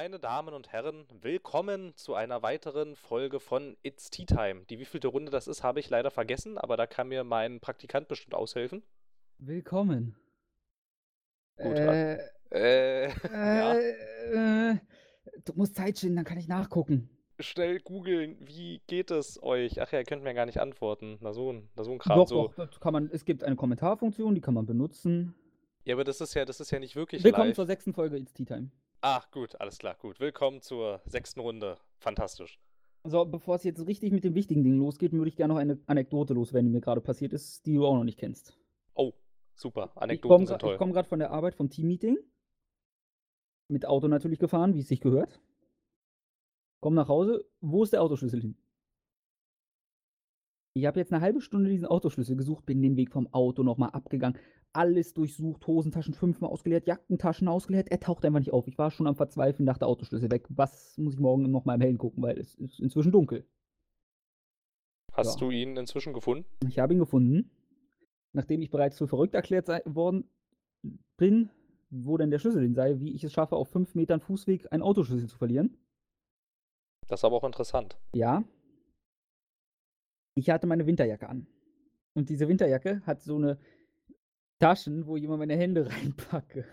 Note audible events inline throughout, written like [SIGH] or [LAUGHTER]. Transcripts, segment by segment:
Meine Damen und Herren, willkommen zu einer weiteren Folge von It's Tea Time. Die wievielte Runde das ist, habe ich leider vergessen, aber da kann mir mein Praktikant bestimmt aushelfen. Willkommen. Gut, äh, Äh, ja. äh, äh, du musst Zeit schinden, dann kann ich nachgucken. Schnell googeln, wie geht es euch? Ach ja, ihr könnt mir gar nicht antworten. Na so ein, na so ein Kram. doch, so. doch, das kann man, es gibt eine Kommentarfunktion, die kann man benutzen. Ja, aber das ist ja, das ist ja nicht wirklich Willkommen live. zur sechsten Folge It's Tea Time. Ach, gut, alles klar, gut. Willkommen zur sechsten Runde. Fantastisch. So, bevor es jetzt richtig mit den wichtigen Dingen losgeht, würde ich gerne noch eine Anekdote loswerden, die mir gerade passiert ist, die du auch noch nicht kennst. Oh, super. Ich Anekdoten komme sind toll. komm gerade von der Arbeit vom Teammeeting. Mit Auto natürlich gefahren, wie es sich gehört. Komm nach Hause. Wo ist der Autoschlüssel hin? Ich habe jetzt eine halbe Stunde diesen Autoschlüssel gesucht, bin den Weg vom Auto nochmal abgegangen. Alles durchsucht, Hosentaschen fünfmal ausgeleert, Jackentaschen ausgeleert. Er taucht einfach nicht auf. Ich war schon am Verzweifeln, dachte Autoschlüssel weg. Was muss ich morgen nochmal im Hellen gucken, weil es ist inzwischen dunkel. Hast Ja. du ihn inzwischen gefunden? Ich habe ihn gefunden. Nachdem ich bereits für verrückt erklärt worden bin, wo denn der Schlüssel hin sei, wie ich es schaffe, auf fünf Metern Fußweg einen Autoschlüssel zu verlieren. Das ist aber auch interessant. Ja. Ich hatte meine Winterjacke an. Und diese Winterjacke hat so eine Taschen, wo ich immer meine Hände [LAUGHS] reinpacke.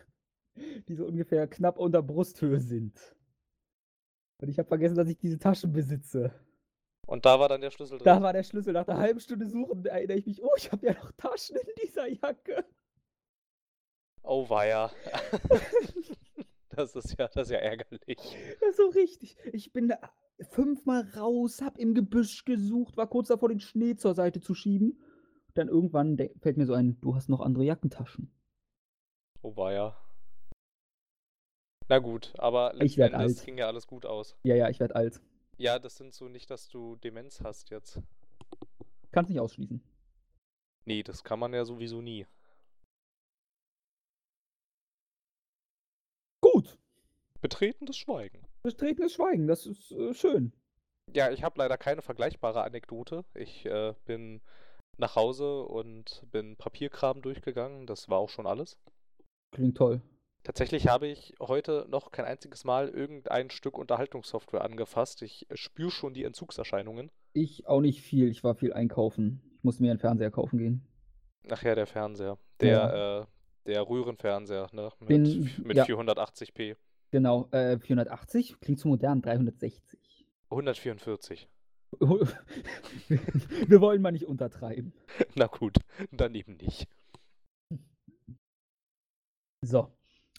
Die so ungefähr knapp unter Brusthöhe sind. Und ich habe vergessen, dass ich diese Taschen besitze. Und da war dann der Schlüssel drin. Da war der Schlüssel. Nach einer halben Stunde Suchen erinnere ich mich, oh, ich habe ja noch Taschen in dieser Jacke. Oh weia. [LAUGHS] das ist ja, das ist ja ärgerlich. Ja, so richtig. Ich bin da fünfmal raus, hab im Gebüsch gesucht, war kurz davor, den Schnee zur Seite zu schieben. Dann irgendwann fällt mir so ein, du hast noch andere Jackentaschen. Oh weia. Na gut, aber Ich letzten werd Endes alt. ging ja alles gut aus. Ja, ja, ich werde alt. Ja, das sind so nicht, dass du Demenz hast jetzt. Kannst nicht ausschließen. Nee, das kann man ja sowieso nie. Gut. Betretenes Schweigen. Betretenes Schweigen, das ist äh, schön. Ja, ich habe leider keine vergleichbare Anekdote. Ich äh, bin nach Hause und bin Papierkram durchgegangen. Das war auch schon alles. Klingt toll. Tatsächlich habe ich heute noch kein einziges Mal irgendein Stück Unterhaltungssoftware angefasst. Ich spüre schon die Entzugserscheinungen. Ich auch nicht viel. Ich war viel einkaufen. Ich musste mir einen Fernseher kaufen gehen. Nachher der Fernseher. Der, äh, der Röhrenfernseher, ne? Mit, f- mit ja. 480p. Genau, äh, 480 klingt zu modern, 360. 144. [LAUGHS] Wir wollen mal nicht untertreiben. [LAUGHS] Na gut, dann eben nicht. So,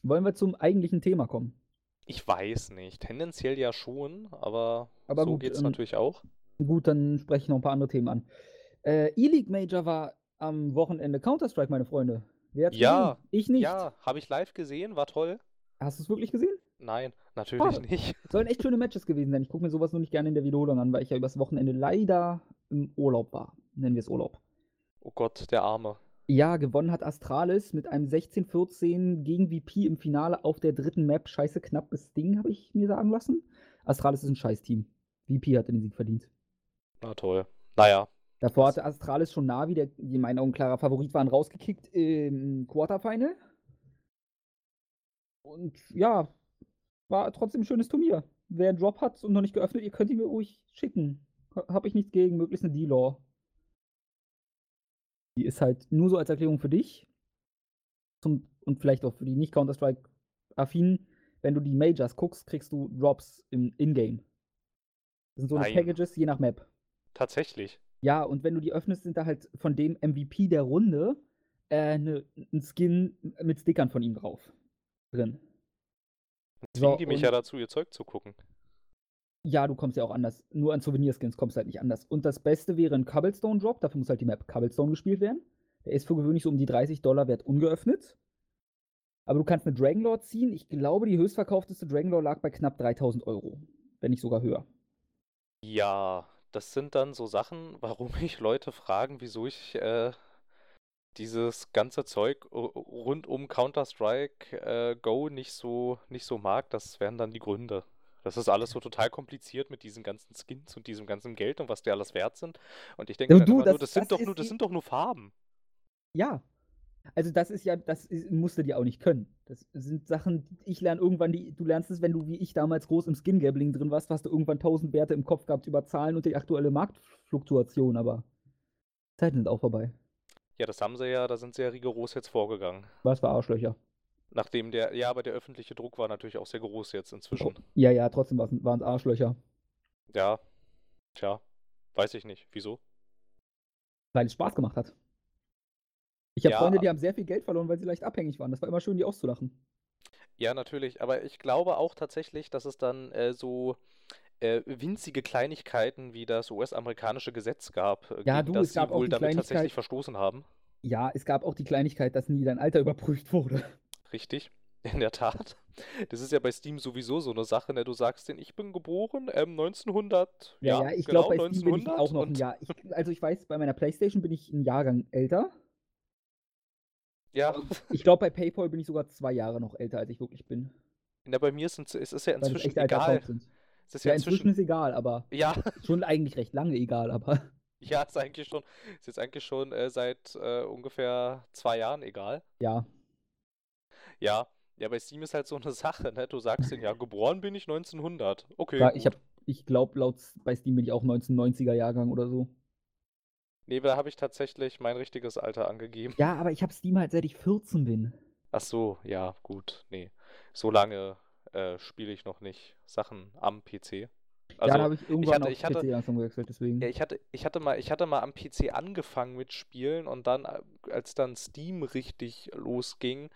wollen wir zum eigentlichen Thema kommen? Ich weiß nicht. Tendenziell ja schon, aber, Aber so gut, geht's ähm, natürlich auch. Gut, dann spreche ich noch ein paar andere Themen an. Äh, E-League Major war am Wochenende Counter-Strike, meine Freunde. Ja, gesehen? Ich nicht. Ja, habe ich live gesehen, war toll. Hast du es wirklich gesehen? Nein, natürlich Schade. nicht. Sollen echt schöne Matches gewesen sein. Ich gucke mir sowas nur nicht gerne in der Wiederholung an, weil ich ja übers Wochenende leider im Urlaub war. Nennen wir es Urlaub. Oh Gott, der Arme. Ja, gewonnen hat Astralis mit einem 16-14 gegen VP im Finale auf der dritten Map. Scheiße knappes Ding, habe ich mir sagen lassen. Astralis ist ein Scheiß-Team. VP hatte den Sieg verdient. Na toll. Naja, Davor hatte Astralis schon Navi, der in meinen Augen klarer Favorit waren, rausgekickt im Quarterfinal. Und ja, war trotzdem ein schönes Turnier. Wer einen Drop hat und noch nicht geöffnet, ihr könnt ihn mir ruhig schicken. Ha- Hab ich nichts gegen, möglichst eine D-Law. Die ist halt nur so als Erklärung für dich. Zum, und vielleicht auch für die nicht Counter-Strike-affinen. Wenn du die Majors guckst, kriegst du Drops im Ingame. Das sind so Nein. Packages je nach Map. tatsächlich. Ja, und wenn du die öffnest, sind da halt von dem MVP der Runde äh, ne, ein Skin mit Stickern von ihm drauf. Drin. Zwingen die mich ja dazu, ihr Zeug zu gucken. Ja, du kommst ja auch anders. Nur an Souvenirskins kommst du halt nicht anders. Und das Beste wäre ein Cobblestone Drop. Dafür muss halt die Map Cobblestone gespielt werden. Der ist für gewöhnlich so um die 30 Dollar wert ungeöffnet. Aber du kannst eine Dragonlord ziehen. Ich glaube, die höchstverkaufteste Dragonlord lag bei knapp 3000 Euro. Wenn nicht sogar höher. Ja, das sind dann so Sachen, warum [LAUGHS] mich Leute fragen, wieso ich äh, dieses ganze Zeug ru- rund um Counter-Strike äh, Go nicht so, nicht so mag. Das wären dann die Gründe. Das ist alles so total kompliziert mit diesen ganzen Skins und diesem ganzen Geld und was die alles wert sind. Und ich denke Ja, du, immer nur, das- das sind das doch nur, das sind doch nur Farben. Ja. Also, das ist ja das ist musst du dir auch nicht können. Das sind Sachen, ich lerne irgendwann die du lernst es, wenn du wie ich damals groß im Skin Gambling drin warst, hast du irgendwann 1000 Werte im Kopf gehabt über Zahlen und die aktuelle Marktfluktuation, aber Zeiten sind auch vorbei. Ja, das haben sie ja, da sind sie ja rigoros jetzt vorgegangen. Was für Arschlöcher. Nachdem der, ja, aber der öffentliche Druck war natürlich auch sehr groß jetzt inzwischen. Ja, ja, trotzdem waren es Arschlöcher. Ja, tja, weiß ich nicht. Wieso? Weil es Spaß gemacht hat. Ich habe Ja. Freunde, die haben sehr viel Geld verloren, weil sie leicht abhängig waren. Das war immer schön, die auszulachen. Ja, natürlich, aber ich glaube auch tatsächlich, dass es dann äh, so äh, winzige Kleinigkeiten wie das US-amerikanische Gesetz gab, äh, Ja, gegen du, das sie wohl die damit tatsächlich verstoßen haben. Ja, es gab auch die Kleinigkeit, dass nie dein Alter überprüft wurde. Richtig, [LAUGHS] in der Tat. Das ist ja bei Steam sowieso so eine Sache, ne? Du sagst denen, ich bin geboren, ähm, 1900, Ja, ja, ich genau, glaube, bei Steam bin ich 1900 auch noch ein Jahr. Ich, also ich weiß, bei meiner Playstation bin ich ein Jahrgang älter. ja, Ich glaube, bei PayPal bin ich sogar zwei Jahre noch älter, als ich wirklich bin. na, bei mir sind, es ist ja inzwischen egal. Es ist Ja, ja inzwischen inzwischen, ist egal, aber ja, [LAUGHS] schon eigentlich recht lange egal, aber [LAUGHS] ja, ist eigentlich schon, ist jetzt eigentlich schon äh, seit äh, ungefähr zwei Jahren egal. ja. Ja, ja, bei Steam ist halt so eine [LAUGHS] Sache, ne? Du sagst denen, ja, geboren bin ich 1900. Okay, ja ich gut. habe, ich glaube, laut bei Steam bin ich auch 1990er Jahrgang oder so. Nee, da habe ich tatsächlich mein richtiges Alter angegeben. Ja, aber ich habe Steam halt seit ich 14 bin. Ach so, ja, gut. Nee, so lange äh, spiele ich noch nicht Sachen am PC. ja, Also, dann habe ich irgendwann hatte- auf ich PC langsam gewechselt, deswegen. ja, ich hatte, ich hatte mal, ich hatte mal am PC angefangen mit Spielen und dann, äh, als dann Steam richtig losging,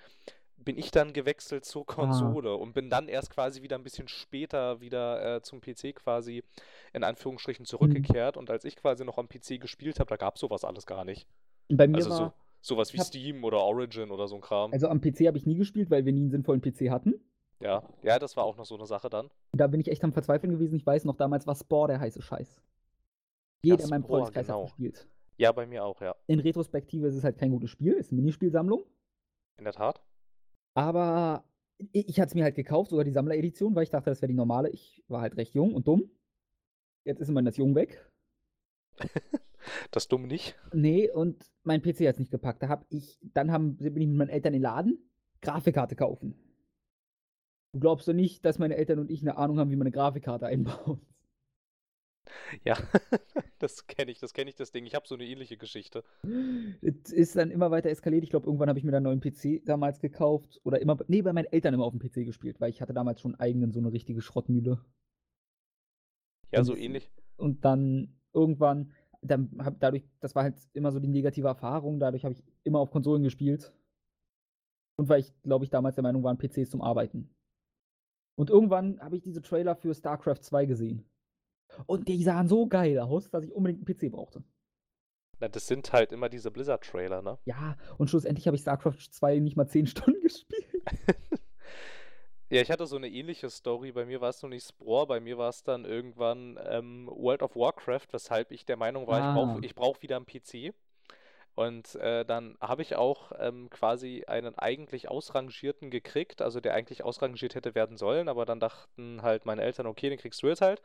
bin ich dann gewechselt zur Ah. Konsole und bin dann erst quasi wieder ein bisschen später wieder äh, zum PC quasi in Mhm. Anführungsstrichen zurückgekehrt. Und als ich quasi noch am PC gespielt habe, da gab es sowas alles gar nicht. Bei mir Also war, so, sowas wie hab- Steam oder Origin oder so ein Kram. also am PC habe ich nie gespielt, weil wir nie einen sinnvollen PC hatten. Ja, ja, das war auch noch so eine Sache dann. Da bin ich echt am Verzweifeln gewesen. Ich weiß noch, damals war Spore der heiße Scheiß. Jeder in meinem Freundeskreis genau. hat gespielt. Ja, bei mir auch, ja. In Retrospektive ist es halt kein gutes Spiel, ist eine Minispielsammlung. In der Tat. Aber ich, ich hatte es mir halt gekauft, sogar die Sammleredition, weil ich dachte, das wäre die normale. Ich war halt recht jung und dumm. Jetzt ist immerhin das Jung weg. [LAUGHS] Das dumm nicht. Nee, und mein PC hat es nicht gepackt. Da hab ich, dann haben, bin ich mit meinen Eltern in den Laden, Grafikkarte kaufen. Du glaubst doch nicht, dass meine Eltern und ich eine Ahnung haben, wie man eine Grafikkarte einbaut. Ja, [LAUGHS] das kenne ich, das kenne ich, das Ding. Ich habe so eine ähnliche Geschichte. Es ist dann immer weiter eskaliert. Ich glaube, irgendwann habe ich mir dann einen neuen PC damals gekauft. Oder immer, nee, bei meinen Eltern immer auf dem PC gespielt, weil ich hatte damals schon eigenen, so eine richtige Schrottmühle. Ja, so ähnlich. Und dann irgendwann, dann hab dadurch, das war halt immer so die negative Erfahrung, dadurch habe ich immer auf Konsolen gespielt. Und weil ich, glaube ich, damals der Meinung war, PCs zum Arbeiten. Und irgendwann habe ich diese Trailer für StarCraft 2 gesehen. Und die sahen so geil aus, dass ich unbedingt einen PC brauchte. Na, das sind halt immer diese Blizzard-Trailer, ne? Ja, und schlussendlich habe ich StarCraft 2 nicht mal 10 [LAUGHS] Stunden gespielt. [LAUGHS] Ja, ich hatte so eine ähnliche Story. Bei mir war es noch nicht Spore, bei mir war es dann irgendwann ähm, World of Warcraft, weshalb ich der Meinung war, ich Ah. brauche ich brauch wieder einen PC. Und äh, dann habe ich auch ähm, quasi einen eigentlich ausrangierten gekriegt, also der eigentlich ausrangiert hätte werden sollen, aber dann dachten halt meine Eltern, okay, den kriegst du jetzt halt.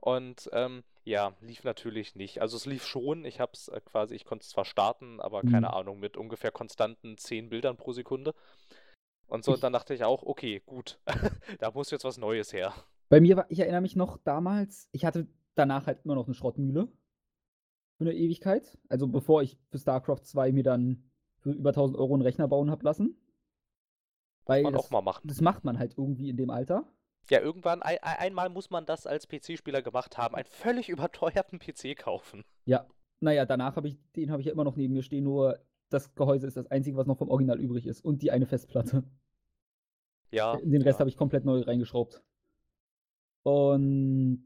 Und ähm, ja, lief natürlich nicht. Also es lief schon, ich habe es äh, quasi, ich konnte es zwar starten, aber keine Mhm. Ahnung, mit ungefähr konstanten 10 Bildern pro Sekunde. Und so, Ich- dann dachte ich auch, okay, gut, [LAUGHS] da muss jetzt was Neues her. Bei mir war, ich erinnere mich noch damals, ich hatte danach halt immer noch eine Schrottmühle. Für eine Ewigkeit. Also bevor ich für StarCraft 2 mir dann für über 1000 Euro einen Rechner bauen habe lassen. Weil Man das, auch mal machen. das macht man halt irgendwie in dem Alter. Ja, irgendwann, ein- einmal muss man das als PC-Spieler gemacht haben, einen völlig [LAUGHS] überteuerten PC kaufen. Ja. Naja, danach habe ich, den habe ich ja immer noch neben mir stehen, nur das Gehäuse ist das Einzige, was noch vom Original übrig ist. Und die eine Festplatte. Ja. Den Rest ja. habe ich komplett neu reingeschraubt. Und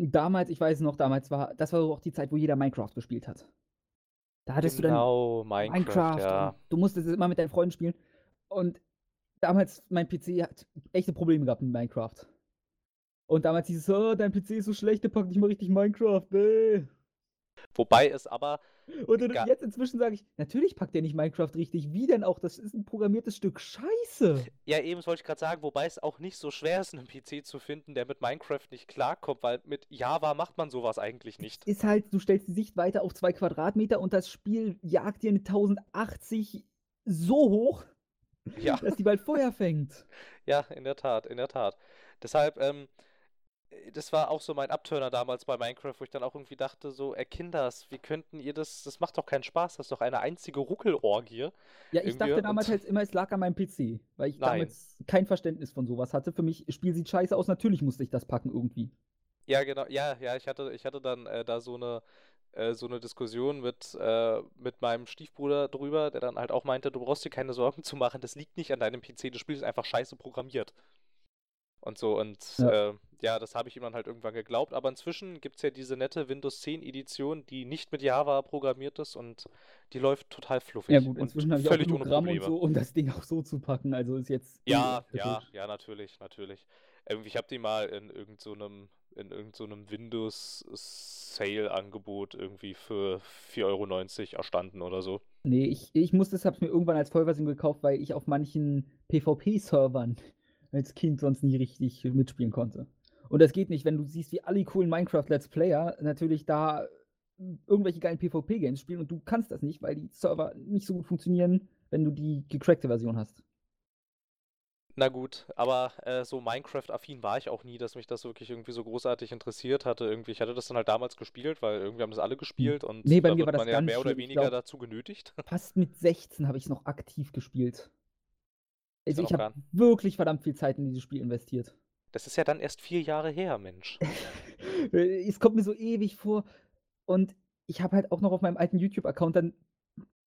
damals, ich weiß noch, damals war, das war auch die Zeit, wo jeder Minecraft gespielt hat. Da hattest du dann Genau, Minecraft, Minecraft. ja. du musstest es immer mit deinen Freunden spielen. Und damals, mein PC hat echte Probleme gehabt mit Minecraft. Und damals hieß es, oh, dein PC ist so schlecht, der packt nicht mal richtig Minecraft, nee. Wobei es aber, Und Ga- jetzt inzwischen sage ich, natürlich packt der nicht Minecraft richtig. Wie denn auch? Das ist ein programmiertes Stück Scheiße. ja, eben das wollte ich gerade sagen, wobei es auch nicht so schwer ist, einen PC zu finden, der mit Minecraft nicht klarkommt, weil mit Java macht man sowas eigentlich nicht. Ist halt, du stellst die Sicht weiter auf zwei Quadratmeter und das Spiel jagt dir eine 1080 so hoch, Ja. dass die bald Feuer fängt. [LAUGHS] Ja, in der Tat, in der Tat. Deshalb, ähm, äh, das war auch so mein Abturner damals bei Minecraft, wo ich dann auch irgendwie dachte, so, ey Kinders, wie könnten ihr das, das macht doch keinen Spaß, das ist doch eine einzige Ruckelorgie. Ja, ich dachte damals halt immer, es lag an meinem PC, weil ich Nein. damals kein Verständnis von sowas hatte. Für mich, Spiel sieht scheiße aus, natürlich musste ich das packen irgendwie. Ja, genau, ja, ja, ich hatte, ich hatte dann äh, da so eine, äh, so eine Diskussion mit, äh, mit meinem Stiefbruder drüber, der dann halt auch meinte, du brauchst dir keine Sorgen zu machen, das liegt nicht an deinem PC, das Spiel ist einfach scheiße programmiert. Und so, und Ja. Ja, das habe ich ihm dann halt irgendwann geglaubt. Aber inzwischen gibt es ja diese nette Windows 10 Edition, die nicht mit Java programmiert ist und die läuft total fluffig Ja gut, und inzwischen habe ich auch ohne RAM und so, um das Ding auch so zu packen. Also ist jetzt. eh Ja, kritisch. ja, ja, natürlich, natürlich. Ähm, ich habe die mal in irgend so einem, in irgend so einem Windows Sale Angebot irgendwie für 4,90 Euro erstanden oder so. Nee, ich, ich musste es, hab's mir irgendwann als Vollversion gekauft, weil ich auf manchen PvP-Servern als Kind sonst nie richtig mitspielen konnte. Und das geht nicht, wenn du siehst, wie alle coolen Minecraft-Let's Player natürlich da irgendwelche geilen PvP-Games spielen und du kannst das nicht, weil die Server nicht so gut funktionieren, wenn du die gecrackte Version hast. Na gut, aber äh, so Minecraft-affin war ich auch nie, dass mich das wirklich irgendwie so großartig interessiert hatte. Irgendwie, ich hatte das dann halt damals gespielt, weil irgendwie haben das alle gespielt und Hm. Nee, bei da mir war das man ja mehr oder weniger glaub- dazu genötigt. [LAUGHS] Fast mit 16 habe ich es noch aktiv gespielt. Also ich habe wirklich verdammt viel Zeit in dieses Spiel investiert. Das ist ja dann erst vier Jahre her, Mensch. [LAUGHS] Es kommt mir so ewig vor. Und ich habe halt auch noch auf meinem alten YouTube-Account dann,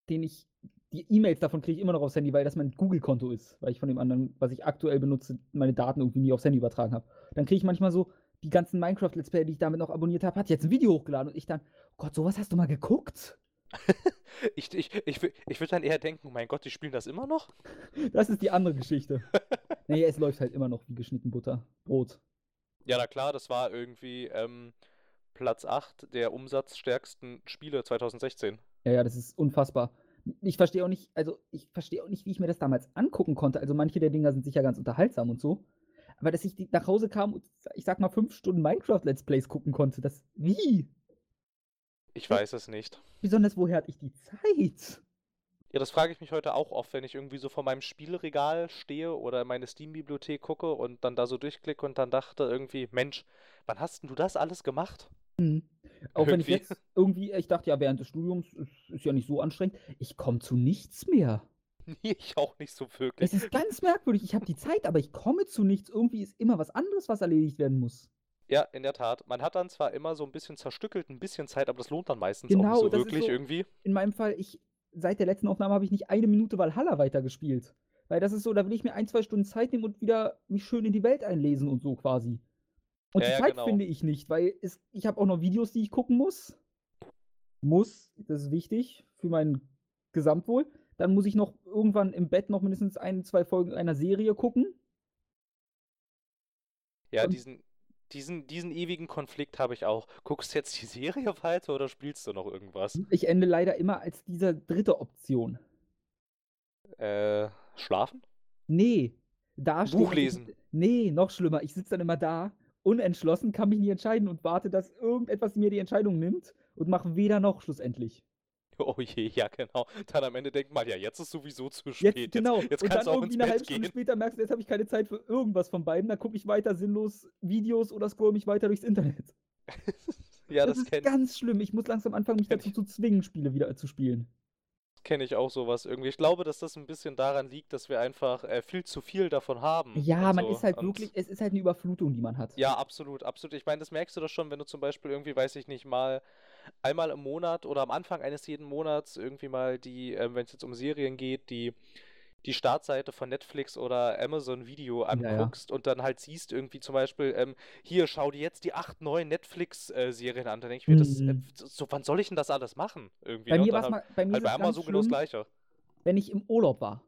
den ich, die E-Mails davon kriege ich immer noch aufs Handy, weil das mein Google-Konto ist, weil ich von dem anderen, was ich aktuell benutze, meine Daten irgendwie nie aufs Handy übertragen habe. Dann kriege ich manchmal so die ganzen Minecraft-Let's Play, die ich damit noch abonniert habe, hat jetzt ein Video hochgeladen und ich dann, oh Gott, sowas hast du mal geguckt? [LAUGHS] Ich, ich, ich, ich würde dann eher denken, mein Gott, die spielen das immer noch? Das ist die andere Geschichte. [LAUGHS] naja, es läuft halt immer noch wie geschnitten Butter. Brot. Ja, na klar, das war irgendwie ähm, Platz 8 der umsatzstärksten Spiele 2016. Ja, ja, das ist unfassbar. Ich verstehe auch nicht, also ich verstehe auch nicht, wie ich mir das damals angucken konnte. Also manche der Dinger sind sicher ganz unterhaltsam und so. Aber dass ich nach Hause kam und ich sag mal fünf Stunden Minecraft-Let's Plays gucken konnte, das. Wie? Ich weiß es nicht. Besonders woher hatte ich die Zeit? Ja, das frage ich mich heute auch oft, wenn ich irgendwie so vor meinem Spielregal stehe oder in meine Steam-Bibliothek gucke und dann da so durchklicke und dann dachte irgendwie, Mensch, wann hast denn du das alles gemacht? Hm. Auch wenn ich Irgendwie. jetzt irgendwie, ich dachte ja, während des Studiums ist, ist ja nicht so anstrengend. Ich komme zu nichts mehr. [LAUGHS] Nee, ich auch nicht so wirklich. Es ist ganz merkwürdig. Ich habe die Zeit, aber ich komme zu nichts. Irgendwie ist immer was anderes, was erledigt werden muss. Ja, in der Tat. Man hat dann zwar immer so ein bisschen zerstückelt, ein bisschen Zeit, aber das lohnt dann meistens auch Genau, nicht so das ist wirklich so- irgendwie. in meinem Fall, ich, seit der letzten Aufnahme habe ich nicht eine Minute Valhalla weitergespielt. Weil das ist so, da will ich mir ein, zwei Stunden Zeit nehmen und wieder mich schön in die Welt einlesen und so quasi. Und Ja, die Zeit genau. finde ich nicht, weil es, ich habe auch noch Videos, die ich gucken muss. Muss, das ist wichtig für mein Gesamtwohl. Dann muss ich noch irgendwann im Bett noch mindestens ein, zwei Folgen einer Serie gucken. Ja, diesen, diesen, diesen ewigen Konflikt habe ich auch. Guckst du jetzt die [LAUGHS] Serie weiter oder spielst du noch irgendwas? Ich ende leider immer als dieser dritte Option. Äh, schlafen? Nee, da Buch ich- lesen. Nee, noch schlimmer. Ich sitze dann immer da, unentschlossen, kann mich nie entscheiden und warte, dass irgendetwas mir die Entscheidung nimmt und mache weder noch schlussendlich. [LAUGHS] Oh je, ja genau. Dann am Ende denkt man, ja, jetzt ist sowieso zu Jetzt, spät. genau. Jetzt, jetzt und kannst dann du auch irgendwie eine halbe Stunde später merkst du, jetzt habe ich keine Zeit für irgendwas von beiden. Dann gucke ich weiter sinnlos Videos oder scroll mich weiter durchs Internet. [LAUGHS] Ja, das das ist kenne ganz schlimm. Ich muss langsam anfangen, mich dazu zu zwingen, Spiele wieder zu spielen. kenn ich auch sowas irgendwie. Ich glaube, dass das ein bisschen daran liegt, dass wir einfach äh, viel zu viel davon haben. Ja, man so. ist halt Und wirklich, es ist halt eine Überflutung, die man hat. Ja, absolut, absolut. Ich meine, das merkst du doch schon, wenn du zum Beispiel irgendwie, weiß ich nicht, mal einmal im Monat oder am Anfang eines jeden Monats irgendwie mal die, ähm, wenn es jetzt um Serien geht, die die Startseite von Netflix oder Amazon Video ja. anguckst und dann halt siehst irgendwie zum Beispiel, ähm, hier, schau dir jetzt die acht neuen Netflix-Serien an. Dann denke ich mir, das, äh, Mhm. so, wann soll ich denn das alles machen? Irgendwie, Bei ne? Mir war es mal, bei mir halt ist bei Amazon genau das schlimm, Gleiche. wenn ich im Urlaub war.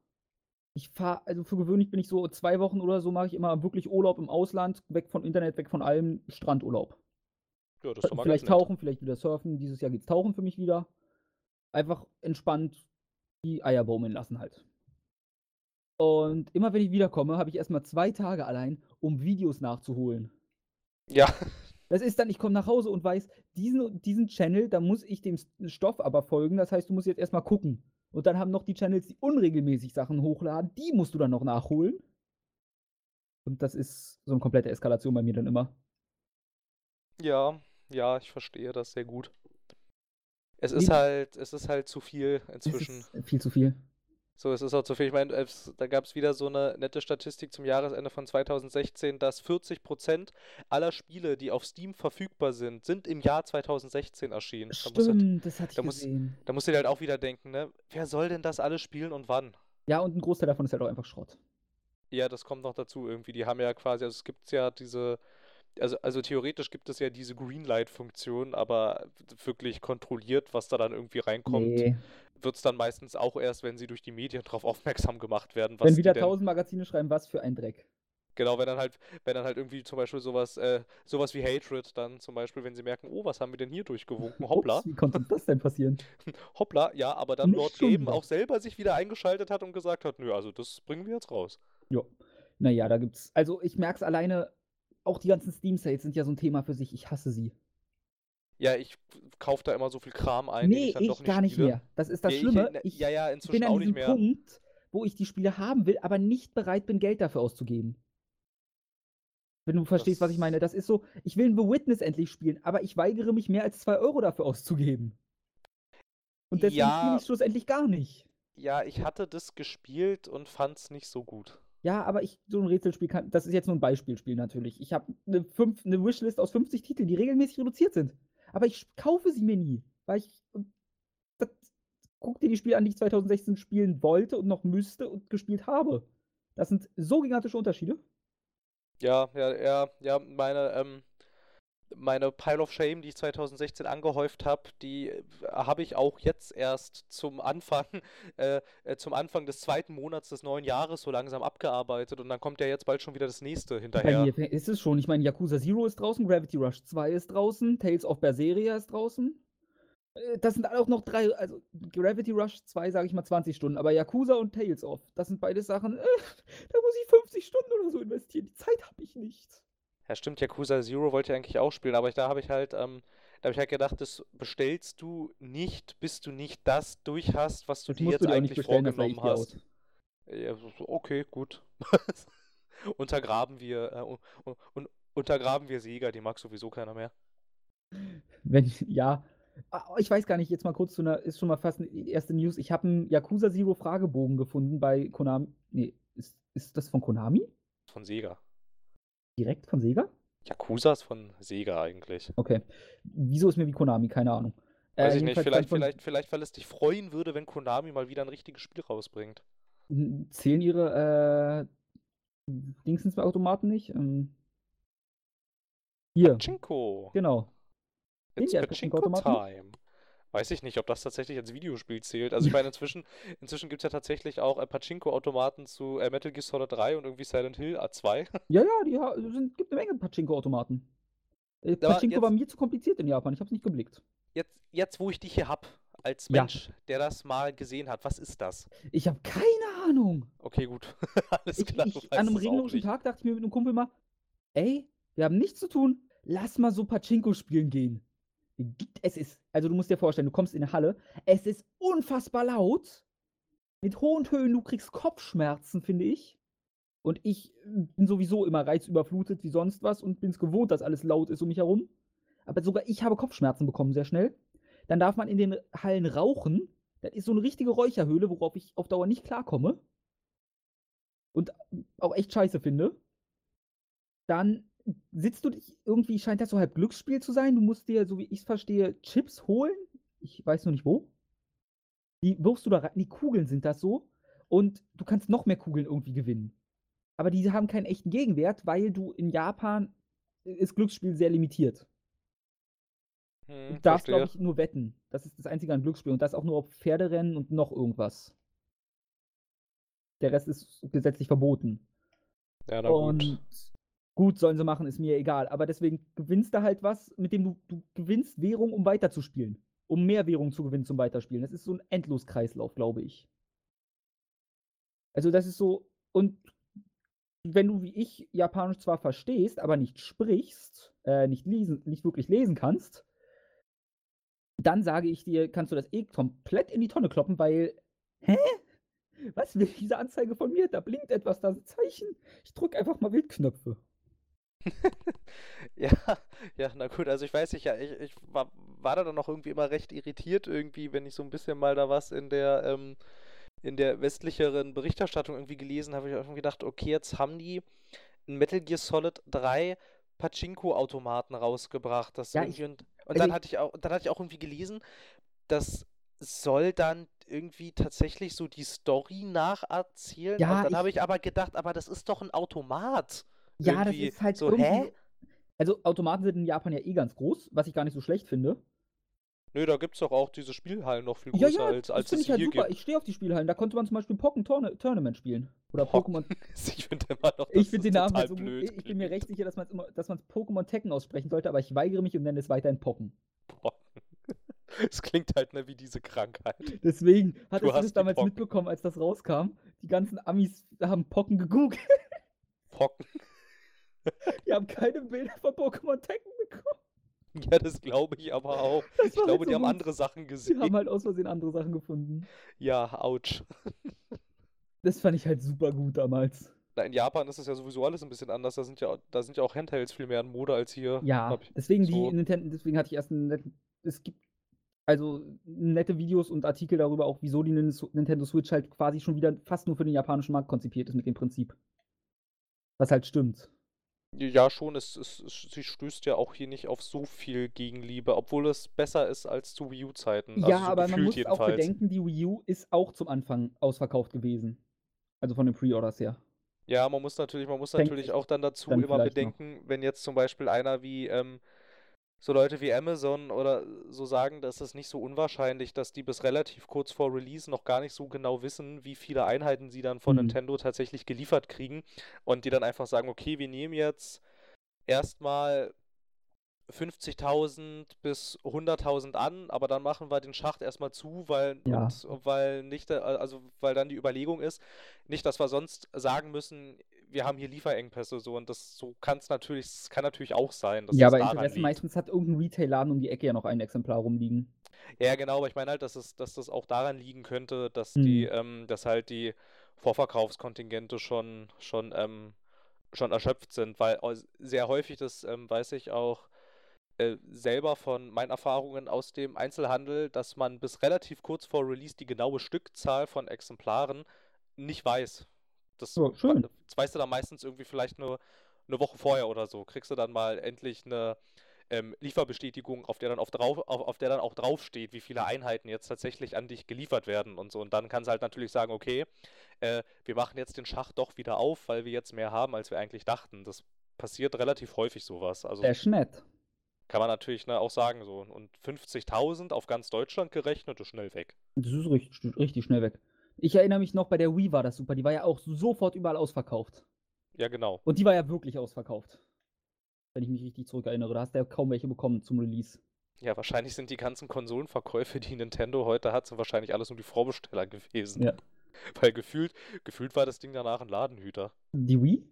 Ich fahre, also für gewöhnlich bin ich so zwei Wochen oder so, mache ich immer wirklich Urlaub im Ausland, weg von Internet, weg von allem, Strandurlaub. Ja, das ist doch mal vielleicht nett. tauchen, vielleicht wieder surfen. Dieses Jahr geht's tauchen für mich wieder. Einfach entspannt die Eier baumeln lassen halt. Und immer wenn ich wiederkomme, habe ich erstmal zwei Tage allein, um Videos nachzuholen. Ja, Das ist dann, ich komme nach Hause und weiß, diesen, diesen Channel, da muss ich dem Stoff aber folgen. Das heißt, du musst jetzt erstmal gucken. Und dann haben noch die Channels, die unregelmäßig Sachen hochladen, die musst du dann noch nachholen. Und das ist so eine komplette Eskalation bei mir dann immer. Ja, ja, ich verstehe das sehr gut. Es ist halt, es ist halt zu viel inzwischen. Viel zu viel. So, es ist auch zu viel. Ich meine, es, da gab es wieder so eine nette Statistik zum Jahresende von 2016, dass 40% aller Spiele, die auf Steam verfügbar sind, sind im Jahr 2016 erschienen. Da musst, du, Stimmt, das hatte ich da muss- gesehen. da musst du dir halt auch wieder denken, ne? Wer soll denn das alles spielen und wann? Ja, und ein Großteil davon ist halt auch einfach Schrott. Ja, das kommt noch dazu irgendwie. Die haben ja quasi, also es gibt ja diese, also, also theoretisch gibt es ja diese Greenlight-Funktion, aber wirklich kontrolliert, was da dann irgendwie reinkommt, Nee. wird es dann meistens auch erst, wenn sie durch die Medien darauf aufmerksam gemacht werden, was Wenn wieder tausend Magazine schreiben, was für ein Dreck. genau, wenn dann halt, wenn dann halt irgendwie zum Beispiel sowas, äh, sowas wie Hatred dann zum Beispiel, wenn sie merken, oh, was haben wir denn hier durchgewunken, hoppla, Ups, wie konnte das denn passieren? [LAUGHS] hoppla, ja, aber dann Nicht Lord Gaben auch selber sich wieder eingeschaltet hat und gesagt hat, nö, also das bringen wir jetzt raus. Ja. Naja, da gibt's. Also ich merke es alleine, auch die ganzen Steam-Sales sind ja so ein Thema für sich. Ich hasse sie. Ja, ich kaufe da immer so viel Kram ein, nee, ich doch nicht gar nicht spiele. mehr. Das ist das ich- Schlimme. ne, Ich, ja, ja, ich bin inzwischen an diesem mehr. Punkt, wo ich die Spiele haben will, aber nicht bereit bin, Geld dafür auszugeben. Wenn du verstehst, was ich Das- meine. Das ist so, ich will ein The Witness endlich spielen, aber ich weigere mich, mehr als 2 Euro dafür auszugeben. Und deswegen spiele Ja. ich es schlussendlich gar nicht. Ja, ich hatte das gespielt und fand's nicht so gut. Ja, aber ich so ein Rätselspiel kann. Das ist jetzt nur ein Beispielspiel natürlich. Ich habe eine, eine Wishlist aus 50 Titeln, die regelmäßig reduziert sind. Aber ich kaufe sie mir nie. Weil ich. Das, guck dir die Spiele an, die ich 2016 spielen wollte und noch müsste und gespielt habe. Das sind so gigantische Unterschiede. Ja, ja, ja, ja, meine, ähm, meine Pile of Shame, die ich 2016 angehäuft habe, die äh, habe ich auch jetzt erst zum Anfang, [LAUGHS] äh, äh, zum Anfang des zweiten Monats des neuen Jahres so langsam abgearbeitet und dann kommt ja jetzt bald schon wieder das nächste Bei hinterher. mir fä- ist es schon. Ich meine, Yakuza Zero ist draußen, Gravity Rush 2 ist draußen, Tales of Berseria ist draußen. Äh, Das sind auch noch drei, also Gravity Rush 2 sage ich mal 20 Stunden, aber Yakuza und Tales of, das sind beide Sachen, äh, da muss ich 50 Stunden oder so investieren. Die Zeit habe ich nicht. Ja, stimmt, Yakuza Zero wollte ich eigentlich auch spielen, aber ich, da habe ich halt, ähm, da habe ich halt gedacht, das bestellst du nicht, bis du nicht das durch hast, was du Das dir jetzt du dir eigentlich vorgenommen hast. Ja, okay, gut. [LAUGHS] Untergraben wir, äh, un- un- un- untergraben wir Sieger, die mag sowieso keiner mehr. [LAUGHS] Wenn, ja. Ah, Ich weiß gar nicht, jetzt mal kurz zu einer, ist schon mal fast eine erste News. Ich habe einen Yakuza Zero Fragebogen gefunden bei Konami. Nee, ist, ist das von Konami? Von Sega. Direkt von Sega? Yakuza ist von Sega eigentlich. Okay. Wieso ist mir wie Konami? Keine Ahnung. Weiß Äh, ich nicht, vielleicht, von- vielleicht, vielleicht, weil es dich freuen würde, wenn Konami mal wieder ein richtiges Spiel rausbringt. Zählen ihre äh, Dingsens-Automaten nicht? Ähm, hier, Pachinko. genau. It's Pachinko Time. Weiß ich nicht, ob das tatsächlich als Videospiel zählt. Also ich meine, inzwischen, [LAUGHS] inzwischen gibt es ja tatsächlich auch äh, Pachinko-Automaten zu äh, Metal Gear Solid 3 und irgendwie Silent Hill A2. [LAUGHS] Ja, ja, die ha- sind, gibt eine Menge Pachinko-Automaten. Äh, Pachinko war jetzt- mir zu kompliziert in Japan, ich habe es nicht geblickt. Jetzt, jetzt, wo ich dich hier hab, als Ja. Mensch, der das mal gesehen hat, was ist das? Ich habe keine Ahnung. Okay, gut. [LAUGHS] Alles Ich, klar, ich, weißt an einem regnerischen. Tag dachte ich mir mit einem Kumpel mal, ey, wir haben nichts zu tun, lass mal so Pachinko spielen gehen. Es ist, also du musst dir vorstellen, du kommst in eine Halle, es ist unfassbar laut, mit hohen Tönen, du kriegst Kopfschmerzen, finde ich. Und ich äh, bin sowieso immer reizüberflutet wie sonst was und bin es gewohnt, dass alles laut ist um mich herum. Aber sogar ich habe Kopfschmerzen bekommen, sehr schnell. Dann darf man in den Hallen rauchen. Das ist so eine richtige Räucherhöhle, worauf ich auf Dauer nicht klarkomme. Und auch echt scheiße finde. Dann sitzt du dich, irgendwie scheint das so halb Glücksspiel zu sein. Du musst dir, so wie ich es verstehe, Chips holen. Ich weiß nur nicht wo. Die wirfst du da rein. Die Kugeln sind das so. Und du kannst noch mehr Kugeln irgendwie gewinnen. Aber die haben keinen echten Gegenwert, weil du in Japan äh, ist Glücksspiel sehr limitiert. Hm, Du darfst, glaube ich, nur wetten. Das ist das einzige an Glücksspiel. Und das auch nur auf Pferderennen und noch irgendwas. Der Rest ist gesetzlich verboten. Ja, na und gut. Gut. sollen sie machen, ist mir egal. Aber deswegen gewinnst du halt was, mit dem du, du gewinnst Währung, um weiterzuspielen. Um mehr Währung zu gewinnen zum Weiterspielen. Das ist so ein Endloskreislauf, glaube ich. Also das ist so, und wenn du wie ich Japanisch zwar verstehst, aber nicht sprichst, äh, nicht, lesen, nicht wirklich lesen kannst, dann sage ich dir, kannst du das eh komplett in die Tonne kloppen, weil Hä? Was will diese Anzeige von mir? Da blinkt etwas, da sind Zeichen. Ich drücke einfach mal Wildknöpfe. [LAUGHS] Ja, ja, na gut, also ich weiß nicht, ja, ich, ich war, war da dann noch irgendwie immer recht irritiert irgendwie, wenn ich so ein bisschen mal da was in der, ähm, in der westlicheren Berichterstattung irgendwie gelesen habe, ich irgendwie gedacht, okay, jetzt haben die ein Metal Gear Solid 3 Pachinko-Automaten rausgebracht. Das Ja, irgendwie und, und also dann ich- hatte ich auch, dann hatte ich auch irgendwie gelesen, das soll dann irgendwie tatsächlich so die Story nacherzählen. Ja, und dann ich- habe ich aber gedacht, aber das ist doch ein Automat. Ja, das ist halt so, irgendwie. hä? Also Automaten sind in Japan ja eh ganz groß, was ich gar nicht so schlecht finde. Nö, da gibt's doch auch diese Spielhallen noch viel Ja, größer, ja, als, das als finde es ich halt hier super. gibt. Ich stehe auf die Spielhallen. Da konnte man zum Beispiel Pokémon Tourna Tournament spielen. Oder Pokémon. [LAUGHS] Ich finde immer noch, Ich finde das den Namen total halt so gut. blöd Ich, ich bin mir recht sicher, dass man es Pokémon Tekken aussprechen sollte, aber ich weigere mich und nenne es weiterhin Pocken. Pocken. [LAUGHS] Es klingt halt ne, wie diese Krankheit. Deswegen hattest du hast das damals Pocken. mitbekommen, als das rauskam. Die ganzen Amis haben Pocken gegoogelt. Pocken. [LAUGHS] Die haben keine Bilder von Pokémon Tekken bekommen. Ja, das glaube ich aber auch. Ich glaube, so die haben gut. andere Sachen Die gesehen. haben halt aus Versehen andere Sachen gefunden. Ja, ouch. [LAUGHS] Das fand ich halt super gut damals. In Japan ist es ja sowieso alles ein bisschen anders. Da sind ja, da sind ja auch Handhelds viel mehr in Mode als hier. Ja, deswegen so. die Nintendo, deswegen hatte ich erst einen netten, es gibt also nette Videos und Artikel darüber auch, wieso die Nin- Nintendo Switch halt quasi schon wieder fast nur für den japanischen Markt konzipiert ist mit dem Prinzip. Was halt stimmt. Ja, schon. Es, es, es, sie stößt ja auch hier nicht auf so viel Gegenliebe, obwohl es besser ist als zu Wii U-Zeiten. ja, also so aber man muss auch jedenfalls. bedenken, die Wii U ist auch zum Anfang ausverkauft gewesen. Also von den Pre-Orders her. Ja, man muss natürlich, man muss natürlich auch dann dazu dann immer vielleicht noch. bedenken, wenn jetzt zum Beispiel einer wie, ähm, so Leute wie Amazon oder so sagen, dass es nicht so unwahrscheinlich, dass die bis relativ kurz vor Release noch gar nicht so genau wissen, wie viele Einheiten sie dann von Mhm. Nintendo tatsächlich geliefert kriegen und die dann einfach sagen, okay, wir nehmen jetzt erstmal 50.000 bis 100.000 an, aber dann machen wir den Schacht erstmal zu, weil Ja. und weil nicht, äh, also weil dann die Überlegung ist, nicht, dass wir sonst sagen müssen, wir haben hier Lieferengpässe so und das so kann es natürlich, kann natürlich auch sein, dass ja, aber daran Interesse liegt. meistens hat irgendein Retail-Laden um die Ecke ja noch ein Exemplar rumliegen. Ja, genau, aber ich meine halt, dass es, dass das auch daran liegen könnte, dass die, Mhm. ähm, dass halt die Vorverkaufskontingente schon, schon, ähm, schon erschöpft sind, weil sehr häufig, das ähm, weiß ich auch äh, selber von meinen Erfahrungen aus dem Einzelhandel, dass man bis relativ kurz vor Release die genaue Stückzahl von Exemplaren nicht weiß. Das, Ja, schön. das weißt du dann meistens irgendwie vielleicht nur eine Woche vorher oder so. Kriegst du dann mal endlich eine ähm, Lieferbestätigung, auf der dann auf, drauf, auf, auf der dann auch draufsteht, wie viele Einheiten jetzt tatsächlich an dich geliefert werden und so. Und dann kannst du halt natürlich sagen, okay, äh, wir machen jetzt den Schacht doch wieder auf, weil wir jetzt mehr haben, als wir eigentlich dachten. Das passiert relativ häufig sowas. Also Sehr nett. kann man natürlich ne, auch sagen so. Und 50.000 auf ganz Deutschland gerechnet ist schnell weg. Das ist richtig, richtig schnell weg. Ich erinnere mich noch, bei der Wii war das super. Die war ja auch sofort überall ausverkauft. Ja, genau. Und die war ja wirklich ausverkauft. Wenn ich mich richtig zurückerinnere. Da hast du ja kaum welche bekommen zum Release. Ja, wahrscheinlich sind die ganzen Konsolenverkäufe, die Nintendo heute hat, sind wahrscheinlich alles nur die Vorbesteller gewesen. Ja. [LAUGHS] Weil gefühlt, gefühlt war das Ding danach ein Ladenhüter. Die Wii?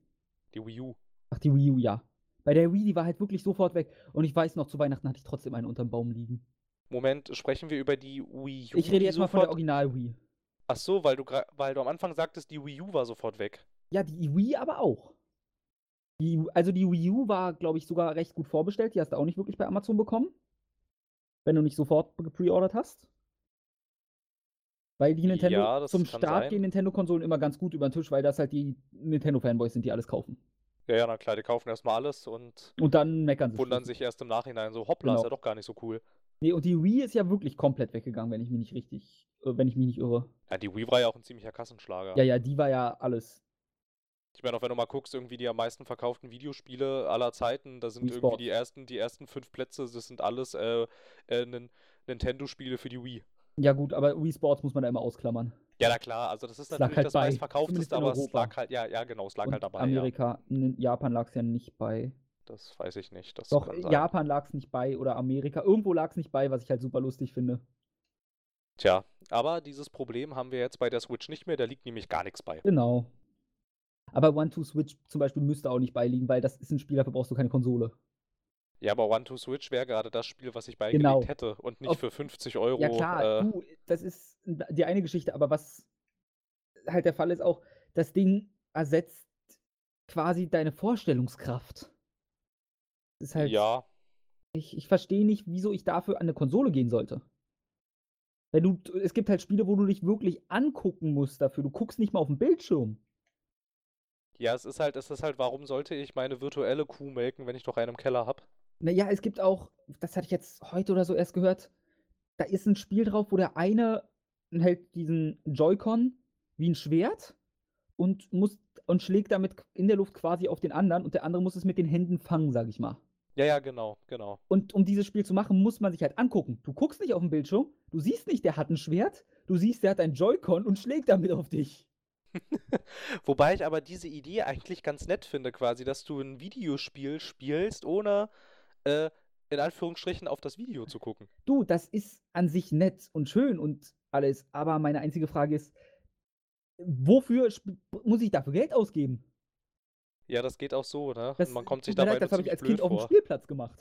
Die Wii U. Ach, die Wii U, ja. Bei der Wii, die war halt wirklich sofort weg. Und ich weiß noch, zu Weihnachten hatte ich trotzdem eine unterm Baum liegen. Moment, sprechen wir über die Wii U? Ich rede jetzt mal von der sofort- Original-Wii. Ach so, weil du, weil du am Anfang sagtest, die Wii U war sofort weg. Ja, die Wii aber auch. Die, also die Wii U war, glaube ich, sogar recht gut vorbestellt. Die hast du auch nicht wirklich bei Amazon bekommen. Wenn du nicht sofort gepreordert hast. Weil die Nintendo Ja, zum Start sein. gehen Nintendo-Konsolen immer ganz gut über den Tisch, weil das halt die Nintendo-Fanboys sind, die alles kaufen. Ja, ja, na klar, die kaufen erstmal alles und Und dann meckern sie. wundern sich erst im Nachhinein so, hoppla, ist Genau. ja doch gar nicht so cool. Nee, und die Wii ist ja wirklich komplett weggegangen, wenn ich mich nicht richtig, äh, wenn ich mich nicht irre. Ja, die Wii war ja auch ein ziemlicher Kassenschlager. Ja, ja, die war ja alles. Ich meine, auch wenn du mal guckst, irgendwie die am meisten verkauften Videospiele aller Zeiten, da sind irgendwie die ersten, die ersten fünf Plätze, das sind alles äh, äh, Nin- Nintendo-Spiele für die Wii. Ja, gut, aber Wii Sports muss man da immer ausklammern. Ja, na klar, also das ist Es natürlich halt das meistverkaufteste, aber es lag halt, ja, ja, genau, es lag Und halt dabei, ja. Amerika, in Japan lag es ja nicht bei. Das weiß ich nicht. Das Doch. Japan lag es nicht bei oder Amerika. Irgendwo lag es nicht bei, was ich halt super lustig finde. Tja, aber dieses Problem haben wir jetzt bei der Switch nicht mehr, da liegt nämlich gar nichts bei. Genau. Aber One-Two-Switch zum Beispiel müsste auch nicht beiliegen, weil das ist ein Spiel, dafür brauchst du keine Konsole. Ja, aber One to Switch wäre gerade das Spiel, was ich beigelegt Genau. hätte und nicht Auf- für 50 Euro. Ja klar, äh, du, das ist die eine Geschichte, aber was halt der Fall ist auch, das Ding ersetzt quasi deine Vorstellungskraft. Ist halt, ja, ich, ich verstehe nicht, wieso ich dafür an eine Konsole gehen sollte. Wenn du, es gibt halt Spiele, wo du dich wirklich angucken musst dafür. Du guckst nicht mal auf den Bildschirm. ja, es ist halt, es ist halt, warum sollte ich meine virtuelle Kuh melken, wenn ich doch einen im Keller habe? Naja, es gibt auch, das hatte ich jetzt heute oder so erst gehört, da ist ein Spiel drauf, wo der eine hält diesen Joy-Con wie ein Schwert und muss und schlägt damit in der Luft quasi auf den anderen und der andere muss es mit den Händen fangen, sag ich mal. Ja, ja, genau, genau. Und um dieses Spiel zu machen, muss man sich halt angucken. Du guckst nicht auf den Bildschirm, du siehst nicht, der hat ein Schwert, du siehst, der hat ein Joy-Con und schlägt damit auf dich. [LAUGHS] Wobei ich aber diese Idee eigentlich ganz nett finde, quasi, dass du ein Videospiel spielst, ohne äh, in Anführungsstrichen auf das Video zu gucken. Du, das ist an sich nett und schön und alles, aber meine einzige Frage ist, wofür muss ich dafür Geld ausgeben? Ja, das geht auch so, ne? Das, Und man kommt sich dabei leid, das habe ich als Kind auf dem vor. Spielplatz gemacht.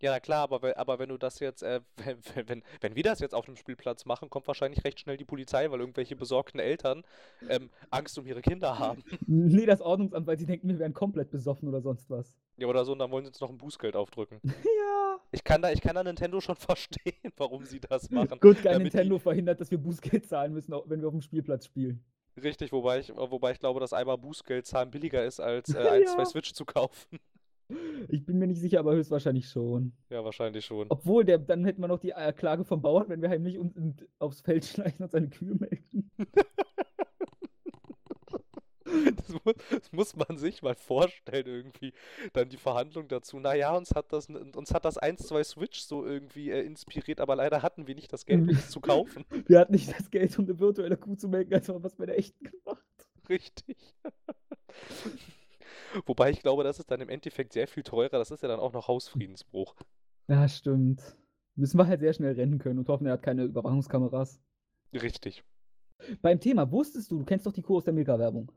Ja, na klar, aber, aber wenn du das jetzt, äh, [LAUGHS] wenn, wenn- wenn, wir das jetzt auf dem Spielplatz machen, kommt wahrscheinlich recht schnell die Polizei, weil irgendwelche besorgten Eltern ähm, Angst um ihre Kinder haben. [LAUGHS] Nee, das Ordnungsamt, weil sie denken, wir wären komplett besoffen oder sonst was. Ja, oder so, und dann wollen sie uns noch ein Bußgeld aufdrücken. [LAUGHS] Ja. Ich kann da, ich kann da Nintendo schon verstehen, warum sie das machen. Gut, kein damit die- Nintendo verhindert, dass wir Bußgeld zahlen müssen, wenn wir auf dem Spielplatz spielen. Richtig, wobei ich, wobei ich glaube, dass einmal Bußgeld zahlen billiger ist, als äh, [LAUGHS] ein, zwei Ja. Switch zu kaufen. Ich bin mir nicht sicher, aber höchstwahrscheinlich schon. Ja, wahrscheinlich schon. Obwohl, der, dann hätten wir noch die äh, Klage vom Bauern, wenn wir heimlich uns in, aufs Feld [LAUGHS] schleichen und seine Kühe melken. [LAUGHS] [LAUGHS] Das muss, das muss man sich mal vorstellen, irgendwie. Dann die Verhandlung dazu. Naja, uns hat das, uns hat das 1, 2 Switch so irgendwie äh, inspiriert, aber leider hatten wir nicht das Geld, um es zu [LAUGHS] kaufen. Wir hatten nicht das Geld, um eine virtuelle Kuh zu melken, also haben wir was bei der echten gemacht. Richtig. [LAUGHS] Wobei ich glaube, das ist dann im Endeffekt sehr viel teurer. Das ist ja dann auch noch Hausfriedensbruch. Ja, stimmt. Müssen wir halt sehr schnell rennen können und hoffen, er hat keine Überwachungskameras. Richtig. Beim Thema, wusstest du, du kennst doch die Kuh aus der Milka-Werbung.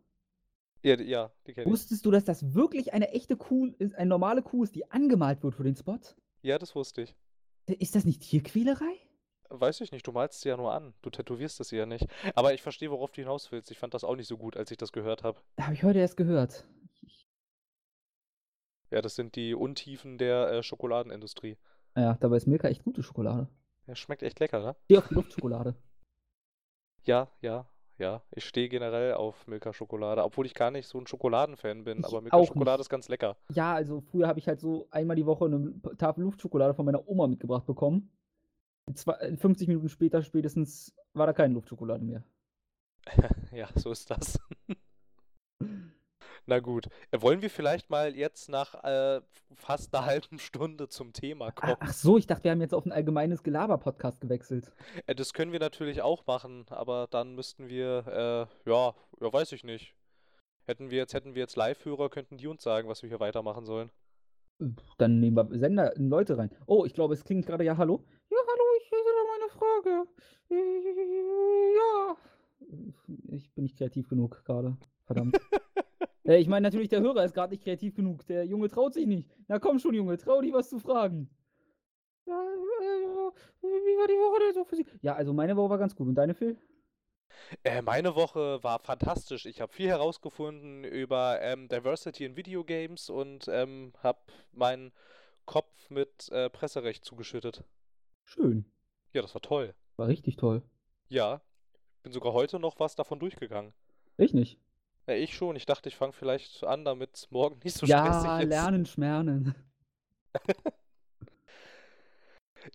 Ja, die- ja, die kenne ich. Wusstest du, dass das wirklich eine echte Kuh ist, eine normale Kuh ist, die angemalt wird für den Spot? Ja, das wusste ich. Ist das nicht Tierquälerei? Weiß ich nicht, du malst sie ja nur an. Du tätowierst es ja nicht. Aber ich verstehe, worauf du hinaus willst. Ich fand das auch nicht so gut, als ich das gehört habe. Habe ich heute erst gehört. Ja, das sind die Untiefen der äh, Schokoladenindustrie. ja, dabei ist Milka echt gute Schokolade. Ja, schmeckt echt lecker, ne? Steh auf die Luftschokolade. [LAUGHS] Ja, ja, ja. Ich stehe generell auf Milka-Schokolade, obwohl ich gar nicht so ein Schokoladenfan bin. Ich Aber Milka-Schokolade ist ganz lecker. Ja, also früher habe ich halt so einmal die Woche eine Tafel Luftschokolade von meiner Oma mitgebracht bekommen. Zwei, 50 Minuten später spätestens war da keine Luftschokolade mehr. [LAUGHS] Ja, so ist das. [LAUGHS] Na gut. Äh, Wollen wir vielleicht mal jetzt nach äh, fast einer [LAUGHS] halben Stunde zum Thema kommen? Ach so, ich dachte, wir haben jetzt auf ein allgemeines Gelaber-Podcast gewechselt. Äh, das können wir natürlich auch machen, aber dann müssten wir, äh, ja, ja, weiß ich nicht. Hätten wir jetzt, hätten wir jetzt Live-Hörer, könnten die uns sagen, was wir hier weitermachen sollen. Dann nehmen wir Sender, Leute rein. Oh, ich glaube, es klingt gerade ja hallo. Ja, hallo, ich hätte da meine Frage. Ja. Ich bin nicht kreativ genug gerade. Verdammt. [LAUGHS] äh, ich meine natürlich, der Hörer ist gerade nicht kreativ genug. Der Junge traut sich nicht. Na komm schon, Junge, trau dich was zu fragen. Ja, wie war die Woche denn so für Sie? Ja, also meine Woche war ganz gut. Und deine, Phil? Äh, meine Woche war fantastisch. Ich habe viel herausgefunden über ähm, Diversity in Videogames und ähm, habe meinen Kopf mit äh, Presserecht zugeschüttet. Schön. Ja, das war toll. War richtig toll. Ja, bin sogar heute noch was davon durchgegangen. Ich nicht. Ja, ich schon. Ich dachte, ich fange vielleicht an, damit es morgen [LAUGHS] nicht so ja, stressig ist. lernen, schmernen. [LAUGHS]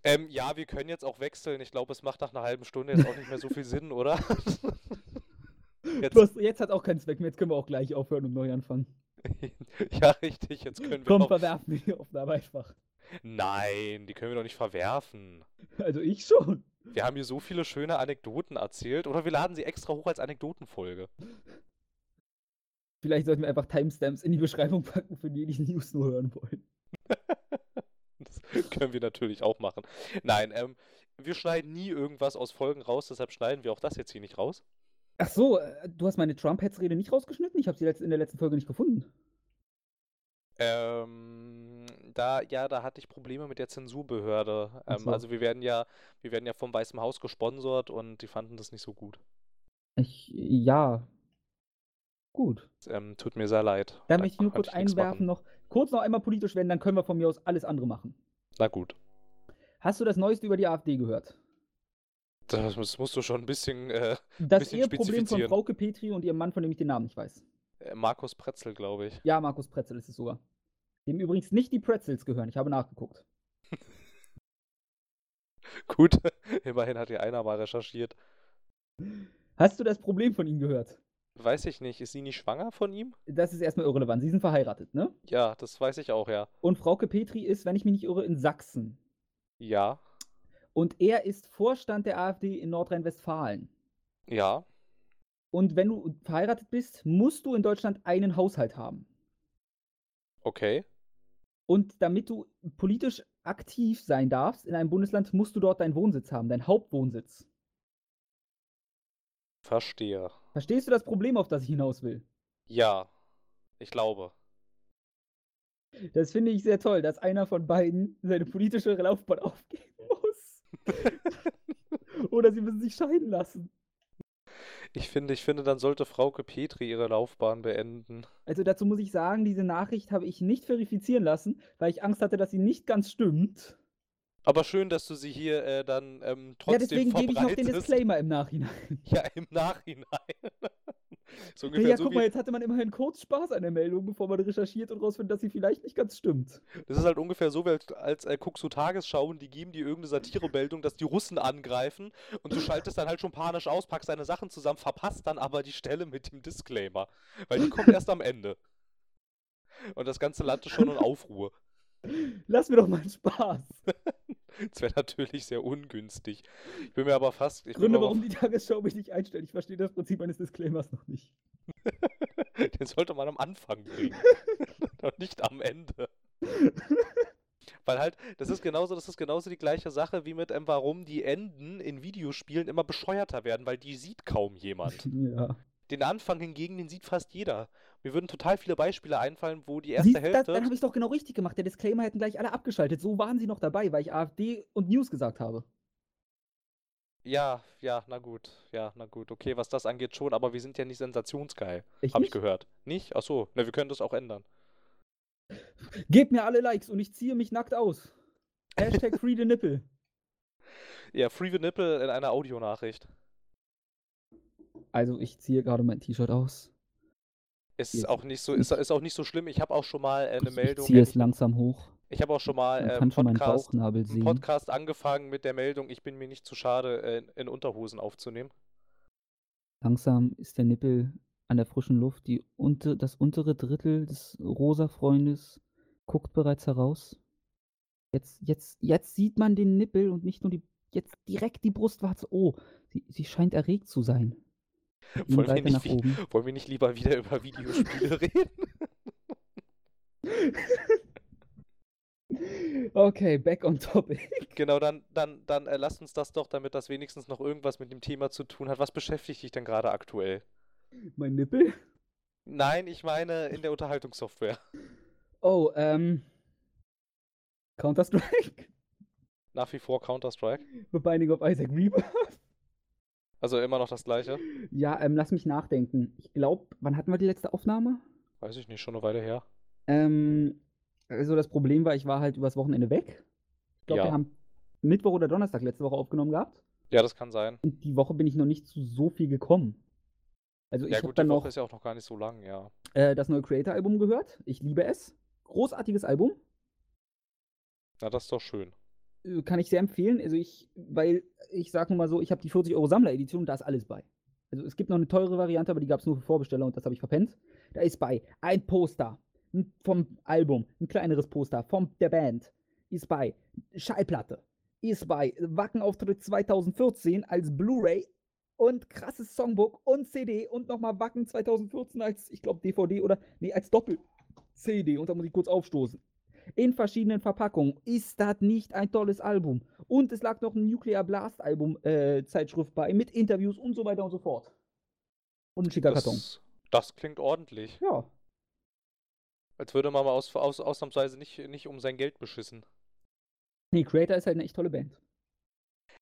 Ähm, ja, wir können jetzt auch wechseln. Ich glaube, es macht nach einer halben Stunde jetzt auch nicht mehr so viel Sinn, oder? [LAUGHS] Jetzt, Was, jetzt hat auch keinen Zweck mehr. Jetzt können wir auch gleich aufhören und neu anfangen. ja, richtig. Jetzt können wir Komm, auch. verwerfen wir die Aufnahme einfach. Nein, die können wir doch nicht verwerfen. Also ich schon. Wir haben hier so viele schöne Anekdoten erzählt. Oder wir laden sie extra hoch als Anekdotenfolge. Vielleicht sollten wir einfach Timestamps in die Beschreibung packen, für die die News nur hören wollen. [LAUGHS] Das können wir natürlich auch machen. Nein, ähm, wir schneiden nie irgendwas aus Folgen raus, deshalb schneiden wir auch das jetzt hier nicht raus. Ach so, äh, du hast meine Trump-Heads-Rede nicht rausgeschnitten? Ich habe sie in der letzten Folge nicht gefunden. Ähm, da, ja, da hatte ich Probleme mit der Zensurbehörde. Ähm, so. also wir werden ja, wir werden ja vom Weißen Haus gesponsert und die fanden das nicht so gut. Ich, ja. Gut. Ähm, tut mir sehr leid. Da möchte ich nur kurz ich einwerfen noch, kurz noch einmal politisch werden, dann können wir von mir aus alles andere machen. Na gut. Hast du das Neueste über die AfD gehört? Das, musst du schon ein bisschen, äh, Das bisschen Eheproblem von. Frauke Petri und ihrem Mann, von dem ich den Namen nicht weiß. äh, Markus Pretzel, glaube ich. Ja, Markus Pretzel ist es sogar. Dem übrigens nicht die Pretzels gehören. Ich habe nachgeguckt. [LAUGHS] Gut, [LAUGHS] immerhin hat hier einer mal recherchiert. Hast du das Problem von ihm gehört? Weiß ich nicht, ist sie nicht schwanger von ihm? Das ist erstmal irrelevant. Sie sind verheiratet, ne? Ja, das weiß ich auch, ja. Und Frauke Petri ist, wenn ich mich nicht irre, in Sachsen. Ja, Und er ist Vorstand der AfD in Nordrhein-Westfalen. ja, Und wenn du verheiratet bist, musst du in Deutschland einen Haushalt haben. okay. Und damit du politisch aktiv sein darfst in einem Bundesland, musst du dort deinen Wohnsitz haben, deinen Hauptwohnsitz. Verstehe. Verstehst du das Problem, auf das ich hinaus will? Ja, ich glaube. Das finde ich sehr toll, dass einer von beiden seine politische Laufbahn [LAUGHS] aufgeben muss. [LAUGHS] Oder sie müssen sich scheiden lassen. Ich finde, ich finde, dann sollte Frauke Petri ihre Laufbahn beenden. Also dazu muss ich sagen, diese Nachricht habe ich nicht verifizieren lassen, weil ich Angst hatte, dass sie nicht ganz stimmt. Aber schön, dass du sie hier äh, dann ähm, Ja, trotzdem deswegen gebe ich noch den. Disclaimer im Nachhinein. [LAUGHS] Ja, im Nachhinein. [LAUGHS] so Ja, ungefähr ja so guck mal, jetzt hatte man immerhin kurz Spaß an der Meldung, bevor man recherchiert und rausfindet, dass sie vielleicht nicht ganz stimmt. das ist halt ungefähr so, als, als äh, guckst du Tagesschau und die geben dir irgendeine Satiremeldung, dass die Russen angreifen und du schaltest dann halt schon panisch aus, packst deine Sachen zusammen, verpasst dann aber die Stelle mit dem Disclaimer. Weil die kommt erst am Ende. Und das ganze Land ist schon in [LAUGHS] Aufruhr. Lass mir doch mal Spaß. [LAUGHS] Das wäre natürlich sehr ungünstig. Ich bin mir aber fast. Ich Gründe, warum die Tagesschau mich nicht einstellt. Ich verstehe das Prinzip eines Disclaimers noch nicht. [LAUGHS] Den sollte man am Anfang bringen. [LAUGHS] Und nicht am Ende. Weil halt, das ist genauso, das ist genauso die gleiche Sache wie mit, ähm, warum die Enden in Videospielen immer bescheuerter werden, weil die sieht kaum jemand. Ja. Den Anfang hingegen, den sieht fast jeder. Mir würden total viele Beispiele einfallen, wo die erste Siehst, das, Hälfte. dann habe ich doch genau richtig gemacht. Der Disclaimer hätten gleich alle abgeschaltet. So waren sie noch dabei, weil ich AfD und News gesagt habe. Ja, ja, na gut. Ja, na gut. Okay, was das angeht schon, aber wir sind ja nicht sensationsgeil. Habe ich gehört. Nicht? Ach so, na, wir können das auch ändern. Gebt mir alle Likes und ich ziehe mich nackt aus. [LAUGHS] Hashtag Free the Nipple. Ja, Free the Nipple in einer Audionachricht. Also ich ziehe gerade mein T-Shirt aus. Ist Jetzt- auch nicht so, ist, ist auch nicht so schlimm. Ich habe auch schon mal äh, eine Ich, ich Meldung. ziehe es langsam hoch. ich habe auch schon mal äh, schon Podcast, Bauchnabel einen. Podcast angefangen mit der Meldung, ich bin mir nicht zu schade, äh, in, in Unterhosen aufzunehmen. Langsam ist der Nippel an der frischen Luft. Die unter, das untere Drittel des rosa Freundes guckt bereits heraus. Jetzt, jetzt, jetzt sieht man den Nippel und nicht nur die, jetzt direkt die Brustwarze. Oh, sie, sie scheint erregt zu sein. [LAUGHS] Wollen wir, nicht wollen wir nicht lieber wieder über Videospiele [LAUGHS] reden? Okay, back on topic. Genau, dann, dann, dann äh, lasst uns das doch, damit das wenigstens noch irgendwas mit dem Thema zu tun hat. Was beschäftigt dich denn gerade aktuell? Mein Nippel? Nein, ich meine in der Unterhaltungssoftware. Oh, ähm. Counter-Strike? Nach wie vor Counter-Strike. The Binding of Isaac Rebirth? Also immer noch das gleiche. Ja, ähm, lass mich nachdenken. Ich glaube, wann hatten wir die letzte Aufnahme? Weiß ich nicht, schon eine Weile her. Ähm, also das Problem war, ich war halt übers Wochenende weg. Ich glaube, Ja. wir haben Mittwoch oder Donnerstag letzte Woche aufgenommen gehabt. Ja, das kann sein. Und die Woche bin ich noch nicht zu so viel gekommen. Also ich Ja habe dann Woche noch ist ja auch noch gar nicht so lang, ja. äh, das neue Creator-Album gehört. Ich liebe es. Großartiges Album. Na, das ist doch schön. Äh, Kann ich sehr empfehlen. Also ich, weil ich sag nur mal so, ich habe die 40 Euro Sammler-Edition, da ist alles bei. Also es gibt noch eine teure Variante, aber die gab es nur für Vorbesteller und das habe ich verpennt. Da ist bei ein Poster vom Album, ein kleineres Poster von der Band, ist bei Schallplatte, ist bei Wacken-Auftritt 2014 als Blu-ray und krasses Songbook und CD und nochmal Wacken 2014 als, ich glaube, DVD oder, nee, als Doppel-CD und da muss ich kurz aufstoßen in verschiedenen Verpackungen. Ist das nicht ein tolles Album? Und es lag noch ein Nuclear Blast Album äh, Zeitschrift bei mit Interviews und so weiter und so fort. Und ein schicker Karton. Das, klingt ordentlich. Ja. Als würde man mal aus, aus, ausnahmsweise nicht, nicht um sein Geld beschissen. Nee, Creator ist halt eine echt tolle Band.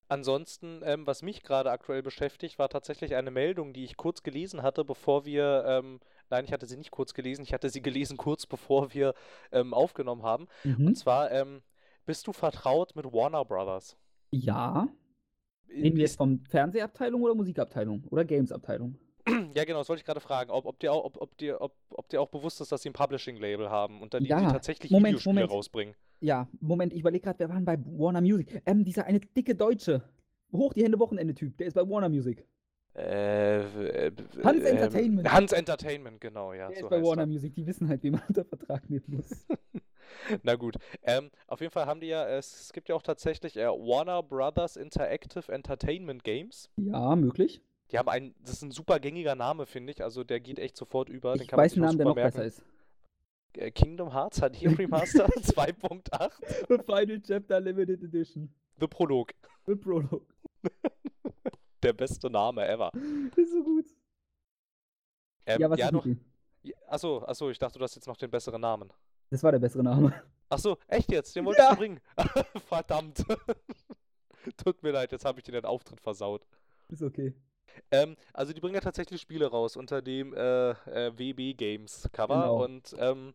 Ansonsten, ähm, was mich gerade aktuell beschäftigt, war tatsächlich eine Meldung, die ich kurz gelesen hatte, bevor wir, ähm, nein, ich hatte sie nicht kurz gelesen, ich hatte sie gelesen kurz bevor wir ähm, aufgenommen haben. Mhm. Und zwar, ähm, bist du vertraut mit Warner Brothers? Ja. Reden wir jetzt von Fernsehabteilung oder Musikabteilung oder Gamesabteilung? [CLEARS THROAT] Ja, genau, das wollte ich gerade fragen, ob, ob, dir auch, ob, ob, dir, ob, ob dir auch bewusst ist, dass sie ein Publishing-Label haben, dem sie Ja, tatsächlich Moment, Videospiele Moment. rausbringen. Ja, Moment, ich überlege gerade, wer war denn bei Warner Music? Ähm, dieser eine dicke Deutsche. Hoch die Hände Wochenende-Typ, der ist bei Warner Music. Äh, äh, Hans ähm, Entertainment. Hans Entertainment, genau, ja. Der so ist bei Warner er. Music, die wissen halt, wie man [LAUGHS] unter Vertrag nehmen muss. [LAUGHS] Na gut. Ähm, auf jeden Fall haben die ja, es, gibt ja auch tatsächlich äh, Warner Brothers Interactive Entertainment Games. ja, möglich. Die haben einen, das ist ein super gängiger Name, finde ich. Also der geht echt sofort über. Den Ich kann man weiß einen Namen, der noch besser merken. ist. Äh, Kingdom Hearts HD [LAUGHS] Remaster 2.8. The Final Chapter Limited Edition. The Prolog. The Prologue. Der beste Name ever. Das ist so gut. Ähm, ja, was ja? Ja, Achso, achso, ich dachte, du hast jetzt noch den besseren Namen. Das war der bessere Name. Achso, echt jetzt? Den wolltest Ja. du bringen? [LAUGHS] Verdammt. [LAUGHS] Tut mir leid, jetzt habe ich dir den Auftritt versaut. Ist okay. Ähm, also die bringen ja tatsächlich Spiele raus unter dem äh, äh, WB Games Cover Genau. und ähm,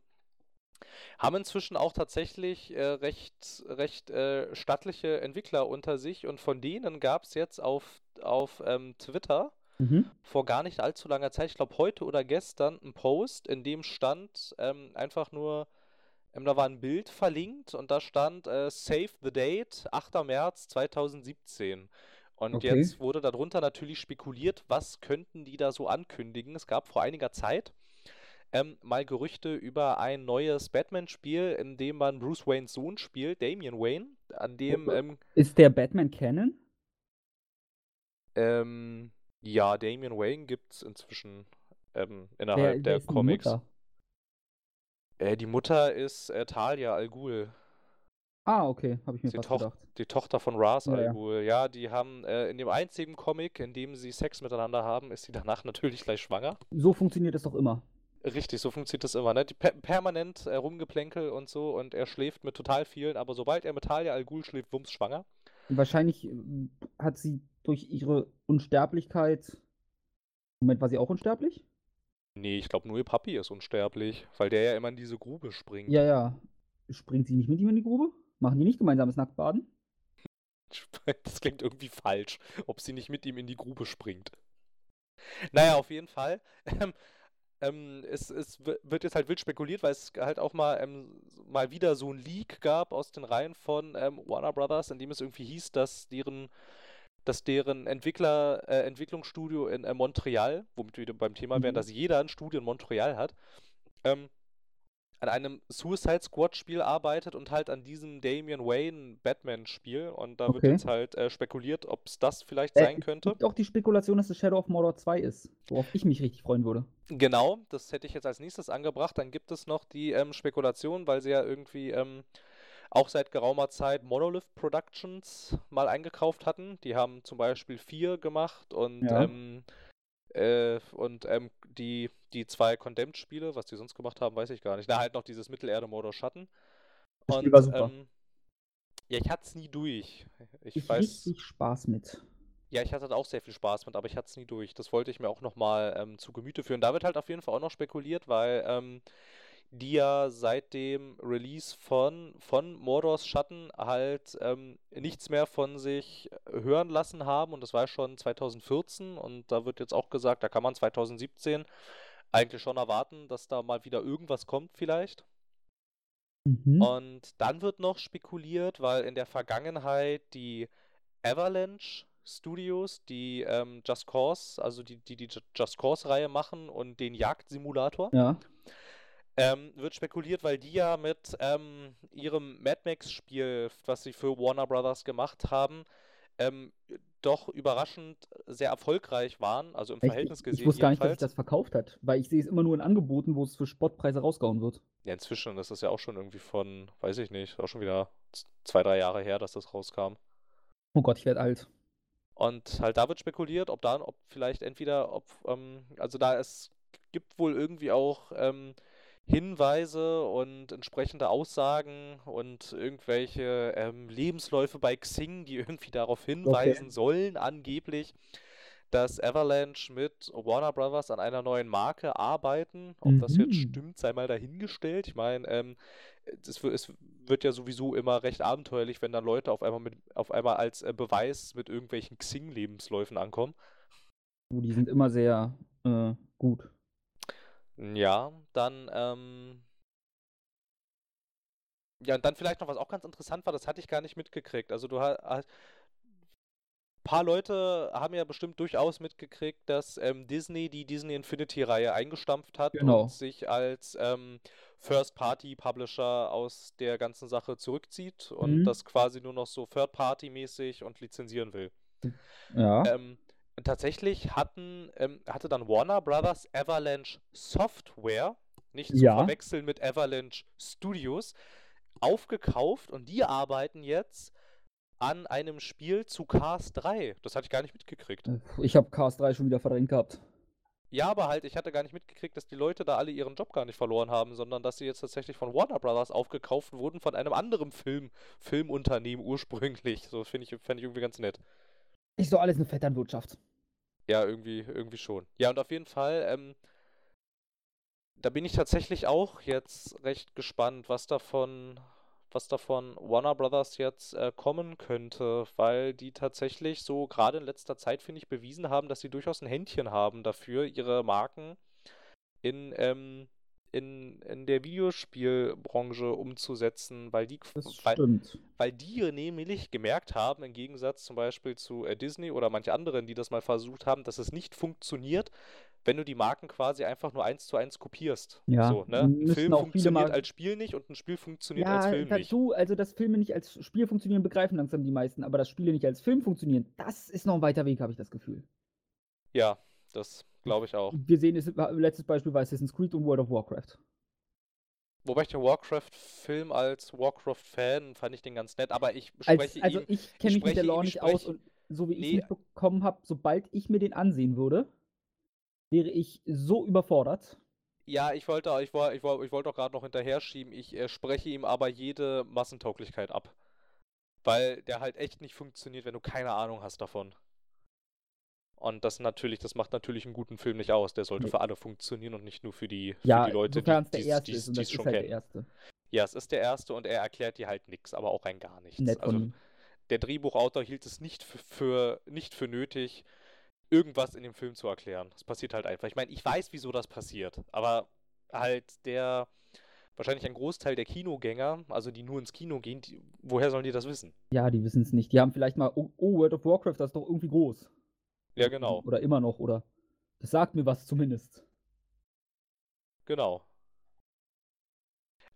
haben inzwischen auch tatsächlich äh, recht, recht äh, stattliche Entwickler unter sich und von denen gab es jetzt auf, auf ähm, Twitter Mhm. vor gar nicht allzu langer Zeit, ich glaube heute oder gestern, einen Post, in dem stand ähm, einfach nur, ähm, da war ein Bild verlinkt und da stand äh, Save the Date, 8. März 2017. Und Okay. jetzt wurde darunter natürlich spekuliert, was könnten die da so ankündigen. Es gab vor einiger Zeit ähm, mal Gerüchte über ein neues Batman-Spiel, in dem man Bruce Waynes Sohn spielt, Damian Wayne, an dem Okay. ähm, Ist der Batman Canon? Ähm, ja, Damian Wayne gibt es inzwischen ähm, innerhalb wer der ist denn die Comics. Mutter? Äh, die Mutter ist äh, Talia Al Ghul, Ah, okay, habe ich mir die, fast Toch gedacht. die Tochter von Ra's Ja, Al ja. Ghul. Ja, die haben äh, in dem einzigen Comic, in dem sie Sex miteinander haben, ist sie danach [LAUGHS] natürlich gleich schwanger. So funktioniert das doch immer. Richtig, so funktioniert das immer, ne? Die per permanent äh, Rumgeplänkel und so und er schläft mit total vielen, aber sobald er mit Talia Al Ghul schläft, wumms schwanger. Wahrscheinlich hat sie durch ihre Unsterblichkeit. Moment, war sie auch unsterblich? Nee, ich glaube nur ihr Papi ist unsterblich, weil der ja immer in diese Grube springt. Ja, ja. Springt sie nicht mit ihm in die Grube? Machen die nicht gemeinsames Nacktbaden? [LAUGHS] Das klingt irgendwie falsch, ob sie nicht mit ihm in die Grube springt. Naja, auf jeden Fall. Ähm, ähm, es, es wi- wird jetzt halt wild spekuliert, weil es halt auch mal, ähm, mal wieder so ein Leak gab aus den Reihen von ähm, Warner Brothers, in dem es irgendwie hieß, dass deren, dass deren Entwickler, äh, Entwicklungsstudio in äh, Montreal, womit wir beim Thema wären, Mhm. dass jeder ein Studio in Montreal hat, ähm, an einem Suicide Squad Spiel arbeitet und halt an diesem Damian Wayne Batman Spiel und da wird Okay. jetzt halt äh, spekuliert, ob es das vielleicht Äh, sein es könnte. gibt auch die Spekulation, dass es Shadow of Mordor 2 ist, worauf ich mich richtig freuen würde. Genau, das hätte ich jetzt als nächstes angebracht. Dann gibt es noch die ähm, Spekulation, weil sie ja irgendwie ähm, auch seit geraumer Zeit Monolith Productions mal eingekauft hatten. Die haben zum Beispiel vier gemacht und, Ja. ähm, äh, und ähm, die, die zwei Condemned-Spiele, was die sonst gemacht haben, weiß ich gar nicht. Na, halt noch dieses Mittelerde Mordor Schatten. Das Und, war super. ähm, ja, ich hatte es nie durch. Ich Ich weiß. richtig Spaß mit. Ja, ich hatte da auch sehr viel Spaß mit, aber ich hatte es nie durch. Das wollte ich mir auch nochmal ähm, zu Gemüte führen. Da wird halt auf jeden Fall auch noch spekuliert, weil ähm, die ja seit dem Release von, von Mordors Schatten halt ähm, nichts mehr von sich hören lassen haben. Und das war schon 2014. Und da wird jetzt auch gesagt, da kann man 2017 eigentlich schon erwarten, dass da mal wieder irgendwas kommt vielleicht. Mhm. Und dann wird noch spekuliert, weil in der Vergangenheit die Avalanche Studios, die ähm, Just Cause, also die, die die Ju- Just Cause-Reihe machen und den Jagdsimulator, Ja. Ähm, wird spekuliert, weil die ja mit ähm, ihrem Mad Max-Spiel, was sie für Warner Brothers gemacht haben, ähm, doch überraschend sehr erfolgreich waren, also im Echt? Verhältnis ich, ich gesehen wusste gar nicht, dass sich jedenfalls. das verkauft hat, weil ich sehe es immer nur in Angeboten, wo es für Spottpreise rausgehauen wird. Ja, inzwischen ist es ja auch schon irgendwie von, weiß ich nicht, auch schon wieder zwei, drei Jahre her, dass das rauskam. Oh Gott, ich werde alt. Und halt da wird spekuliert, ob da, ob vielleicht entweder, ob, ähm, also da es gibt wohl irgendwie auch ähm, Hinweise und entsprechende Aussagen und irgendwelche ähm, Lebensläufe bei Xing, die [LAUGHS] irgendwie darauf hinweisen Okay. sollen, angeblich, dass Avalanche mit Warner Brothers an einer neuen Marke arbeiten. Ob das jetzt Mhm. stimmt, sei mal dahingestellt. Ich meine, ähm, es, es wird ja sowieso immer recht abenteuerlich, wenn dann Leute auf einmal mit auf einmal als äh, Beweis mit irgendwelchen Xing-Lebensläufen ankommen. Oh, Die sind immer sehr äh, gut. Ja, dann, ähm, ja, und dann vielleicht noch, was auch ganz interessant war, das hatte ich gar nicht mitgekriegt. Also du hast, paar Leute haben ja bestimmt durchaus mitgekriegt, dass ähm, Disney die Disney Infinity-Reihe eingestampft hat Genau. und sich als ähm, First-Party-Publisher aus der ganzen Sache zurückzieht und Mhm. das quasi nur noch so Third-Party-mäßig und lizenzieren will. Ja. Ähm, tatsächlich hatten, ähm, hatte dann Warner Brothers Avalanche Software, nicht zu Ja. verwechseln mit Avalanche Studios, aufgekauft und die arbeiten jetzt an einem Spiel zu Cars 3. Das hatte ich gar nicht mitgekriegt. Ich habe Cars 3 schon wieder verdrängt gehabt. Ja, aber halt, ich hatte gar nicht mitgekriegt, dass die Leute da alle ihren Job gar nicht verloren haben, sondern dass sie jetzt tatsächlich von Warner Brothers aufgekauft wurden, von einem anderen Film, Filmunternehmen ursprünglich. So finde ich, fänd ich irgendwie ganz nett. Ist doch alles eine Vetternwirtschaft. Ja, irgendwie, irgendwie schon. Ja, und auf jeden Fall, ähm, da bin ich tatsächlich auch jetzt recht gespannt, was davon, was davon Warner Brothers jetzt äh, kommen könnte, weil die tatsächlich so gerade in letzter Zeit, finde ich, bewiesen haben, dass sie durchaus ein Händchen haben dafür, ihre Marken in, ähm, in, in der Videospielbranche umzusetzen, weil die, weil, weil die nämlich gemerkt haben, im Gegensatz zum Beispiel zu äh, Disney oder manche anderen, die das mal versucht haben, dass es nicht funktioniert, wenn du die Marken quasi einfach nur eins zu eins kopierst. Ja, So, ne? Ein Film funktioniert als Spiel nicht und ein Spiel funktioniert als Ja, Film nicht. dazu, also dass Filme nicht als Spiel funktionieren, begreifen langsam die meisten, aber dass Spiele nicht als Film funktionieren, das ist noch ein weiter Weg, habe ich das Gefühl. Ja, das glaube ich auch. Wir sehen es, letztes Beispiel war Assassin's Creed und World of Warcraft. Wobei ich den Warcraft-Film als Warcraft-Fan fand ich den ganz nett, aber ich Als, spreche also ihm. ich kenne mich mit der Lore ich nicht aus und so wie ich Nee. es mitbekommen habe, sobald ich mir den ansehen würde, wäre ich so überfordert. Ja, ich wollte, ich wollte, ich wollte, ich wollte auch gerade noch hinterher schieben. Ich äh, spreche ihm aber jede Massentauglichkeit ab. Weil der halt echt nicht funktioniert, wenn du keine Ahnung hast davon. Und das natürlich, das macht natürlich einen guten Film nicht aus. Der sollte Nee. für alle funktionieren und nicht nur für die, für Ja, die Leute, sofern es die es ist das ist schon halt der kennen. erste. Ja, es ist der erste und er erklärt dir halt nichts, aber auch rein gar nichts. Nett Also der Drehbuchautor hielt es nicht für, für, nicht für nötig, irgendwas in dem Film zu erklären. Das passiert halt einfach. Ich meine, ich weiß, wieso das passiert, aber halt der, wahrscheinlich ein Großteil der Kinogänger, also die nur ins Kino gehen, die, woher sollen die das wissen? Ja, die wissen es nicht. Die haben vielleicht mal, oh, oh, World of Warcraft, das ist doch irgendwie groß. Ja, genau, Oder immer noch, oder? Das sagt mir was zumindest. genau.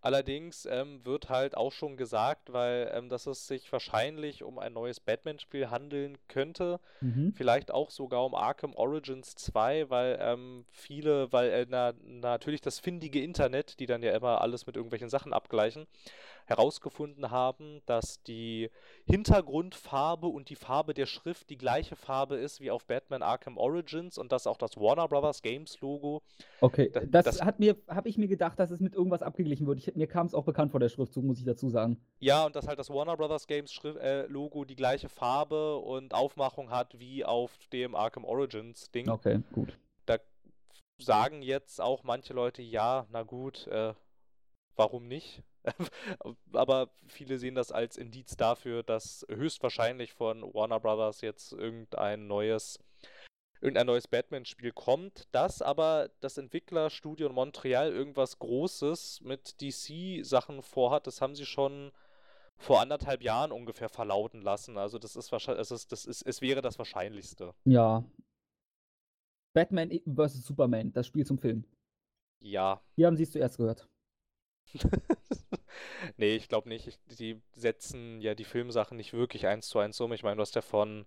Allerdings ähm, wird halt auch schon gesagt, weil ähm, dass es sich wahrscheinlich um ein neues Batman-Spiel handeln könnte, Mhm. Vielleicht auch sogar um Arkham Origins 2, weil ähm, viele, weil äh, na, natürlich das findige Internet, die dann ja immer alles mit irgendwelchen Sachen abgleichen, herausgefunden haben, dass die Hintergrundfarbe und die Farbe der Schrift die gleiche Farbe ist wie auf Batman Arkham Origins und dass auch das Warner Brothers Games Logo. Okay, Da- das, das- hat mir, habe ich mir gedacht, dass es mit irgendwas abgeglichen wird. Ich, mir kam es auch bekannt vor der Schriftzug, muss ich dazu sagen. Ja, und dass halt das Warner Brothers Games Schrift, äh, Logo die gleiche Farbe und Aufmachung hat wie auf dem Arkham Origins Ding. Okay, gut. da sagen jetzt auch manche Leute, ja, na gut, äh, warum nicht? [LAUGHS] Aber viele sehen das als Indiz dafür, dass höchstwahrscheinlich von Warner Brothers jetzt irgendein neues, irgendein neues Batman-Spiel kommt, dass aber das Entwicklerstudio in Montreal irgendwas Großes mit DC-Sachen vorhat. Das haben sie schon vor anderthalb Jahren ungefähr verlauten lassen. Also das ist wahrscheinlich, es ist, das ist, es wäre das Wahrscheinlichste. Ja. Batman vs. Superman, das Spiel zum Film. Ja, Hier haben Sie es zuerst gehört. [LAUGHS] nee, ich glaube nicht. Ich, die setzen ja die Filmsachen nicht wirklich eins zu eins um. Ich meine, du hast ja von,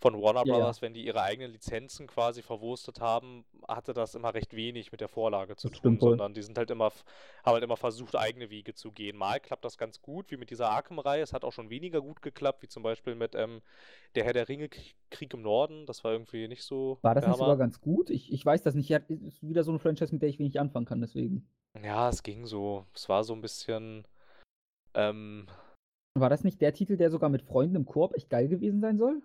von Warner Ja, ja. Brothers, wenn die ihre eigenen Lizenzen quasi verwurstet haben, hatte das immer recht wenig mit der Vorlage zu Das tun, sondern die sind halt immer, haben halt immer versucht, eigene Wege zu gehen. Mal klappt das ganz gut, wie mit dieser Arkham-Reihe. Es hat auch schon weniger gut geklappt, wie zum Beispiel mit ähm, der Herr der Ringe Krieg, im Norden. Das war irgendwie nicht so War das nicht sogar ganz gut? Ich, ich weiß das nicht. Ja, ist wieder so eine Franchise, mit der ich wenig anfangen kann, deswegen. Ja, es ging so. Es war so ein bisschen. Ähm, War das nicht der Titel, der sogar mit Freunden im Koop echt geil gewesen sein soll?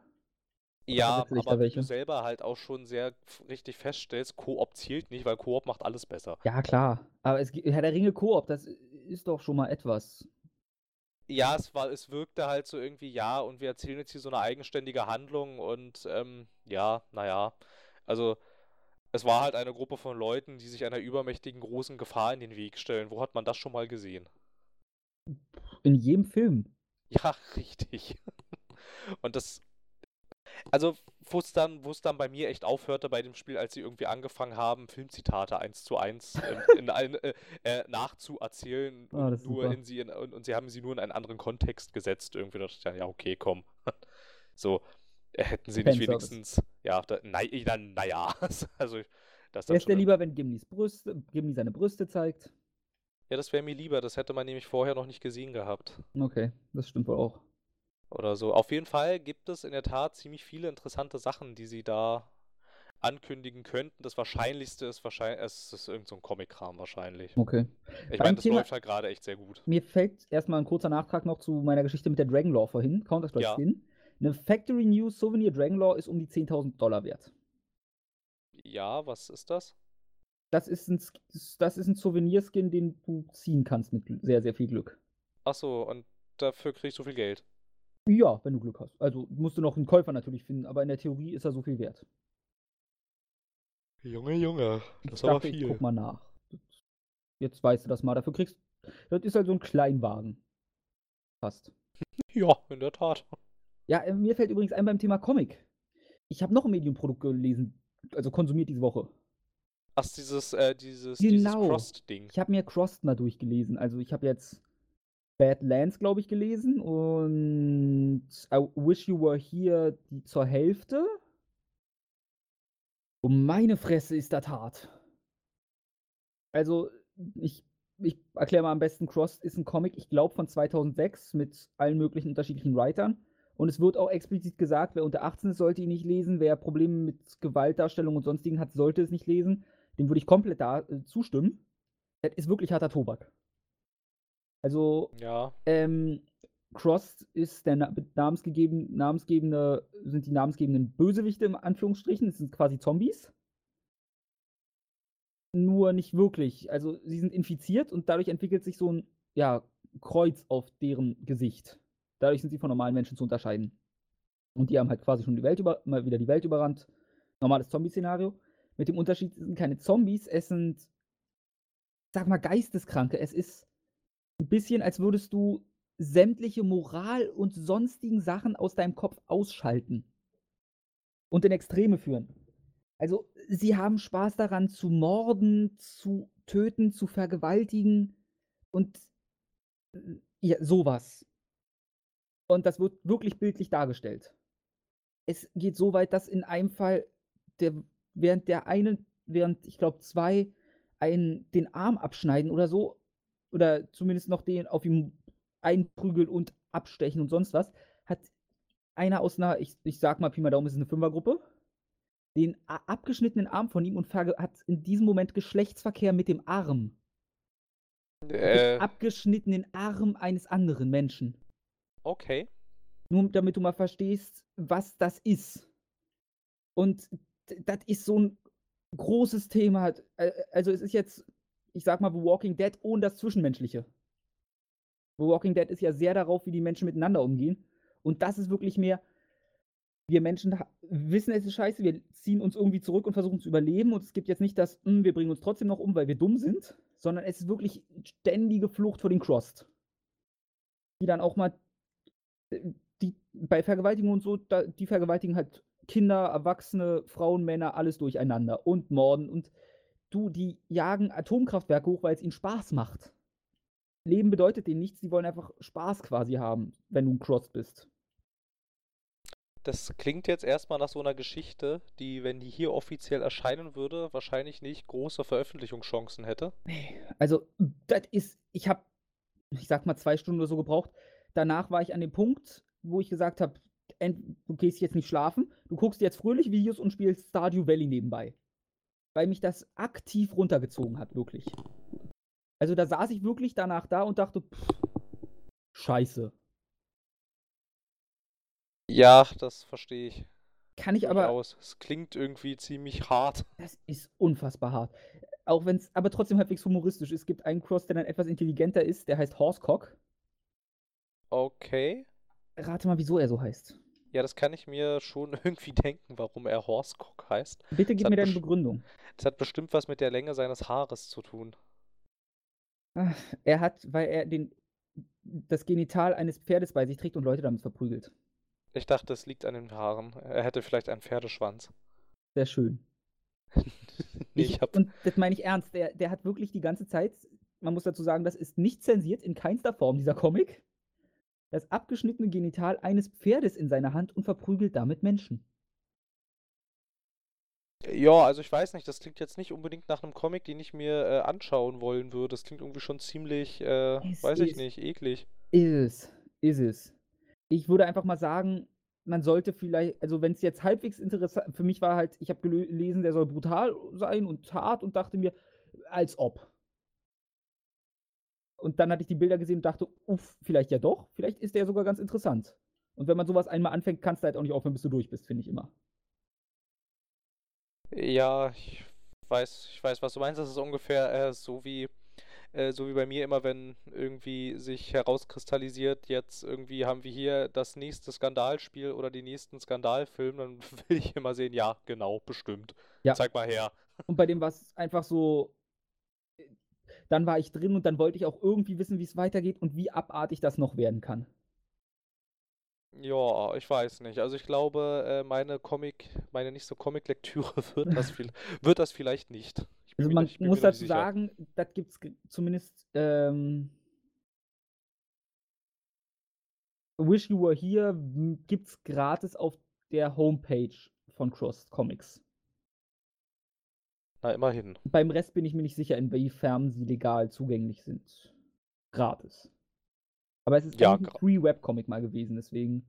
ja, ich da aber welche? du selber halt auch schon sehr richtig feststellst, Koop zielt nicht, weil Koop macht alles besser. Ja, klar. Aber es, Herr der Ringe Koop, das ist doch schon mal etwas. Ja, es war, es wirkte halt so irgendwie, ja, und wir erzählen jetzt hier so eine eigenständige Handlung und ähm, ja, naja. Also, es war halt eine Gruppe von Leuten, die sich einer übermächtigen großen Gefahr in den Weg stellen. Wo hat man das schon mal gesehen? In jedem Film. [LAUGHS] Ja, richtig. [LAUGHS] Und das, also, wo es dann, dann bei mir echt aufhörte bei dem Spiel, als sie irgendwie angefangen haben, Filmzitate eins zu eins in, in ein, äh, äh, nachzuerzählen Ah, nur in sie in, und, und sie haben sie nur in einen anderen Kontext gesetzt. Irgendwie dachte ich dann, ja, okay, komm. [LAUGHS] So, hätten sie nicht wenigstens, ja, da, dann, naja, [LAUGHS] also, das ist schon dir lieber, wenn Gimli seine Brüste zeigt? Ja, das wäre mir lieber, das hätte man nämlich vorher noch nicht gesehen gehabt. Okay, das stimmt wohl auch. Oder so. Auf jeden Fall gibt es in der Tat ziemlich viele interessante Sachen, die sie da ankündigen könnten. Das Wahrscheinlichste ist wahrscheinlich, es ist irgend so ein Comic-Kram wahrscheinlich. Okay. Ich meine, das Thema- läuft halt gerade echt sehr gut. Mir fällt erstmal ein kurzer Nachtrag noch zu meiner Geschichte mit der Dragonlaw vorhin, Counter-Strike Ja. Eine Factory News Souvenir Dragonlaw ist um die 10.000 Dollar wert. Ja, was ist das? Das ist ein, das ist ein Souvenir-Skin, den du ziehen kannst mit sehr, sehr viel Glück. Achso, und dafür kriegst du viel Geld. Ja, wenn du Glück hast. Also musst du noch einen Käufer natürlich finden, aber in der Theorie ist er so viel wert. Junge, Junge, Ich dachte, ich guck mal nach. Jetzt weißt du das mal. Dafür kriegst Das ist halt so ein Kleinwagen. Fast. [LAUGHS] Ja, in der Tat. Ja, äh, mir fällt übrigens ein beim Thema Comic. Ich habe noch ein Medienprodukt gelesen, also konsumiert diese Woche. Ach, dieses, äh, dieses, dieses Genau. Crossed-Ding. Ich habe mir Crossed mal durchgelesen. Also ich habe jetzt Badlands, glaube ich, gelesen und I Wish You Were Here die zur Hälfte. Und meine Fresse ist das hart. Also, ich, ich erkläre mal am besten, Crossed ist ein Comic, ich glaube von 2006 mit allen möglichen unterschiedlichen Writern. Und es wird auch explizit gesagt, wer unter 18 ist, sollte ihn nicht lesen. Wer Probleme mit Gewaltdarstellung und sonstigen hat, sollte es nicht lesen. Dem würde ich komplett da, äh, zustimmen. Das ist wirklich harter Tobak. Also, Ja. ähm, Crossed ist der na namensgegeben, namensgebende, sind die namensgebenden Bösewichte im Anführungsstrichen. Das sind quasi Zombies. Nur nicht wirklich. Also sie sind infiziert und dadurch entwickelt sich so ein ja, Kreuz auf deren Gesicht. Dadurch sind sie von normalen Menschen zu unterscheiden. Und die haben halt quasi schon die Welt über, mal wieder die Welt überrannt. Normales Zombie-Szenario. Mit dem Unterschied, sind keine Zombies, es sind, sag mal, Geisteskranke. Es ist ein bisschen, als würdest du sämtliche Moral und sonstigen Sachen aus deinem Kopf ausschalten und in Extreme führen. Also, sie haben Spaß daran, zu morden, zu töten, zu vergewaltigen und äh, ja, sowas. Und das wird wirklich bildlich dargestellt. Es geht so weit, dass in einem Fall, der, während der eine, während ich glaube zwei, einen den Arm abschneiden oder so, oder zumindest noch den auf ihm einprügeln und abstechen und sonst was, hat einer aus einer, ich, ich sag mal, Pi mal Daumen ist eine Fünfergruppe, den abgeschnittenen Arm von ihm und hat in diesem Moment Geschlechtsverkehr mit dem Arm. Äh, abgeschnittenen Arm eines anderen Menschen. Okay. Nur damit du mal verstehst, was das ist. Und das ist so ein großes Thema. Äh, Also es ist jetzt, ich sag mal, The Walking Dead ohne das Zwischenmenschliche. The Walking Dead ist ja sehr darauf, wie die Menschen miteinander umgehen. Und das ist wirklich mehr, wir Menschen wissen, es ist scheiße, wir ziehen uns irgendwie zurück und versuchen zu überleben. Und es gibt jetzt nicht das, "Hm, wir bringen uns trotzdem noch um, weil wir dumm sind, sondern es ist wirklich ständige Flucht vor den Crossed. Die dann auch mal die bei Vergewaltigung und so, da, die vergewaltigen halt Kinder, Erwachsene, Frauen, Männer, alles durcheinander und morden und du, die jagen Atomkraftwerke hoch, weil es ihnen Spaß macht. Leben bedeutet denen nichts, die wollen einfach Spaß quasi haben, wenn du ein Cross bist. Das klingt jetzt erstmal nach so einer Geschichte, die, wenn die hier offiziell erscheinen würde, wahrscheinlich nicht große Veröffentlichungschancen hätte. Also, das ist, ich habe, ich sag mal, zwei Stunden oder so gebraucht. Danach war ich an dem Punkt, wo ich gesagt habe, du gehst jetzt nicht schlafen, du guckst jetzt fröhlich Videos und spielst Stardew Valley nebenbei. Weil mich das aktiv runtergezogen hat, wirklich. Also, da saß ich wirklich danach da und dachte: „Scheiße.“ Ja, das verstehe ich. Kann ich aber Durchaus. Es klingt irgendwie ziemlich hart. Das ist unfassbar hart. Auch wenn's aber trotzdem halbwegs humoristisch ist. Es gibt einen Cross, der dann etwas intelligenter ist, der heißt Horsecock. Okay. Rate mal, wieso er so heißt. Ja, das kann ich mir schon [LAUGHS] irgendwie denken, warum er Horsecock heißt. Bitte gib mir deine Begründung. das hat bestimmt was mit der Länge seines Haares zu tun. Ach, er hat, weil er den das Genital eines Pferdes bei sich trägt und Leute damit verprügelt. Ich dachte, es liegt an den Haaren. Er hätte vielleicht einen Pferdeschwanz. Sehr schön. [LAUGHS] Ne, Ich habe und das meine ich ernst, der der hat wirklich die ganze Zeit man muss dazu sagen, das ist nicht zensiert in keinster Form, dieser Comic. Das abgeschnittene Genital eines Pferdes in seiner Hand und verprügelt damit Menschen. Ja, also ich weiß nicht, das klingt jetzt nicht unbedingt nach 'nem Comic, den ich mir, äh, anschauen wollen würde. Das klingt irgendwie schon ziemlich, äh, Es weiß ich nicht, eklig. Ist es, ist es. Ich würde einfach mal sagen, man sollte vielleicht also, wenn's jetzt halbwegs interessa für mich war halt ich habe gelesen, der soll brutal sein und hart und dachte mir: „Als ob.“ Und dann hatte ich die Bilder gesehen und dachte: „Uff, vielleicht ja doch. Vielleicht ist der ja sogar ganz interessant.“ Und wenn man so was einmal anfängt, kannst du halt auch nicht aufhören, bis du durch bist, finde ich immer. Ja, ich weiß ich weiß, was du meinst. Das ist ungefähr, äh, so wie äh, so wie bei mir immer, wenn irgendwie sich herauskristallisiert, jetzt irgendwie haben wir hier das nächste Skandalspiel oder den nächsten Skandalfilm, dann [LAUGHS] will ich immer sehen, ja, genau, bestimmt. Ja. Zeig mal her. Und bei dem war's einfach so dann war ich drin und dann wollte ich auch irgendwie wissen, wie's weitergeht und wie abartig das noch werden kann. Ja, ich weiß nicht. Also, ich glaube, äh, meine Comic meine nächste Comiclektüre [LAUGHS] wird das viel wird das vielleicht nicht. Also, man nicht muss mir nicht dazu sagen, das gibt's g zumindest, ähm Wish You Were Here w gibt's gratis auf der Homepage von Crossed Comics. Na, immerhin. Beim Rest bin ich mir nicht sicher, inwiefern sie legal zugänglich sind. Gratis. Aber es ist Ja, eigentlich 'n gra Free Webcomic mal gewesen, deswegen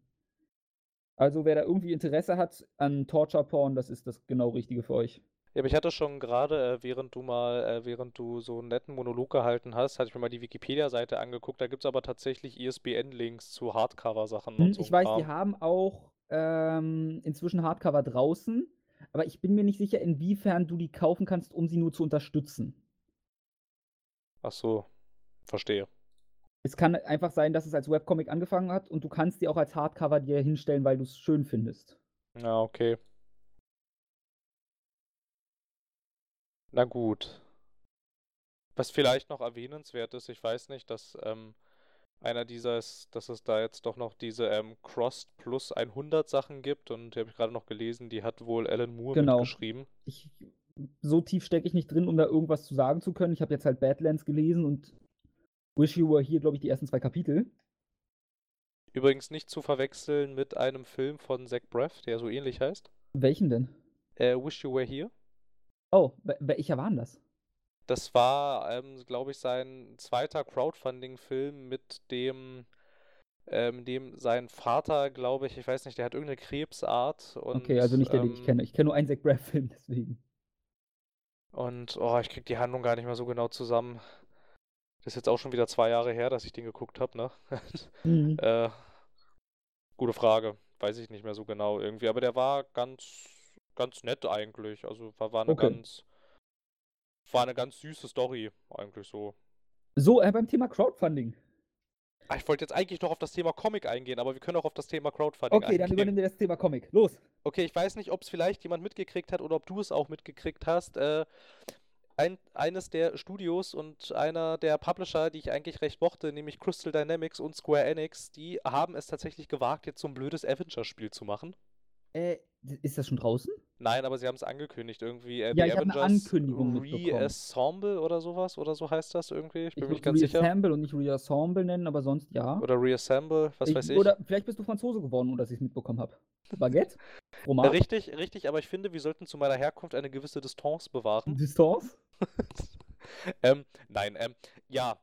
also, wer da irgendwie Interesse hat an Torture Porn, das ist das genau Richtige für euch. Ja, aber ich hatte schon grade, äh, während du mal äh, während du so 'n netten Monolog gehalten hast, hatte ich mir mal die Wikipedia-Seite angeguckt. Da gibt's aber tatsächlich ISBN-Links zu Hardcover-Sachen und Hm, so ich weiß, die Kram. haben auch, ähm, inzwischen Hardcover draußen, aber ich bin mir nicht sicher, inwiefern du die kaufen kannst, um sie nur zu unterstützen. Ach so, verstehe. Es kann einfach sein, dass es als Webcomic angefangen hat und du kannst die auch als Hardcover dir hinstellen, weil du's schön findest. Ja, okay. Na gut. Was vielleicht noch erwähnenswert ist, ich weiß nicht, dass, ähm, einer dieser ist dass es da jetzt doch noch diese, ähm, Crossed Plus 100 Sachen gibt und die habe ich grade noch gelesen, die hat wohl Alan Moore Genau. mitgeschrieben. Ich so tief stecke ich nicht drin, um da irgendwas zu sagen zu können. Ich habe jetzt halt Badlands gelesen und Wish You Were Here, glaube ich, die ersten 2 Kapitel. Übrigens nicht zu verwechseln mit einem Film von Zach Braff, der so ähnlich heißt. Welchen denn? Äh, Wish You Were Here. Oh, we welcher war 'n das? Das war, ähm, glaube ich, sein 2. Crowdfunding-Film, mit dem ähm, dem sein Vater, glaube ich ich weiß nicht, der hat irgend 'ne Krebsart und, Okay, also nicht der, den ich ähm kenne. Ich kenne nur einen Zach Braff-Film, [LAUGHS] deswegen. Und, oh, ich kriege die Handlung gar nicht mehr so genau zusammen. Das ist jetzt auch schon wieder 2 Jahre her, dass ich den geguckt habe, ne? [LAUGHS] Mhm. Äh, gute Frage. Weiß ich nicht mehr so genau irgendwie, aber der war ganz ganz nett eigentlich. Also, war war 'ne Okay. ganz war 'ne ganz süße Story eigentlich so. So, äh, beim Thema Crowdfunding. Ah, ich wollte jetzt eigentlich noch auf das Thema Comic eingehen, aber wir können auch auf das Thema Crowdfunding Okay, dann eingehen. übernimm dir das Thema Comic. Los. Okay, ich weiß nicht, ob's vielleicht jemand mitgekriegt hat oder ob du es auch mitgekriegt hast. Äh, ein eines der Studios und einer der Publisher, die ich eigentlich recht mochte, nämlich Crystal Dynamics und Square Enix, die haben es tatsächlich gewagt, jetzt so 'n blödes Avengers-Spiel zu machen. Äh, ist das schon draußen? Nein, aber sie haben's angekündigt irgendwie, äh, Ja, ich habe 'ne Avengers Ankündigung. Re-Assemble oder so was oder so heißt das irgendwie. Ich Ich bin mir nicht ganz sicher. Reassemble und nicht Reassemble nennen, aber sonst ja. Oder Reassemble, was Ich weiß ich. oder vielleicht bist du Franzose geworden, ohne dass ich's mitbekommen habe. Baguette? [LAUGHS] Fromage? richtig, richtig, aber ich finde, wir sollten zu meiner Herkunft eine gewisse Distanz bewahren. Distanz? [LAUGHS] Ähm, nein, ähm, ja.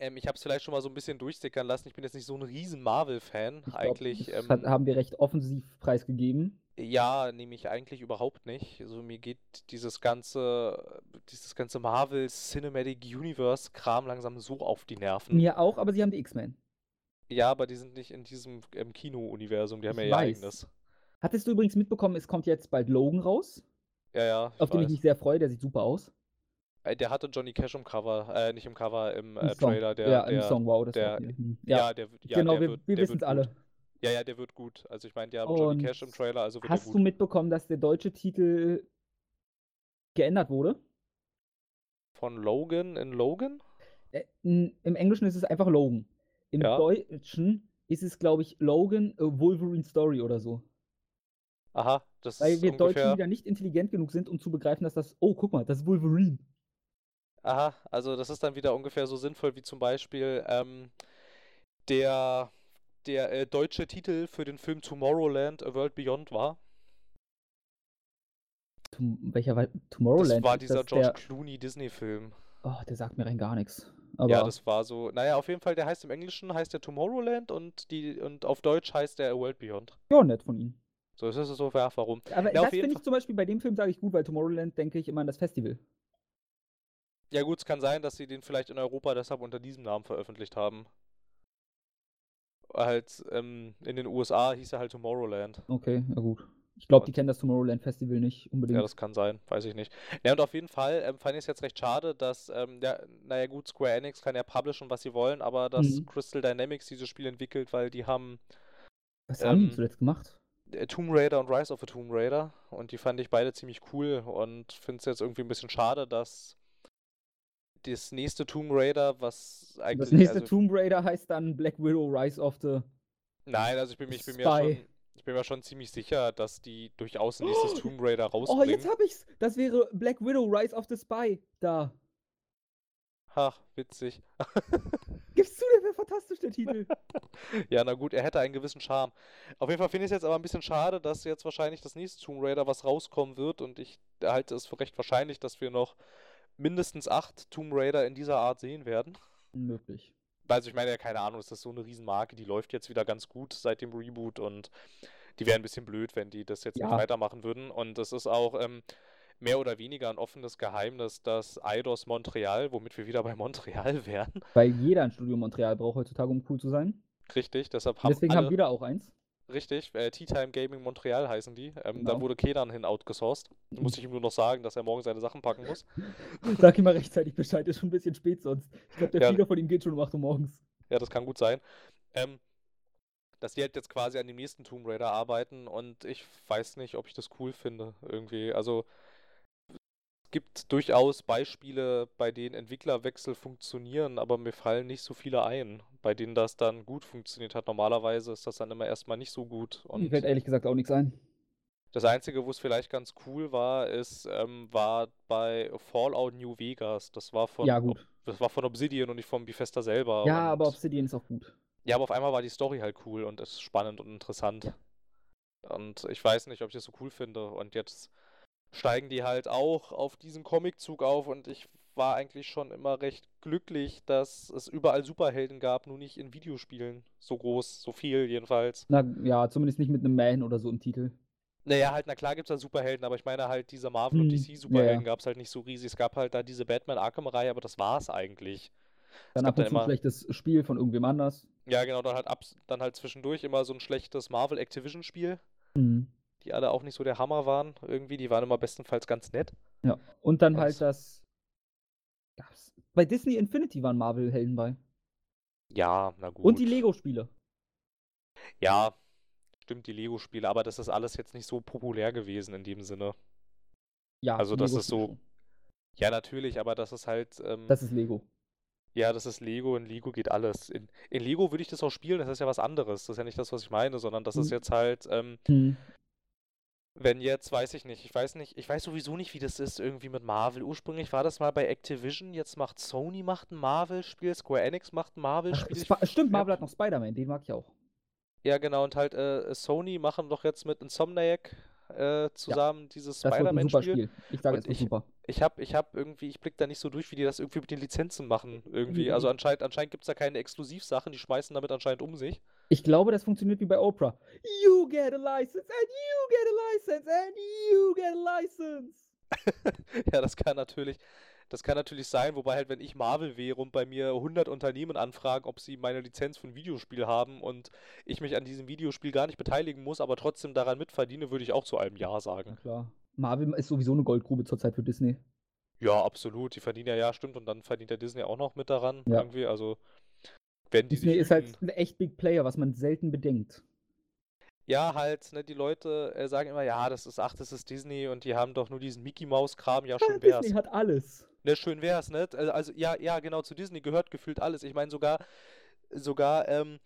Ähm, ich habe es vielleicht schon mal so 'n bisschen durchsickern lassen. Ich bin jetzt nicht so 'n riesen Marvel-Fan eigentlich, das hat ähm haben wir recht offensiv preisgegeben. Ja, nehme ich eigentlich überhaupt nicht. Also mir geht dieses ganze, dieses ganze Marvel Cinematic Universe Kram langsam so auf die Nerven. Mir auch, aber sie haben die X-Men. Ja, aber die sind nicht in diesem im Kino-Universum, die haben Ich ja ihr eigenes. Hattest du übrigens mitbekommen, es kommt jetzt bald Logan raus, Ja, ja, auf den ich mich sehr freue, der sieht super aus. Äh, Der hatte Johnny Cash im Cover, äh, nicht im Cover, im Im äh. Trailer, der, ja, im der, Song, wow, das der, war viel. Hm, ja, Ja, der, wird- ja, genau, der wir, wird, wir wissen es alle. gut. Ja, ja, der wird gut. Also ich meine, die haben Johnny Und Cash im Trailer, also wird Hast du mitbekommen, dass der deutsche Titel geändert wurde? Von Logan in Logan? Äh, n- Im Englischen ist es einfach Logan. Im Ja. Deutschen ist es, glaube ich, Logan a Wolverine Story oder so. Aha, das Weil ist wir Deutschen ungefähr. wieder nicht intelligent genug sind, um zu begreifen, dass das, oh, guck mal, das ist Wolverine. Aha, also das ist dann wieder ungefähr so sinnvoll wie zum Beispiel ähm, der, der äh, deutsche Titel für den Film Tomorrowland, A World Beyond war. Tom welcher war Das Tomorrowland? war ist dieser das George der, Clooney Disney-Film. oh, der sagt mir rein gar nichts. Ja, Aber das war so. Naja, auf jeden Fall, der heißt im Englischen heißt der Tomorrowland und die und auf Deutsch heißt der A World Beyond. ja, nett von ihm. So ist es so, ja, warum? Aber Ja, das finde ich zum Beispiel bei dem Film sage ich gut, weil Tomorrowland denke ich immer an das Festival. Ja gut, es kann sein, dass sie den vielleicht in Europa deshalb unter diesem Namen veröffentlicht haben. Halt, ähm, in den USA hieß er halt Tomorrowland. Okay, ja gut. Ich glaube, die kennen das Tomorrowland Festival nicht unbedingt. Ja, das kann sein, weiß ich nicht. Ja, und auf jeden Fall ähm, fand ich es jetzt recht schade, dass, ähm, der, naja gut, Square Enix kann ja publishen, was sie wollen, aber dass Mhm. Crystal Dynamics dieses Spiel entwickelt, weil die haben Was haben die ähm, zuletzt gemacht? äh, Tomb Raider und Rise of the Tomb Raider und die fand ich beide ziemlich cool und finde es jetzt irgendwie ein bisschen schade, dass das nächste Tomb Raider, was eigentlich, Das nächste also, Tomb Raider heißt dann Black Widow Rise of the. nein, also ich bin, mir- ich bin mir schon, ich bin mir schon ziemlich sicher, dass die durchaus ein nächstes [GASPS] Tomb Raider Oh, rausbringen. jetzt hab ich's! Das wäre Black Widow Rise of the Spy. Da. Ach, witzig. [LAUGHS] Gibst du, der wäre fantastisch, der Titel. [LAUGHS] Ja, na gut, er hätte einen gewissen Charme. Auf jeden Fall finde ich es jetzt aber ein bisschen schade, dass jetzt wahrscheinlich das nächste Tomb Raider was rauskommen wird und ich halte es für recht wahrscheinlich, dass wir noch mindestens acht Tomb Raider in dieser Art sehen werden. Unmöglich. Also ich meine ja, keine Ahnung, ist das so eine Riesenmarke, die läuft jetzt wieder ganz gut seit dem Reboot und die wäre ein bisschen blöd, wenn die das jetzt nicht Ja. weitermachen würden. Und es ist auch ähm, mehr oder weniger ein offenes Geheimnis, dass Eidos Montreal, womit wir wieder bei Montreal wären, Weil jeder ein Studio Montreal braucht heutzutage, um cool zu sein. richtig, deshalb haben deswegen alle, haben wir da auch eins. Richtig, äh, Tea Time Gaming Montreal heißen die. Ähm, Genau. Da wurde Kedan hin outgesourced. Da muss ich ihm nur noch sagen, dass er morgen seine Sachen packen muss. [LAUGHS] Sag ihm mal rechtzeitig Bescheid, ist schon ein bisschen spät sonst. Ich glaube, der Ja. Flieger von ihm geht schon um 8 Uhr morgens. Ja, das kann gut sein. Ähm, dass die halt jetzt quasi an dem nächsten Tomb Raider arbeiten und ich weiß nicht, ob ich das cool finde irgendwie. Also gibt durchaus Beispiele, bei denen Entwicklerwechsel funktionieren, aber mir fallen nicht so viele ein, bei denen das dann gut funktioniert hat. Normalerweise ist das dann immer erstmal nicht so gut. Mir fällt ehrlich gesagt auch nichts ein. das Einzige, wo es vielleicht ganz cool war, ist, ähm, war bei Fallout New Vegas. Das war von, Ja, Ob- das war von Obsidian und nicht von Bethesda selber. Ja, aber Obsidian ist auch gut. ja, aber auf einmal war die Story halt cool und ist spannend und interessant. Und ich weiß nicht, ob ich das so cool finde. Und jetzt steigen die halt auch auf diesen Comiczug auf und ich war eigentlich schon immer recht glücklich, dass es überall Superhelden gab, nur nicht in Videospielen. So groß, so viel jedenfalls. Na ja, zumindest nicht mit einem Man oder so im Titel. Naja, halt, na klar gibt es da Superhelden, aber ich meine halt, diese Marvel- und Hm, DC-Superhelden ja, gab es halt nicht so riesig. Es gab halt da diese Batman-Arkham-Reihe, aber das war's eigentlich. Dann ab und dann zu ein immer- schlechtes Spiel von irgendwem anders. Ja, genau, dann halt, abs dann halt zwischendurch immer so ein schlechtes Marvel-Activision-Spiel. Mhm. Die alle auch nicht so der Hammer waren. Irgendwie, die waren immer bestenfalls ganz nett. Ja. Und dann Und- halt das. Bei Disney Infinity waren Marvel-Helden bei. Ja, na gut. Und die Lego-Spiele. Ja, stimmt, die Lego-Spiele, aber das ist alles jetzt nicht so populär gewesen in dem Sinne. Ja, Also das ist so- schon. Ja, natürlich, aber das ist halt, ähm, Das ist Lego. ja, das ist Lego, in Lego geht alles. In, in Lego würde ich das auch spielen, das ist ja was anderes. Das ist ja nicht das, was ich meine, sondern das ist Hm. jetzt halt, ähm, Hm. Wenn jetzt, weiß ich nicht, ich weiß nicht, ich weiß sowieso nicht, wie das ist irgendwie mit Marvel. Ursprünglich war das mal bei Activision, jetzt macht Sony macht ein Marvel-Spiel, Square Enix macht ein Marvel-Spiel. Stimmt, Marvel hat noch Spider-Man, den mag ich auch. Ja, genau, und halt äh, Sony machen doch jetzt mit Insomniac äh, zusammen dieses ein super Spider-Man-Spiel. Spiel. Ich sage, es ich- super. Ich hab, ich hab irgendwie, ich blick da nicht so durch, wie die das irgendwie mit den Lizenzen machen. Irgendwie. Also anscheinend, anscheinend gibt es da keine Exklusivsachen, die schmeißen damit anscheinend um sich. Ich glaube, das funktioniert wie bei Oprah. You get a license and you get a license and you get a license. [LAUGHS] ja, das kann natürlich, das kann natürlich sein, wobei halt, wenn ich Marvel wäre und bei mir 100 Unternehmen anfragen, ob sie meine Lizenz für ein Videospiel haben und ich mich an diesem Videospiel gar nicht beteiligen muss, aber trotzdem daran mitverdiene, würde ich auch zu einem Ja Na sagen. klar. Marvel ist sowieso eine Goldgrube zurzeit für Disney. Ja, absolut. Die verdienen ja, ja, stimmt. Und dann verdient der Disney auch noch mit daran, Ja. irgendwie. Also, wenn die Disney ist halt ein echt Big Player, was man selten bedenkt. Ja, halt, ne, die Leute äh, sagen immer, ja, das ist, ach, das ist Disney und die haben doch nur diesen Mickey-Maus-Kram, ja, [LAUGHS] schön wär's. Disney hat alles. Ne, schön wär's, ne? Also, also, ja, ja, genau, zu Disney gehört gefühlt alles. Ich meine, sogar, sogar, ähm,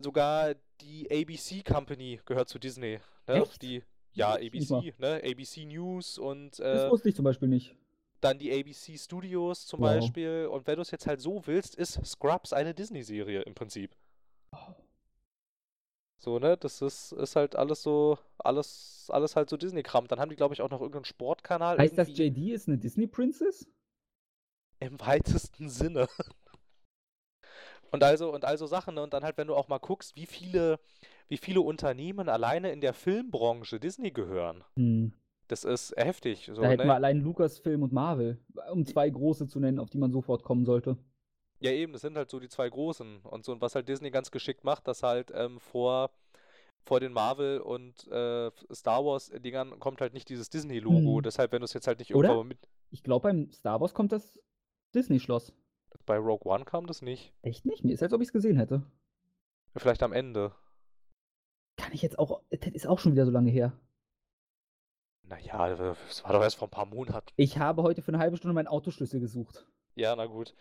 sogar die ABC Company gehört zu Disney, ne? Echt? Die, ja. ABC, ne? ABC News und Das äh, wusste ich zum Beispiel nicht. Dann die ABC Studios zum Wow. Beispiel. Und wenn du es jetzt halt so willst, ist Scrubs eine Disney-Serie im Prinzip. So, ne? Das ist, ist halt alles so, alles, alles halt so Disney-Kram. Dann haben die, glaube ich, auch noch irgendeinen Sportkanal. Heißt das, JD ist eine Disney Princess? Im weitesten Sinne. [LAUGHS] Und also, und also Sachen, ne? Und dann halt, wenn du auch mal guckst, wie viele, wie viele Unternehmen alleine in der Filmbranche Disney gehören. Hm. Das ist heftig. So, Da hätten wir ne? allein Lucasfilm und Marvel, um zwei große zu nennen, auf die man sofort kommen sollte. Ja, eben, das sind halt so die zwei großen. Und so, und was halt Disney ganz geschickt macht, dass halt ähm, vor, vor den Marvel und äh, Star Wars-Dingern kommt halt nicht dieses Disney-Logo. Hm. Deshalb, wenn du es jetzt halt nicht Oder? irgendwann mal mit. Ich glaube, beim Star Wars kommt das Disney-Schloss. Bei Rogue One kam das nicht. Echt nicht? Mir ist, als ob ich es gesehen hätte. Vielleicht am Ende. Kann ich jetzt auch. Das ist auch schon wieder so lange her. Naja, das war doch erst vor ein paar Monaten. Ich habe heute für eine halbe Stunde meinen Autoschlüssel gesucht. Ja, na gut.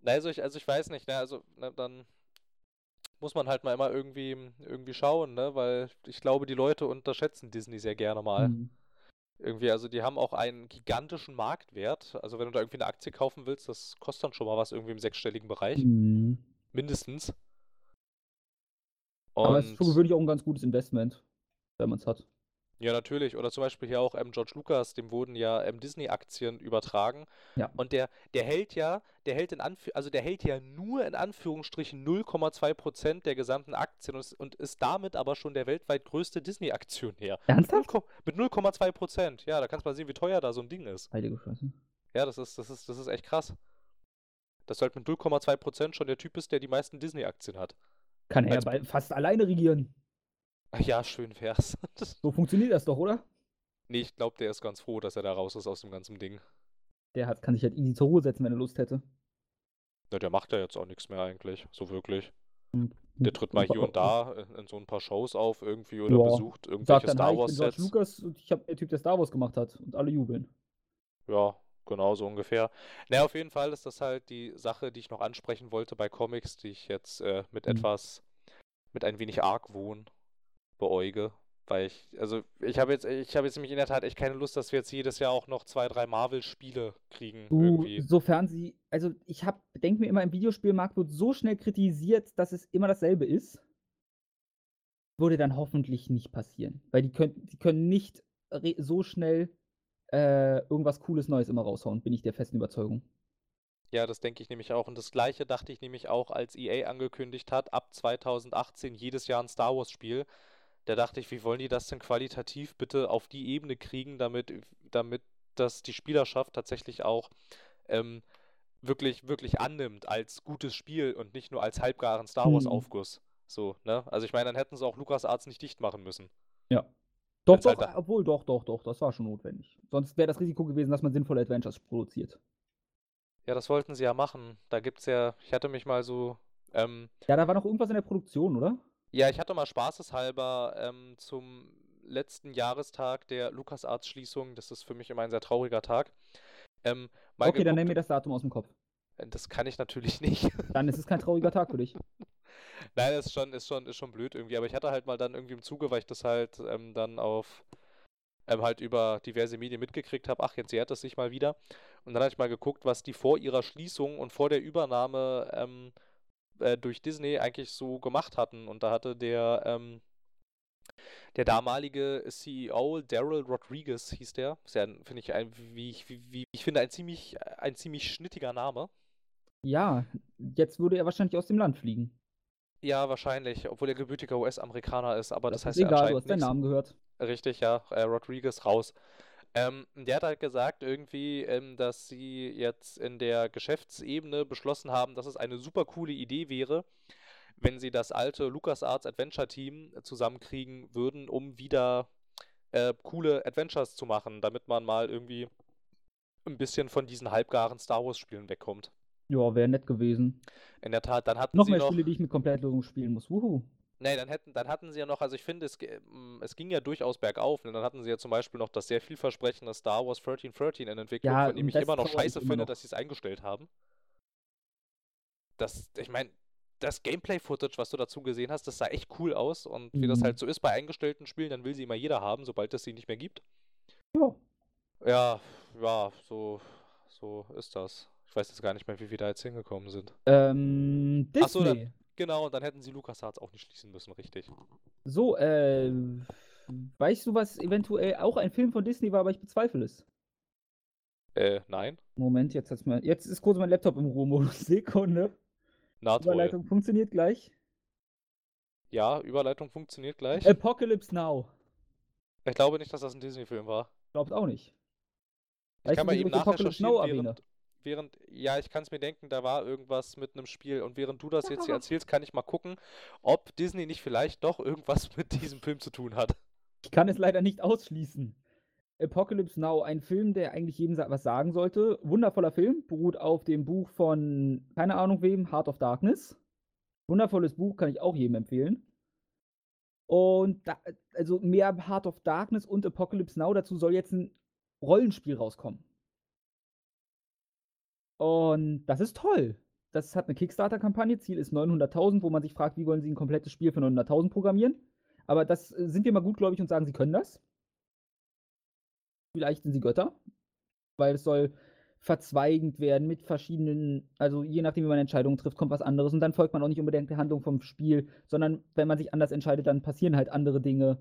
Na, also ich, also ich weiß nicht, ne, also ne, dann muss man halt mal immer irgendwie, irgendwie schauen, ne, weil ich glaube, die Leute unterschätzen Disney sehr gerne mal. Hm. Irgendwie, also die haben auch einen gigantischen Marktwert. Also wenn du da irgendwie eine Aktie kaufen willst, das kostet dann schon mal was irgendwie im sechsstelligen Bereich. Hm. Mindestens. Aber es ist für Und gewöhnlich auch ein ganz gutes Investment, wenn man es hat. Ja, natürlich. Oder zum Beispiel hier auch ähm, George Lucas, dem wurden ja ähm, Disney-Aktien übertragen. Ja. Und der, der hält ja, der hält in Anführ also der hält ja nur in Anführungsstrichen 0,2% der gesamten Aktien und ist, und ist damit aber schon der weltweit größte Disney-Aktionär. Mit Ernsthaft? 0,- Mit 0,2%. Ja, da kannst du mal sehen, wie teuer da so ein Ding ist. Heilige Scheiße. Ja, das ist, das ist, das ist echt krass. Dass du halt mit 0,2% schon der Typ ist, der die meisten Disney-Aktien hat. Kann er ja fast alleine regieren. Ach ja, schön wär's. So funktioniert das doch, oder? nee, ich glaube, der ist ganz froh, dass er da raus ist aus dem ganzen Ding. Der hat, kann sich halt easy zur Ruhe setzen, wenn er Lust hätte. Ja, der macht ja jetzt auch nichts mehr eigentlich, so wirklich. Der tritt mal hier und da in, so ein paar Shows auf irgendwie oder Ja, besucht irgendwelche dann, Star hi, ich bin Wars George Sets. Lucas und ich habe der Typ, der Star Wars gemacht hat. Und alle jubeln. Ja, genau so ungefähr. Na, auf jeden Fall ist das halt die Sache, die ich noch ansprechen wollte bei Comics, die ich jetzt äh, mit Mhm. etwas, mit ein wenig Argwohn beäuge. Weil ich, also ich habe jetzt, ich habe jetzt nämlich in der Tat echt keine Lust, dass wir jetzt jedes Jahr auch noch zwei, drei Marvel-Spiele kriegen. Du, irgendwie. sofern sie, also ich hab, denk mir immer, im Videospielmarkt wird so schnell kritisiert, dass es immer dasselbe ist. Würde dann hoffentlich nicht passieren. Weil die können, die können nicht so schnell äh, irgendwas Cooles Neues immer raushauen, bin ich der festen Überzeugung. Ja, das denke ich nämlich auch. Und das gleiche dachte ich nämlich auch, als EA angekündigt hat, ab 2018 jedes Jahr ein Star Wars-Spiel. Da dachte ich, wie wollen die das denn qualitativ bitte auf die Ebene kriegen, damit, damit das die Spielerschaft tatsächlich auch ähm, wirklich, wirklich annimmt als gutes Spiel und nicht nur als halbgaren Star Hm. Wars-Aufguss. So, ne? Also ich meine, dann hätten sie auch LucasArts nicht dicht machen müssen. Ja. Doch, Wenn's doch, halt obwohl, doch, doch, doch, das war schon notwendig. Sonst wäre das Risiko gewesen, dass man sinnvolle Adventures produziert. Ja, das wollten sie ja machen. Da gibt's ja, ich hatte mich mal so, ähm, Ja, da war noch irgendwas in der Produktion, oder? Ja, ich hatte mal spaßeshalber ähm, zum letzten Jahrestag der LucasArts-Schließung, das ist für mich immer ein sehr trauriger Tag, ähm, mal okay, dann nenn mir das Datum aus dem Kopf. äh, das kann ich natürlich [LAUGHS] nicht. Dann ist es kein trauriger Tag für dich. Nein, das ist schon, ist schon, ist schon blöd irgendwie, aber ich hatte halt mal dann irgendwie im Zuge, weil ich das halt ähm, dann auf ähm, halt über diverse Medien mitgekriegt habe, ach, jetzt jährt es sich mal wieder. Und dann habe ich mal geguckt, was die vor ihrer Schließung und vor der Übernahme ähm, äh, durch Disney eigentlich so gemacht hatten. Und da hatte der, ähm, der damalige CEO, Daryl Rodriguez hieß der, ist ja, finde ich, ein, wie, ich- wie, wie ich finde, ein ziemlich, ein ziemlich schnittiger Name. Ja, jetzt würde er wahrscheinlich aus dem Land fliegen. Ja, wahrscheinlich, obwohl er gebürtiger US-Amerikaner ist, aber das, Das heißt, ist egal, du anscheinend hast deinen. Namen gehört. Richtig, ja, äh, Rodriguez raus. Ähm, der hat halt gesagt irgendwie, ähm, dass sie jetzt in der Geschäftsebene beschlossen haben, dass es eine super coole Idee wäre, wenn sie das alte LucasArts Adventure Team zusammenkriegen würden, um wieder äh, coole Adventures zu machen, damit man mal irgendwie ein bisschen von diesen halbgaren Star Wars Spielen wegkommt. Ja, wäre nett gewesen. In der Tat, dann hatten Noch sie mehr noch. Spiele, die ich mit Komplettlösung spielen muss. Wuhu. Nee, dann hätten, dann hatten sie ja noch, also ich finde, es, ge- m, es ging ja durchaus bergauf. Und dann hatten sie ja zum Beispiel noch das sehr vielversprechende Star Wars 1313 in Entwicklung, Ja, von dem ich immer noch scheiße immer finde, noch. dass sie es eingestellt haben. Das, ich meine, das Gameplay-Footage, was du dazu gesehen hast, das sah echt cool aus. Und wie das Mhm. halt so ist bei eingestellten Spielen, dann will sie immer jeder haben, sobald es sie nicht mehr gibt. Ja. Ja, ja, so, so ist das. Ich weiß jetzt gar nicht mehr, wie wir da jetzt hingekommen sind. Ähm, Disney. Ach so, dann- Genau, und dann hätten sie LucasArts auch nicht schließen müssen, richtig. So, äh, weißt du, was eventuell auch ein Film von Disney war, aber ich bezweifle es. Äh, nein. Moment, jetzt hat's mal, jetzt ist kurz mein Laptop im Ruhemodus. [LAUGHS] Sekunde. Na. Überleitung funktioniert gleich. Ja, Überleitung funktioniert gleich. Apocalypse Now. Ich glaube nicht, dass das ein Disney-Film war. Glaubt auch nicht. Ich Weißt kann mal eben Apocalypse nachrecherchieren, während, während, ja, ich kann es mir denken, da war irgendwas mit einem Spiel. Und während du das jetzt hier erzählst, kann ich mal gucken, ob Disney nicht vielleicht doch irgendwas [LAUGHS] mit diesem Film zu tun hat. Ich kann es leider nicht ausschließen. Apocalypse Now, ein Film, der eigentlich jedem was sagen sollte. Wundervoller Film, beruht auf dem Buch von, keine Ahnung wem, Heart of Darkness. Wundervolles Buch, kann ich auch jedem empfehlen. Und da, also mehr Heart of Darkness und Apocalypse Now, dazu soll jetzt ein Rollenspiel rauskommen. Und das ist toll. Das hat eine Kickstarter-Kampagne, Ziel ist 900.000, wo man sich fragt, wie wollen sie ein komplettes Spiel für 900.000 programmieren. Aber das äh, sind wir mal gutgläubig und sagen, sie können das. Vielleicht sind sie Götter, weil es soll verzweigend werden mit verschiedenen, also je nachdem, wie man Entscheidungen trifft, kommt was anderes und dann folgt man auch nicht unbedingt der Handlung vom Spiel, sondern wenn man sich anders entscheidet, dann passieren halt andere Dinge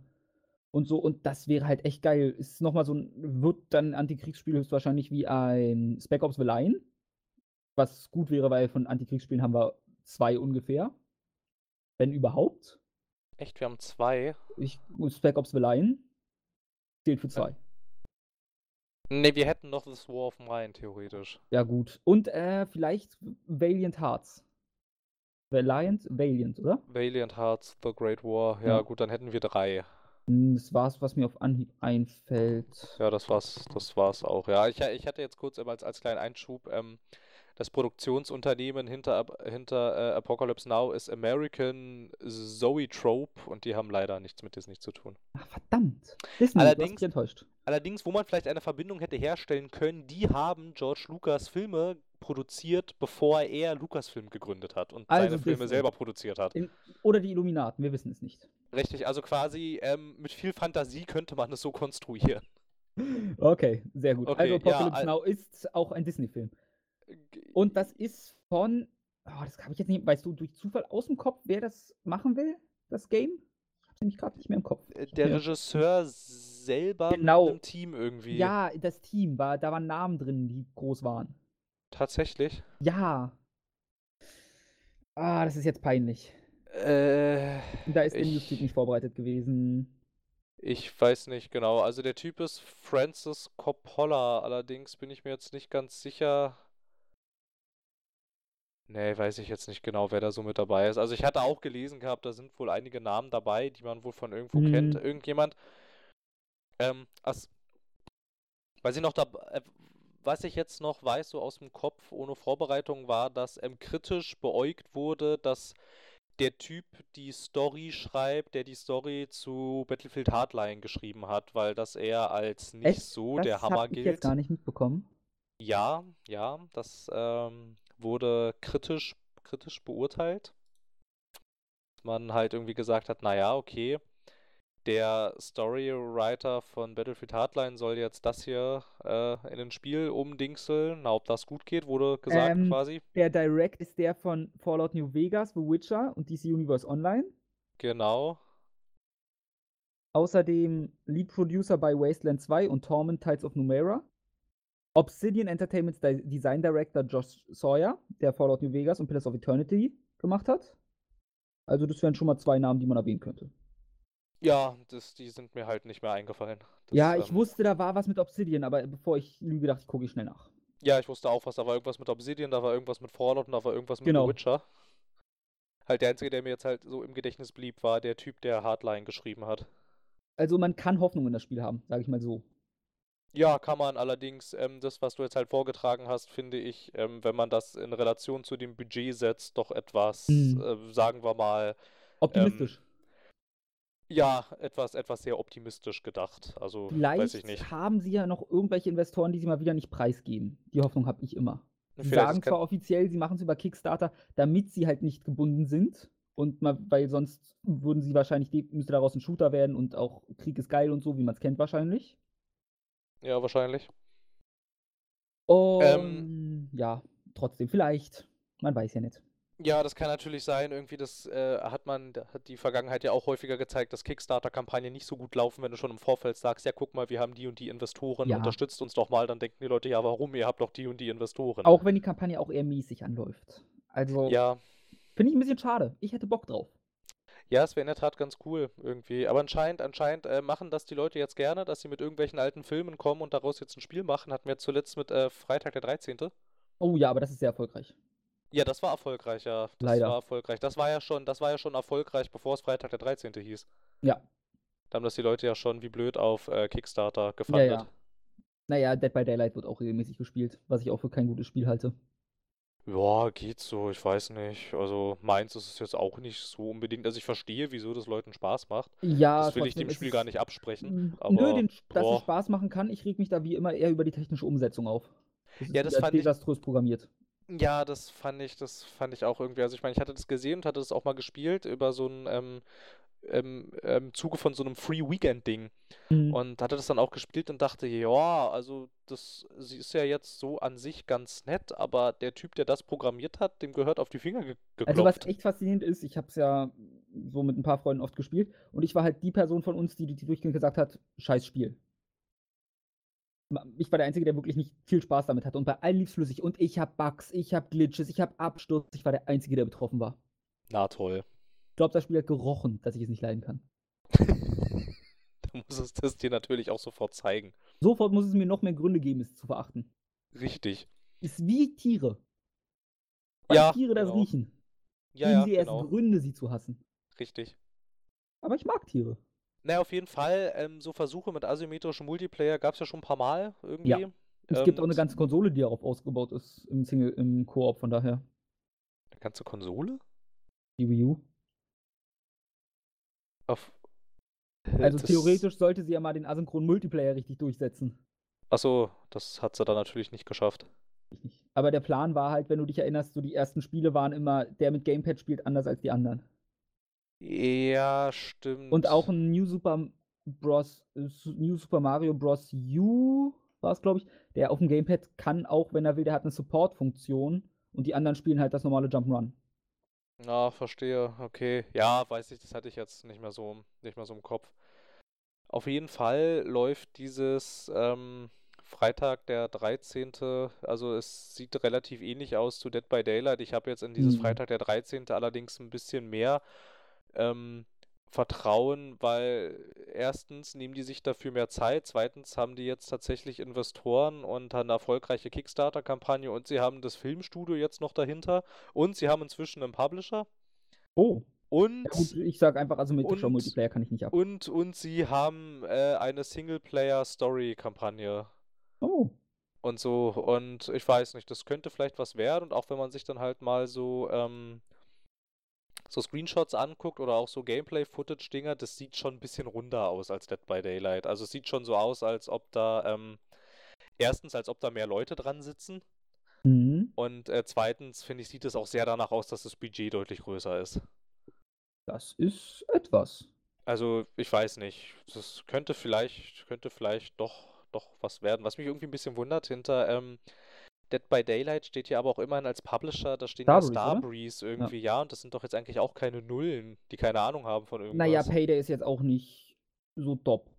und so und das wäre halt echt geil. Ist nochmal so ein, wird dann Antikriegsspiel höchstwahrscheinlich wie ein Spec Ops The Line, was gut wäre, weil von Antikriegsspielen haben wir zwei ungefähr, wenn überhaupt. Echt, wir haben zwei. Ich, Spec Ops The Line zählt für zwei. Ne, wir hätten noch das War of Mine, theoretisch. Ja, gut. Und äh, vielleicht Valiant Hearts. Valiant? Valiant, oder? Valiant Hearts, The Great War. Ja, Ja. gut, dann hätten wir drei. Hm, Das war's, was mir auf Anhieb einfällt. Ja, das war's, das war's auch. Ja, ich, ich hatte jetzt kurz als, als kleinen Einschub, ähm, das Produktionsunternehmen hinter, hinter äh, Apocalypse Now ist American Zoetrope und die haben leider nichts mit Disney zu tun. Ach, verdammt. Disney, Allerdings- enttäuscht. Allerdings, wo man vielleicht eine Verbindung hätte herstellen können, die haben George Lucas Filme produziert, bevor er Lucasfilm gegründet hat und Also seine Filme Disney. selber produziert hat. In, oder die Illuminaten, wir wissen es nicht. Richtig, also quasi ähm, mit viel Fantasie könnte man es so [LAUGHS] konstruieren. Okay, sehr gut. Okay, also ja, Apocalypse al- Now ist auch ein Disney-Film. Und das ist von. Oh, das habe ich jetzt nicht. Weißt du durch Zufall aus dem Kopf, wer das machen will? Das Game? Ich habe nämlich gerade nicht mehr im Kopf. äh, Der Regisseur selber Genau. mit einem Team irgendwie. Ja, das Team, war, da waren Namen drin, die groß waren. Tatsächlich. Ja. Ah, das ist jetzt peinlich. Äh, Da ist der Newsfeed nicht vorbereitet gewesen. Ich weiß nicht genau. Also der Typ ist Francis Coppola. Allerdings bin ich mir jetzt nicht ganz sicher. Nee, weiß ich jetzt nicht genau, wer da so mit dabei ist. Also ich hatte auch gelesen gehabt, da sind wohl einige Namen dabei, die man wohl von irgendwo kennt. Mhm. Irgendjemand. Ähm, as, was ich noch da, äh, was ich jetzt noch weiß, so aus dem Kopf ohne Vorbereitung, war, dass ähm, kritisch beäugt wurde, dass der Typ die Story schreibt, der die Story zu Battlefield Hardline geschrieben hat, weil das er als nicht Echt? so das der Hammer ich gilt. jetzt gar nicht mitbekommen. Ja, ja, das ähm, wurde kritisch, kritisch beurteilt. Dass man halt irgendwie gesagt hat, naja, okay, der Storywriter von Battlefield Hardline soll jetzt das hier äh, in ein Spiel umdingseln. Na, ob das gut geht, wurde gesagt Ähm, quasi. Der Direct ist der von Fallout New Vegas, The Witcher und DC Universe Online. Genau. Außerdem Lead Producer bei Wasteland 2 und Torment Tides of Numera. Obsidian Entertainments Di- Design Director Josh Sawyer, der Fallout New Vegas und Pillars of Eternity gemacht hat. Also, das wären schon mal 2 Namen, die man erwähnen könnte. Ja, das die sind mir halt nicht mehr eingefallen. Das, Ja, ich ähm wusste, da war was mit Obsidian, aber bevor ich lüge, dachte ich, gucke ich schnell nach. Ja, ich wusste auch was. Da war irgendwas mit Obsidian, da war irgendwas mit Fallout und da war irgendwas mit Genau. The Witcher. Halt der einzige, der mir jetzt halt so im Gedächtnis blieb, war der Typ, der Hardline geschrieben hat. Also, man kann Hoffnung in das Spiel haben, sage ich mal so. Ja, kann man allerdings, ähm, das, was du jetzt halt vorgetragen hast, finde ich, ähm, wenn man das in Relation zu dem Budget setzt, doch etwas, Mhm. äh, sagen wir mal, Optimistisch. ja, etwas, etwas sehr optimistisch gedacht. Also, weiß ich Vielleicht nicht. haben sie ja noch irgendwelche Investoren, die sie mal wieder nicht preisgeben. Die Hoffnung habe ich immer. Sie Vielleicht sagen zwar offiziell, sie machen es über Kickstarter, damit sie halt nicht gebunden sind. Und mal, weil sonst würden sie wahrscheinlich, müsste daraus ein Shooter werden und auch Krieg ist geil und so, wie man es kennt wahrscheinlich. Ja, wahrscheinlich. Und Ähm. ja, trotzdem, vielleicht. Man weiß ja nicht. Ja, das kann natürlich sein. Irgendwie, das äh, hat man, hat die Vergangenheit ja auch häufiger gezeigt, dass Kickstarter-Kampagnen nicht so gut laufen, wenn du schon im Vorfeld sagst, ja, guck mal, wir haben die und die Investoren, Ja. unterstützt uns doch mal. Dann denken die Leute, ja, warum? Ihr habt doch die und die Investoren. Auch wenn die Kampagne auch eher mäßig anläuft. Also, Ja, finde ich ein bisschen schade. Ich hätte Bock drauf. Ja, es wäre in der Tat ganz cool irgendwie. Aber anscheinend, anscheinend äh, machen das die Leute jetzt gerne, dass sie mit irgendwelchen alten Filmen kommen und daraus jetzt ein Spiel machen. Hatten wir zuletzt mit äh, Freitag der 13. Oh ja, aber das ist sehr erfolgreich. Ja, das war erfolgreich, ja. Das Leider. war erfolgreich. Das war ja schon, das war ja schon erfolgreich, bevor es Freitag der 13. hieß. Ja. Da haben das die Leute ja schon wie blöd auf äh, Kickstarter Ja, gefundet. ja. Naja, Dead by Daylight wird auch regelmäßig gespielt, was ich auch für kein gutes Spiel halte. Ja, geht so, ich weiß nicht. Also meins ist es jetzt auch nicht so unbedingt. Also ich verstehe, wieso das Leuten Spaß macht. Ja, Das will ich dem Spiel gar nicht absprechen. Mm, Nö, Aber den, dass es Spaß machen kann. Ich reg mich da wie immer eher über die technische Umsetzung auf. Das ist Ja, das fand ich- desaströs programmiert. Ja, das fand ich, das fand ich auch irgendwie. Also ich meine, ich hatte das gesehen und hatte das auch mal gespielt über so ein ähm, ähm, im Zuge von so einem Free Weekend-Ding. Mhm. Und hatte das dann auch gespielt und dachte, ja, also das sie ist ja jetzt so an sich ganz nett, aber der Typ, der das programmiert hat, dem gehört auf die Finger ge Also was geklopft. echt faszinierend ist, ich habe es ja so mit ein paar Freunden oft gespielt und ich war halt die Person von uns, die, die durchgehend gesagt hat, scheiß Spiel. Ich war der Einzige, der wirklich nicht viel Spaß damit hatte und bei allen lief's flüssig und ich habe Bugs, ich habe Glitches, ich habe Absturz, ich war der Einzige, der betroffen war. Na toll. Ich glaube, das Spiel hat gerochen, dass ich es nicht leiden kann. [LAUGHS] Da muss es das dir natürlich auch sofort zeigen. Sofort muss es mir noch mehr Gründe geben, es zu verachten. Richtig. Ist wie Tiere. Weil Ja, Tiere das genau. riechen, Ja, ja, sie erst genau. Gründe, sie zu hassen. Richtig. Aber ich mag Tiere. Naja, auf jeden Fall, ähm, so Versuche mit asymmetrischem Multiplayer gab es ja schon ein paar Mal irgendwie. Und es gibt auch eine ganze Konsole, die darauf ausgebaut ist im Single, im Koop, von daher. eine ganze Konsole? Die Wii U. Auf. Also Das- theoretisch sollte sie ja mal den asynchronen Multiplayer richtig durchsetzen. Achso, das hat sie dann natürlich nicht geschafft. Aber der Plan war halt, wenn du dich erinnerst, so die ersten Spiele waren immer, der mit Gamepad spielt anders als die anderen. Ja, stimmt. Und auch ein New Super Bros. äh, New Super Mario Bros. U war es, glaube ich, der auf dem Gamepad kann auch, wenn er will, der hat eine Support-Funktion und die anderen spielen halt das normale Jump'n'Run. Ja, verstehe. Okay. Ja, weiß ich, das hatte ich jetzt nicht mehr so, nicht mehr so im Kopf. Auf jeden Fall läuft dieses ähm, Freitag der 13. Also es sieht relativ ähnlich aus zu Dead by Daylight. Ich habe jetzt in dieses Mhm. Freitag der 13. allerdings ein bisschen mehr ähm, Vertrauen, weil erstens nehmen die sich dafür mehr Zeit, zweitens haben die jetzt tatsächlich Investoren und eine erfolgreiche Kickstarter-Kampagne und sie haben das Filmstudio jetzt noch dahinter und sie haben inzwischen einen Publisher Oh. und Ja gut, ich sag einfach, asymmetrischer Und- Multiplayer kann ich nicht ab. und und sie haben äh, eine Singleplayer-Story-Kampagne Oh. und so und ich weiß nicht, das könnte vielleicht was werden und auch wenn man sich dann halt mal so ähm, so Screenshots anguckt oder auch so Gameplay-Footage-Dinger, das sieht schon ein bisschen runder aus als Dead by Daylight. Also es sieht schon so aus, als ob da ähm, erstens, als ob da mehr Leute dran sitzen Mhm. und äh, zweitens finde ich, sieht es auch sehr danach aus, dass das Budget deutlich größer ist. Das ist etwas. Also, ich weiß nicht. Das könnte vielleicht, könnte vielleicht doch, doch was werden. Was mich irgendwie ein bisschen wundert, hinter ähm, Dead by Daylight steht hier aber auch immerhin als Publisher, da stehen ja Starbreeze, oder? Starbreeze irgendwie, ja, und das sind doch jetzt eigentlich auch keine Nullen, die keine Ahnung haben von Naja, irgendwas. Payday ist jetzt auch nicht so top.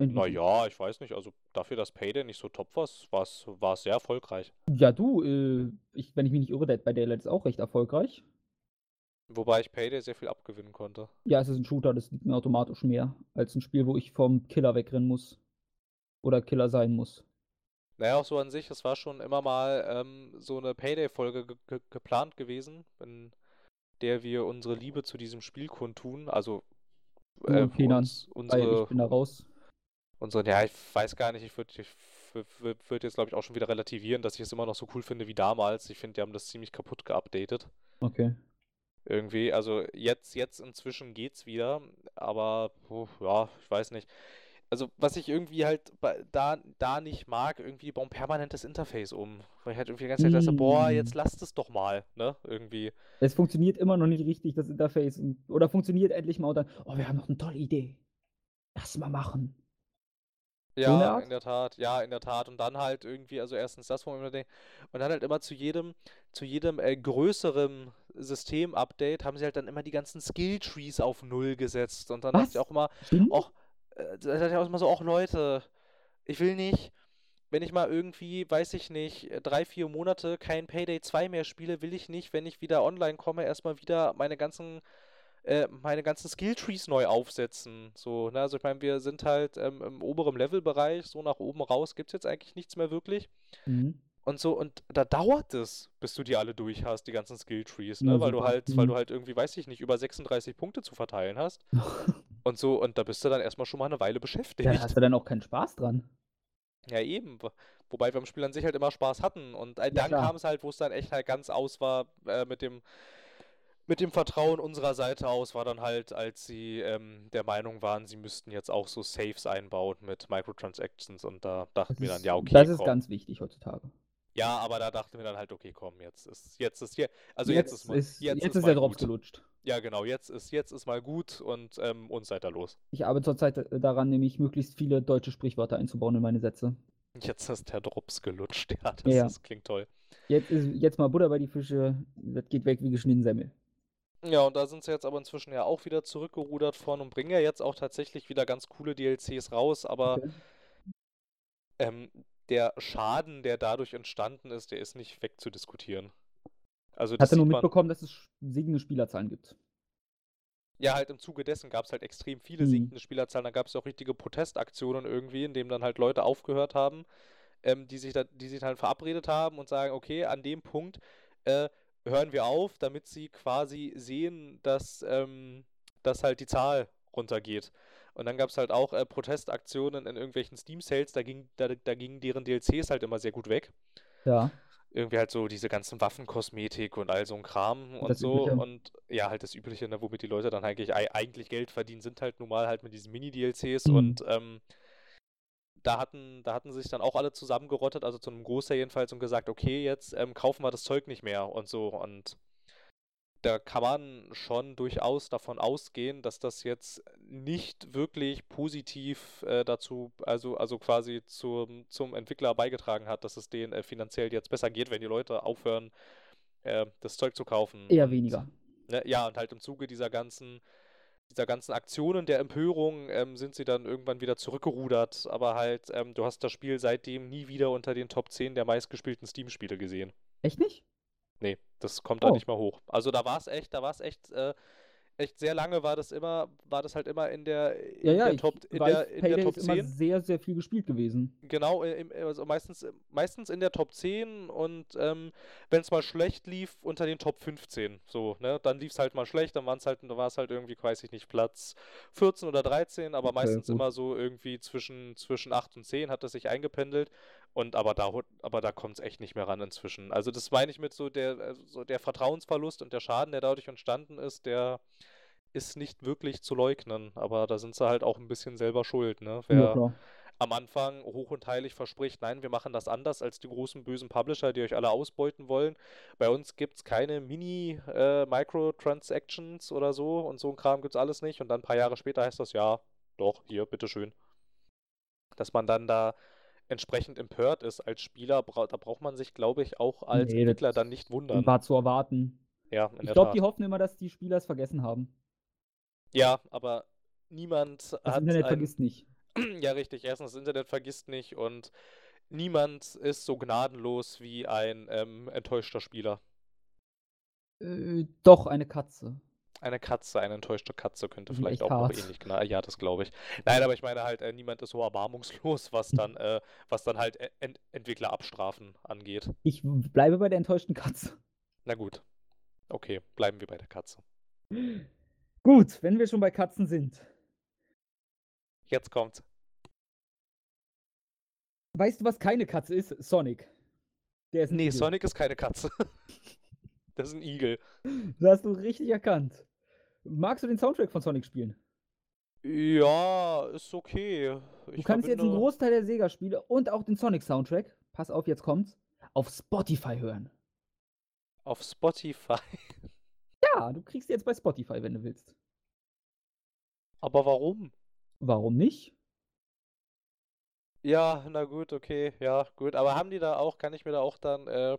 Naja, ich weiß nicht. Also dafür, dass Payday nicht so top war, war es sehr erfolgreich. Ja, du, äh, ich, wenn ich mich nicht irre, Dead by Daylight ist auch recht erfolgreich. Wobei ich Payday sehr viel abgewinnen konnte. Ja, es ist ein Shooter, das liegt mir automatisch mehr als ein Spiel, wo ich vom Killer wegrennen muss. Oder Killer sein muss. Naja, auch so an sich, es war schon immer mal ähm, so eine Payday-Folge ge ge geplant gewesen, in der wir unsere Liebe zu diesem Spiel kundtun. Also äh, uns, unsere, ich bin da raus. Unsere, ja, ich weiß gar nicht, ich würde ich würd jetzt, glaube ich, auch schon wieder relativieren, dass ich es immer noch so cool finde wie damals. Ich finde, die haben das ziemlich kaputt geupdatet. Okay. Irgendwie, also jetzt, jetzt inzwischen geht's wieder, aber oh, ja, ich weiß nicht also was ich irgendwie halt da, da nicht mag, irgendwie bauen permanentes Interface um. Weil ich halt irgendwie die ganze Zeit mm. dachte, boah, jetzt lasst es doch mal, ne? Irgendwie. Es funktioniert immer noch nicht richtig, das Interface. Oder funktioniert endlich mal und dann, oh, wir haben noch eine tolle Idee. Lass mal machen. Ja, so in der Tat, ja, in der Tat. Und dann halt irgendwie, also erstens das, wo man immer denkt, und dann halt immer zu jedem, zu jedem äh, größeren System-Update haben sie halt dann immer die ganzen Skill-Trees auf Null gesetzt. Und dann Was? dachte ich auch immer, auch, äh, da dachte ich auch immer so, auch Leute, ich will nicht, wenn ich mal irgendwie, weiß ich nicht, drei, vier Monate kein Payday 2 mehr spiele, will ich nicht, wenn ich wieder online komme, erstmal wieder meine ganzen äh, meine ganzen Skilltrees neu aufsetzen. So, ne? Also ich meine, wir sind halt ähm, im oberen Levelbereich, so nach oben raus gibt es jetzt eigentlich nichts mehr wirklich. Mhm. Und so, und da dauert es, bis du die alle durch hast, die ganzen Skilltrees, ne? Ja, weil du halt, mhm. weil du halt irgendwie, weiß ich nicht, über 36 Punkte zu verteilen hast. [LAUGHS] Und so, und da bist du dann erstmal schon mal eine Weile beschäftigt. Ja, hast du dann auch keinen Spaß dran. Ja, eben. Wobei wir beim Spiel an sich halt immer Spaß hatten. Und äh, dann kam es halt, wo es dann echt halt ganz aus war äh, mit dem mit dem Vertrauen unserer Seite aus war dann halt, als sie ähm, der Meinung waren, sie müssten jetzt auch so Saves einbauen mit Microtransactions und da dachten das wir dann, ja, okay. Das ist komm. ganz wichtig heutzutage. Ja, aber da dachten wir dann halt, okay, komm, jetzt ist jetzt ist hier, also jetzt, jetzt ist, mal, jetzt, jetzt, ist, ist der Drops gelutscht. Ja, genau, jetzt ist, jetzt ist mal gut und ähm, uns seid da los. Ich arbeite zurzeit äh, daran, nämlich möglichst viele deutsche Sprichwörter einzubauen in meine Sätze. Jetzt ist der Drops gelutscht, [LAUGHS] ja, das, ja. das klingt toll. Jetzt, ist, jetzt mal Butter bei die Fische, das geht weg wie geschnitten Semmel. Ja, und da sind sie jetzt aber inzwischen ja auch wieder zurückgerudert von und bringen ja jetzt auch tatsächlich wieder ganz coole DLCs raus, aber okay. ähm, der Schaden, der dadurch entstanden ist, der ist nicht wegzudiskutieren. Also Hat er nur mitbekommen, dass es sinkende Spielerzahlen gibt? Ja, halt im Zuge dessen gab es halt extrem viele mhm. sinkende Spielerzahlen. Da gab es auch richtige Protestaktionen irgendwie, in denen dann halt Leute aufgehört haben, ähm, die sich da, die sich halt verabredet haben und sagen, okay, an dem Punkt äh, hören wir auf, damit sie quasi sehen, dass, ähm, dass halt die Zahl runtergeht. Und dann gab es halt auch äh, Protestaktionen in irgendwelchen Steam-Sales, da, ging, da, da gingen deren DLCs halt immer sehr gut weg. Ja. Irgendwie halt so diese ganzen Waffenkosmetik und all so ein Kram und das so. Übliche. Und ja, halt das Übliche, ne, womit die Leute dann eigentlich, eigentlich Geld verdienen, sind halt nun mal halt mit diesen Mini-DLCs mhm. und ähm, da hatten, da hatten sich dann auch alle zusammengerottet, also zu einem Großteil jedenfalls, und gesagt, okay, jetzt ähm, kaufen wir das Zeug nicht mehr und so. Und da kann man schon durchaus davon ausgehen, dass das jetzt nicht wirklich positiv äh, dazu, also, also quasi zum, zum Entwickler beigetragen hat, dass es denen äh, finanziell jetzt besser geht, wenn die Leute aufhören, äh, das Zeug zu kaufen. Eher und, weniger. Ne, ja, und halt im Zuge dieser ganzen dieser ganzen Aktionen der Empörung ähm, sind sie dann irgendwann wieder zurückgerudert, aber halt, ähm, du hast das Spiel seitdem nie wieder unter den Top 10 der meistgespielten Steam-Spiele gesehen. Echt nicht? Nee, das kommt oh. da nicht mal hoch. Also da war es echt, da war es echt äh, echt sehr lange war das immer, war das halt immer in der, in ja, ja, der Top, in der, in der Top ist 10. Immer sehr, sehr viel gespielt gewesen. Genau, also meistens, meistens in der Top 10 und ähm, wenn es mal schlecht lief, unter den Top 15. So, ne? Dann lief es halt mal schlecht, dann waren es halt, war es halt irgendwie, weiß ich nicht, Platz 14 oder 13, aber okay, meistens gut. immer so irgendwie zwischen, zwischen 8 und 10 hat das sich eingependelt. Und aber da, aber da kommt es echt nicht mehr ran inzwischen. Also das meine ich mit so der, äh, so der Vertrauensverlust und der Schaden, der dadurch entstanden ist, der ist nicht wirklich zu leugnen. Aber da sind sie halt auch ein bisschen selber schuld, ne? Wer ja, am Anfang hoch und heilig verspricht, nein, wir machen das anders als die großen bösen Publisher, die euch alle ausbeuten wollen. Bei uns gibt es keine Mini-Microtransactions äh, oder so und so ein Kram gibt es alles nicht. Und dann ein paar Jahre später heißt das, ja, doch, hier, bitteschön. Dass man dann da entsprechend empört ist als Spieler, bra da braucht man sich, glaube ich, auch als nee, Entwickler dann nicht wundern. War zu erwarten. Ja, ich glaube, die hoffen immer, dass die Spieler es vergessen haben. Ja, aber niemand das hat. Das Internet ein... vergisst nicht. [CLEARS THROAT] Ja, richtig. Erstens, das Internet vergisst nicht und niemand ist so gnadenlos wie ein ähm, enttäuschter Spieler. Äh, doch, eine Katze. Eine Katze, eine enttäuschte Katze könnte vielleicht auch noch ähnlich genau ja, das glaube ich. Nein, aber ich meine halt, äh, niemand ist so erbarmungslos, was dann äh, was dann halt E Ent Entwickler abstrafen angeht. Ich bleibe bei der enttäuschten Katze. Na gut. Okay, bleiben wir bei der Katze. Gut, wenn wir schon bei Katzen sind. Jetzt kommt's. Weißt du, was keine Katze ist? Sonic. Der ist 'n Ne, Igel. Sonic ist keine Katze. [LAUGHS] Das ist 'n Igel. Das hast du richtig erkannt. Magst du den Soundtrack von Sonic spielen? Ja, ist okay. Du Ich kannst jetzt 'n verbinde Großteil der Sega-Spiele und auch den Sonic-Soundtrack pass auf, jetzt kommt's, auf Spotify hören. Auf Spotify? [LAUGHS] Ja, du kriegst die jetzt bei Spotify, wenn du willst. Aber warum? Warum nicht? Ja, na gut, okay, ja, gut. Aber haben die da auch kann ich mir da auch dann, äh,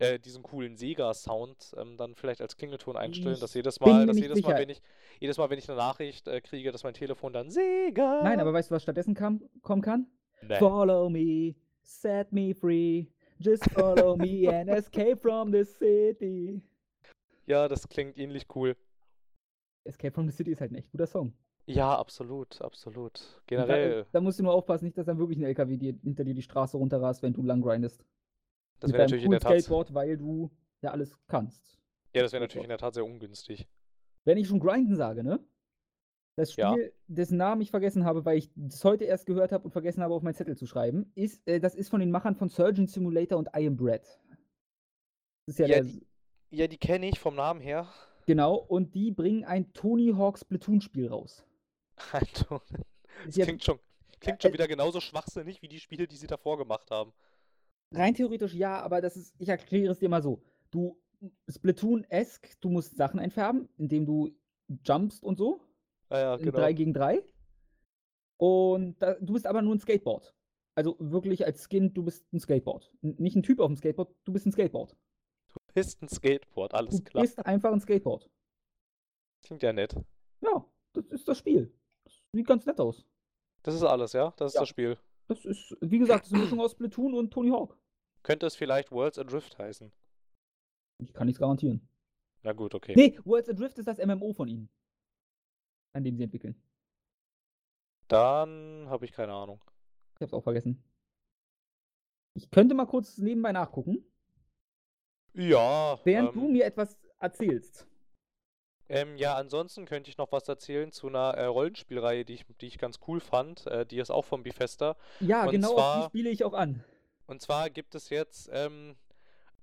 äh, diesen coolen Sega-Sound, ähm, dann vielleicht als Klingelton einstellen, dass jedes Mal dass jedes Mal, wenn ich jedes Mal, wenn ich 'ne Nachricht, äh, kriege, dass mein Telefon dann „Sega“ Nein, aber weißt du, was stattdessen kam kommen kann? Ne. Follow me, set me free, just follow me [LAUGHS] and escape from the city. Ja, das klingt ähnlich cool. Escape from the City ist halt 'n echt guter Song. Ja, absolut, absolut. Und da, Generell. da musst du nur aufpassen, nicht, dass dann wirklich 'n LKW dir hinter dir die Straße runterrast, während du lang grindest. Das wäre natürlich in der Tat Skateboard, weil du ja alles kannst. Ja, das wäre natürlich in der Tat sehr ungünstig. Wenn ich schon grinden sage, ne? Das Ja. Spiel, dessen Namen ich vergessen habe, weil ich das heute erst gehört habe und vergessen habe, auf meinen Zettel zu schreiben, ist äh, das ist von den Machern von Surgeon Simulator und I Am Bread. Das ist ja Ja, die ja, die kenne ich vom Namen her. Genau, und die bringen ein Tony Hawk Splatoon-Spiel raus. [LAUGHS] Das klingt schon klingt äh schon wieder genauso schwachsinnig wie die Spiele, die sie davor gemacht haben. Rein theoretisch ja, aber das ist ich erkläre es dir mal so. Du Splatoon-esque, du musst Sachen einfärben, indem du jumpst und so. Ja, ja, genau. 3 gegen 3. Und da du bist aber nur 'n Skateboard. Also wirklich als Skin, du bist 'n Skateboard. N nicht 'n Typ auf'm Skateboard, du bist 'n Skateboard. Du bist 'n Skateboard, Du alles klar. bist einfach 'n Skateboard. Klingt ja nett. Ja, das ist das Spiel. Das sieht ganz nett aus. Das ist alles, ja? Das ist Ja. das Spiel. Das ist, wie gesagt, das ist 'ne Mischung aus Splatoon und Tony Hawk. Könnte es vielleicht Worlds Adrift heißen? Ich kann nichts garantieren. Na gut, okay. Ne, Worlds Adrift ist das MMO von ihnen. An dem sie entwickeln. Dann habe ich keine Ahnung. Ich habe es auch vergessen. Ich könnte mal kurz nebenbei nachgucken. Ja, Während du ähm mir etwas erzählst. Ähm, ja, ansonsten könnte ich noch was erzählen zu 'ner, äh, Rollenspielreihe, die ich die ich ganz cool fand. Äh, die ist auch von Bethesda. Ja, Und genau auf die zwar spiele ich auch an. und zwar gibt es jetzt, ähm,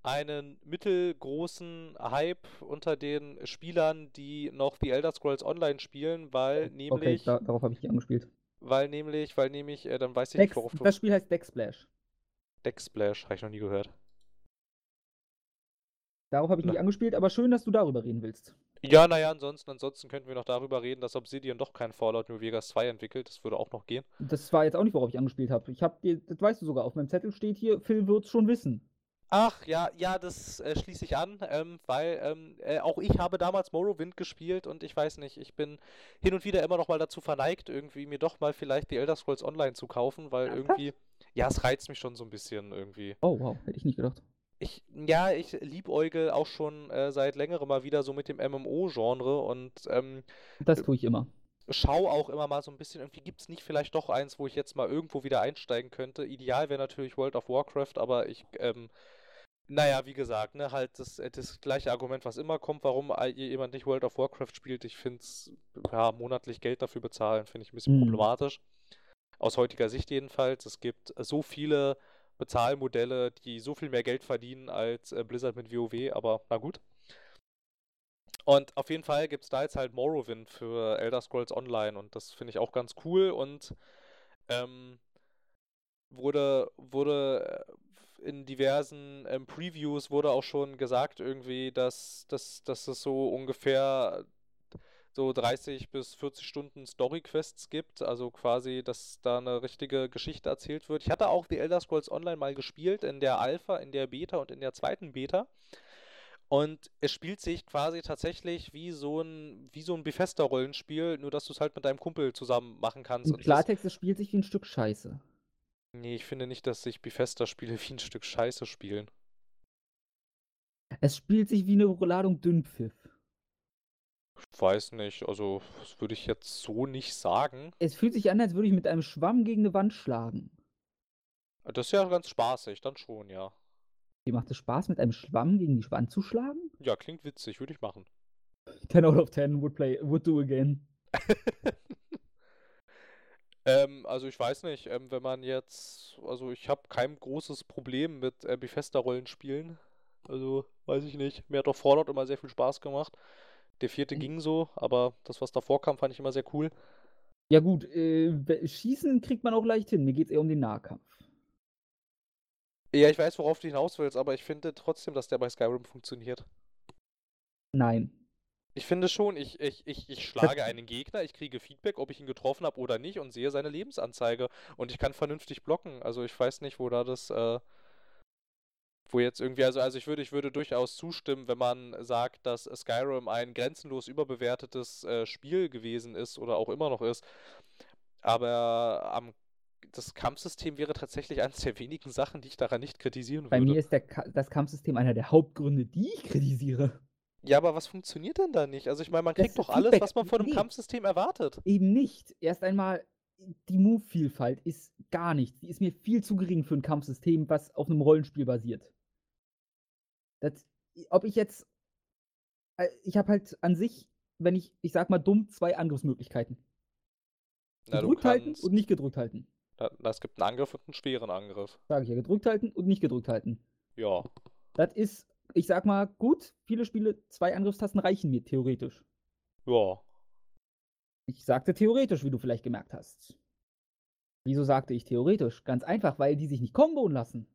einen mittelgroßen Hype unter den Spielern, die noch The Elder Scrolls Online spielen, weil Okay, nämlich da darauf habe ich nicht angespielt. weil nämlich weil nämlich äh, dann weiß ich nicht, Dex worauf du das Spiel heißt Backsplash. Backsplash, habe ich noch nie gehört. Darauf habe ich Na. nicht angespielt, aber schön, dass du darüber reden willst. Ja, na ja, ansonsten ansonsten könnten wir noch darüber reden, dass Obsidian doch kein Fallout New Vegas 2 entwickelt. Das würde auch noch gehen. Das war jetzt auch nicht, worauf ich angespielt habe. Ich habe dir das weißt du sogar, auf meinem Zettel steht hier: „Phil wird's schon wissen.“ Ach ja, ja, das, äh, schließe ich an, ähm, weil, ähm, äh, auch ich habe damals Morrowind gespielt und ich weiß nicht, ich bin hin und wieder immer noch mal dazu verneigt, irgendwie mir doch mal vielleicht The Elder Scrolls Online zu kaufen, weil irgendwie ja, es reizt mich schon so 'n bisschen irgendwie. Oh wow, hätte ich nicht gedacht. Ich ja, ich liebäugle auch schon, äh, seit Längerem mal wieder so mit dem MMO-Genre und, ähm, Das tue ich immer. schaue auch immer mal so 'n bisschen, irgendwie gibt's nicht vielleicht doch eins, wo ich jetzt mal irgendwo wieder einsteigen könnte. Ideal wäre natürlich World of Warcraft, aber ich, ähm na ja, wie gesagt, ne, halt das äh, das gleiche Argument, was immer kommt, warum jemand nicht World of Warcraft spielt. Ich finde es ja, monatlich Geld dafür bezahlen, finde ich 'n bisschen Mhm. problematisch. Aus heutiger Sicht jedenfalls. Es gibt so viele Bezahlmodelle, die so viel mehr Geld verdienen als, äh, Blizzard mit WoW, aber na gut. Und auf jeden Fall gibt's da jetzt halt Morrowind für Elder Scrolls Online und das finde ich auch ganz cool und, ähm, wurde wurde, äh, in diversen, ähm, Previews wurde auch schon gesagt irgendwie, dass dass dass es so ungefähr so 30 bis 40 Stunden Story-Quests gibt, also quasi, dass da 'ne richtige Geschichte erzählt wird. Ich hatte auch The Elder Scrolls Online mal gespielt in der Alpha, in der Beta und in der 2. Beta. Und es spielt sich quasi tatsächlich wie so 'n wie so 'n Bethesda-Rollenspiel, nur dass du's halt mit deinem Kumpel zusammen machen kannst Im Klartext, es spielt sich wie 'n Stück Scheiße. Ne, ich finde nicht, dass sich Bethesda-Spiele wie 'n Stück Scheiße spielen. Es spielt sich wie 'ne Ladung Dünnpfiff. Ich weiß nicht, also, das würde ich jetzt so nicht sagen. Es fühlt sich an, als würde ich mit einem Schwamm gegen 'ne Wand schlagen. Das ist ja ganz spaßig, dann schon, ja. Wie macht es Spaß, mit einem Schwamm gegen die Wand zu schlagen? Ja, klingt witzig, würde ich machen. [LAUGHS] 10 out of 10 would play would do again. [LAUGHS] Ähm, also ich weiß nicht, ähm, wenn man jetzt also ich habe kein großes Problem mit, äh, Bethesda-Rollenspielen. Also, weiß ich nicht. Mir hat auch Fallout immer sehr viel Spaß gemacht. Der 4. Mhm. ging so, aber das, was davor kam, fand ich immer sehr cool. Ja gut, äh, Schießen kriegt man auch leicht hin. Mir geht's eher um den Nahkampf. Ja, ich weiß, worauf du hinaus willst, aber ich finde trotzdem, dass der bei Skyrim funktioniert. Nein. Ich finde schon, ich ich ich ich schlage einen Gegner, ich kriege Feedback, ob ich ihn getroffen habe oder nicht und sehe seine Lebensanzeige und ich kann vernünftig blocken. Also, ich weiß nicht, wo da das, äh wo jetzt irgendwie also also, ich würde ich würde durchaus zustimmen, wenn man sagt, dass Skyrim ein grenzenlos überbewertetes, äh, Spiel gewesen ist oder auch immer noch ist. Aber am das Kampfsystem wäre tatsächlich eines der wenigen Sachen, die ich daran nicht kritisieren Bei würde. mir ist der das Kampfsystem einer der Hauptgründe, die ich kritisiere. Ja, aber was funktioniert denn da nicht? Also, ich meine, man kriegt doch alles, Feedback was man von 'nem ne. Kampfsystem erwartet. Eben nicht. Erst einmal, die Move-Vielfalt ist gar nichts. Die ist mir viel zu gering für 'n Kampfsystem, was auf 'nem Rollenspiel basiert. Das ob ich jetzt äh, ich habe halt an sich, wenn ich ich sage mal dumm, 2 Angriffsmöglichkeiten. Na, Gedrückt halten und nicht gedrückt halten. es gibt 'n Angriff und 'n schweren Angriff. Sage ich ja, gedrückt halten und nicht gedrückt halten. Ja. Das ist, ich sage mal, gut, viele Spiele 2 Angriffstasten reichen mir theoretisch. Ja. Ich sagte theoretisch, wie du vielleicht gemerkt hast. Wieso sagte ich theoretisch? Ganz einfach, weil die sich nicht komboen lassen.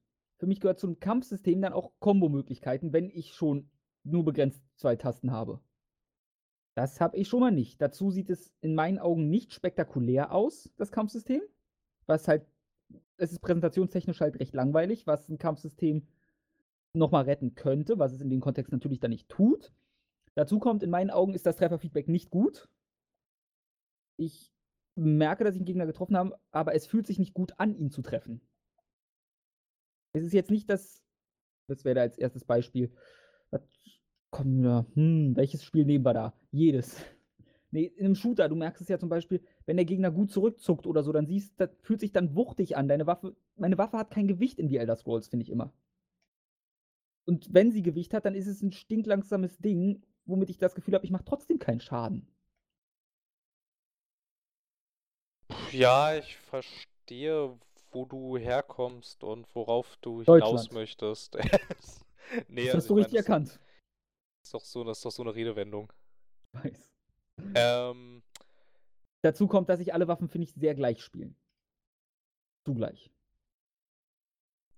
Für mich gehört zum Kampfsystem dann auch Kombomöglichkeiten, wenn ich schon nur begrenzt 2 Tasten habe. Das habe ich schon mal nicht. Dazu sieht es in meinen Augen nicht spektakulär aus, das Kampfsystem. Was halt es ist präsentationstechnisch halt recht langweilig, was 'n Kampfsystem noch mal retten könnte, was es in dem Kontext natürlich dann nicht tut. Dazu kommt, in meinen Augen ist das Trefferfeedback nicht gut. Ich merke, dass ich 'n Gegner getroffen habe, aber es fühlt sich nicht gut an, ihn zu treffen. Es ist jetzt nicht das was wäre da als 1. Beispiel? Was kommen da hm, welches Spiel nehmen wir da? Jedes. [LAUGHS] Ne, in 'nem Shooter, du merkst es ja zum Beispiel, wenn der Gegner gut zurückzuckt oder so, dann siehst das fühlt sich dann wuchtig an. Deine Waffe meine Waffe hat kein Gewicht in The Elder Scrolls, finde ich immer. Und wenn sie Gewicht hat, dann ist es 'n stinklangsames Ding, womit ich das Gefühl habe, ich mache trotzdem keinen Schaden. Ja, ich verstehe, wo du herkommst und worauf du hinaus möchtest. [LAUGHS] Ne, Das also hast du ich meine, richtig das erkannt. ist doch so das ist doch so 'ne Redewendung. Weiß. Ähm Dazu kommt, dass sich alle Waffen, finde ich, sehr gleich spielen. Zu gleich.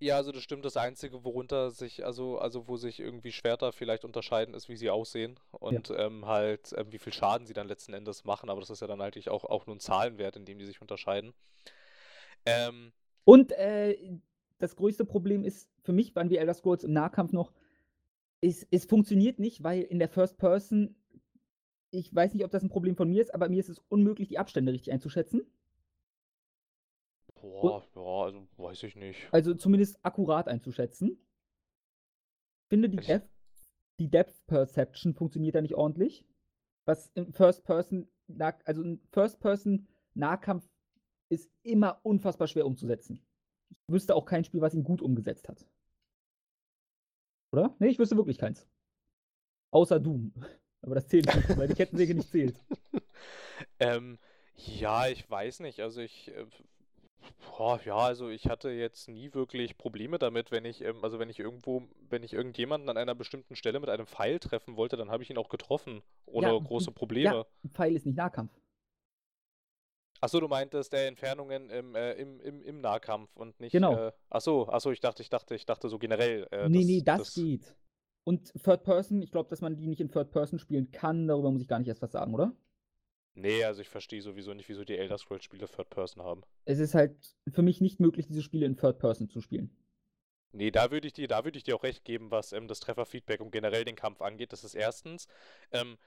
Ja, also das stimmt. Das Einzige, worunter sich also also wo sich irgendwie Schwerter vielleicht unterscheiden, ist, wie sie aussehen Ja. und, ähm, halt, ähm, wie viel Schaden sie dann letzten Endes machen, aber das ist ja dann eigentlich auch auch nur 'n Zahlenwert, in dem die sich unterscheiden. Ähm Und, äh, das größte Problem ist für mich beim The Elder Scrolls im Nahkampf noch, es es funktioniert nicht, weil in der First Person ich weiß nicht, ob das 'n Problem von mir ist, aber mir ist es unmöglich, die Abstände richtig einzuschätzen. Boah, ja, also weiß ich nicht. Also, zumindest akkurat einzuschätzen. Finde die Ich Depth die Depth Perception funktioniert da nicht ordentlich. Was im First Person also 'n First Person Nahkampf ist immer unfassbar schwer umzusetzen. Ich wüsste auch kein Spiel, was ihn gut umgesetzt hat. Oder? Ne, ich wüsste wirklich keins. Außer Doom. [LAUGHS] Aber das zählt nicht, weil die Kettensäge nicht zählt. [LAUGHS] Ähm, ja, ich weiß nicht. Also ich, äh, boah, ja, also ich hatte jetzt nie wirklich Probleme damit, wenn ich, ähm also wenn ich irgendwo wenn ich irgendjemanden an einer bestimmten Stelle mit einem Pfeil treffen wollte, dann habe ich ihn auch getroffen, ohne Ja, große ja, Probleme. 'n Pfeil ist nicht Nahkampf. Ach so, du meintest, der Entfernungen im, äh, im im im Nahkampf und nicht, Genau. äh ach so ach so, ich dachte ich dachte ich dachte so generell, äh, Ne, das ne, das das geht. Und Third Person, ich glaube, dass man die nicht in Third Person spielen kann, darüber muss ich gar nicht erst was sagen, oder? Ne, also ich verstehe sowieso nicht, wieso die Elder Scrolls Spiele Third Person haben. Es ist halt für mich nicht möglich, diese Spiele in Third Person zu spielen. Ne, da würde ich dir da würde ich dir auch recht geben, was, ähm, das Trefferfeedback und generell den Kampf angeht. Das ist 1. ähm,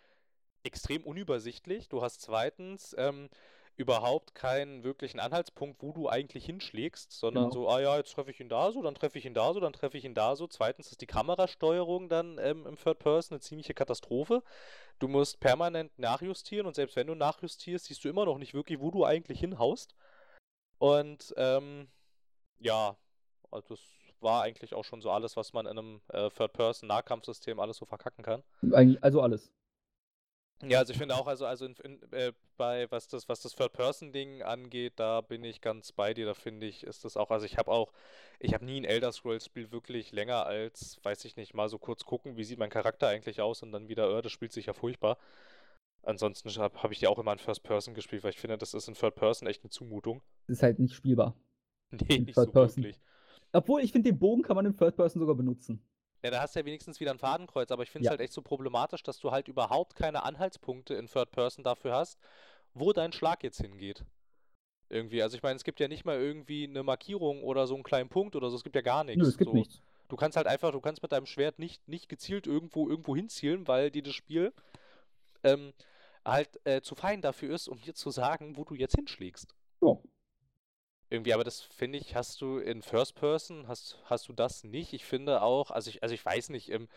extrem unübersichtlich. Du hast 2. ähm, überhaupt keinen wirklichen Anhaltspunkt, wo du eigentlich hinschlägst, sondern Genau. so, ah ja, jetzt treffe ich ihn da so, dann treffe ich ihn da so, dann treffe ich ihn da so. Zweitens ist die Kamerasteuerung dann ähm, im Third Person eine ziemliche Katastrophe. Du musst permanent nachjustieren und selbst wenn du nachjustierst, siehst du immer noch nicht wirklich, wo du eigentlich hinhaust. Und ähm, ja, also das war eigentlich auch schon so alles, was man in einem äh, Third-Person-Nahkampfsystem alles so verkacken kann. Eigentlich, also alles. Ja, also ich finde auch, also, also in, in, äh, bei was das, was das Third-Person-Ding angeht, da bin ich ganz bei dir, da finde ich, ist das auch, also ich habe auch, ich habe nie ein Elder Scrolls-Spiel wirklich länger als, weiß ich nicht, mal so kurz gucken, wie sieht mein Charakter eigentlich aus und dann wieder, äh, das spielt sich ja furchtbar. Ansonsten habe hab ich die auch immer in First Person gespielt, weil ich finde, das ist in Third Person echt eine Zumutung. Das ist halt nicht spielbar. [LAUGHS] Nee, In nicht Third so Person. wirklich. Obwohl, ich finde, den Bogen kann man im Third Person sogar benutzen. Ja, da hast du ja wenigstens wieder ein Fadenkreuz, aber ich finde es Ja. halt echt so problematisch, dass du halt überhaupt keine Anhaltspunkte in Third Person dafür hast, wo dein Schlag jetzt hingeht. Irgendwie, also ich meine, es gibt ja nicht mal irgendwie eine Markierung oder so einen kleinen Punkt oder so, es gibt ja gar nichts. Nö, es gibt so. nichts. Du kannst halt einfach, du kannst mit deinem Schwert nicht, nicht gezielt irgendwo irgendwo hinzielen, weil dir das Spiel ähm, halt äh, zu fein dafür ist, um dir zu sagen, wo du jetzt hinschlägst. Ja. Irgendwie, aber das finde ich, hast du in First Person, hast, hast du das nicht. Ich finde auch, also ich, also ich weiß nicht, ähm,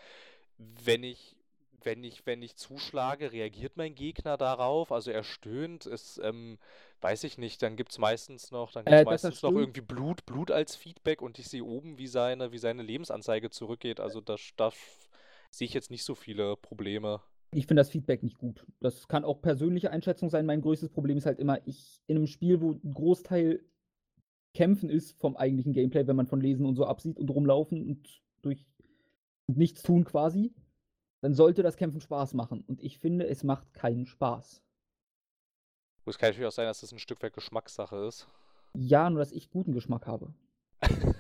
wenn ich, wenn ich, wenn ich zuschlage, reagiert mein Gegner darauf, also er stöhnt, ist, ähm, weiß ich nicht, dann gibt es meistens noch, dann Äh, gibt's er meistens noch irgendwie Blut, Blut als Feedback und ich sehe oben, wie seine, wie seine Lebensanzeige zurückgeht. Also da, da sehe ich jetzt nicht so viele Probleme. Ich finde das Feedback nicht gut. Das kann auch persönliche Einschätzung sein. Mein größtes Problem ist halt immer, ich in einem Spiel, wo ein Großteil Kämpfen ist vom eigentlichen Gameplay, wenn man von Lesen und so absieht und rumlaufen und durch und nichts tun quasi, dann sollte das Kämpfen Spaß machen. Und ich finde, es macht keinen Spaß. Es kann natürlich auch sein, dass das ein Stück weit Geschmackssache ist. Ja, nur dass ich guten Geschmack habe. [LAUGHS]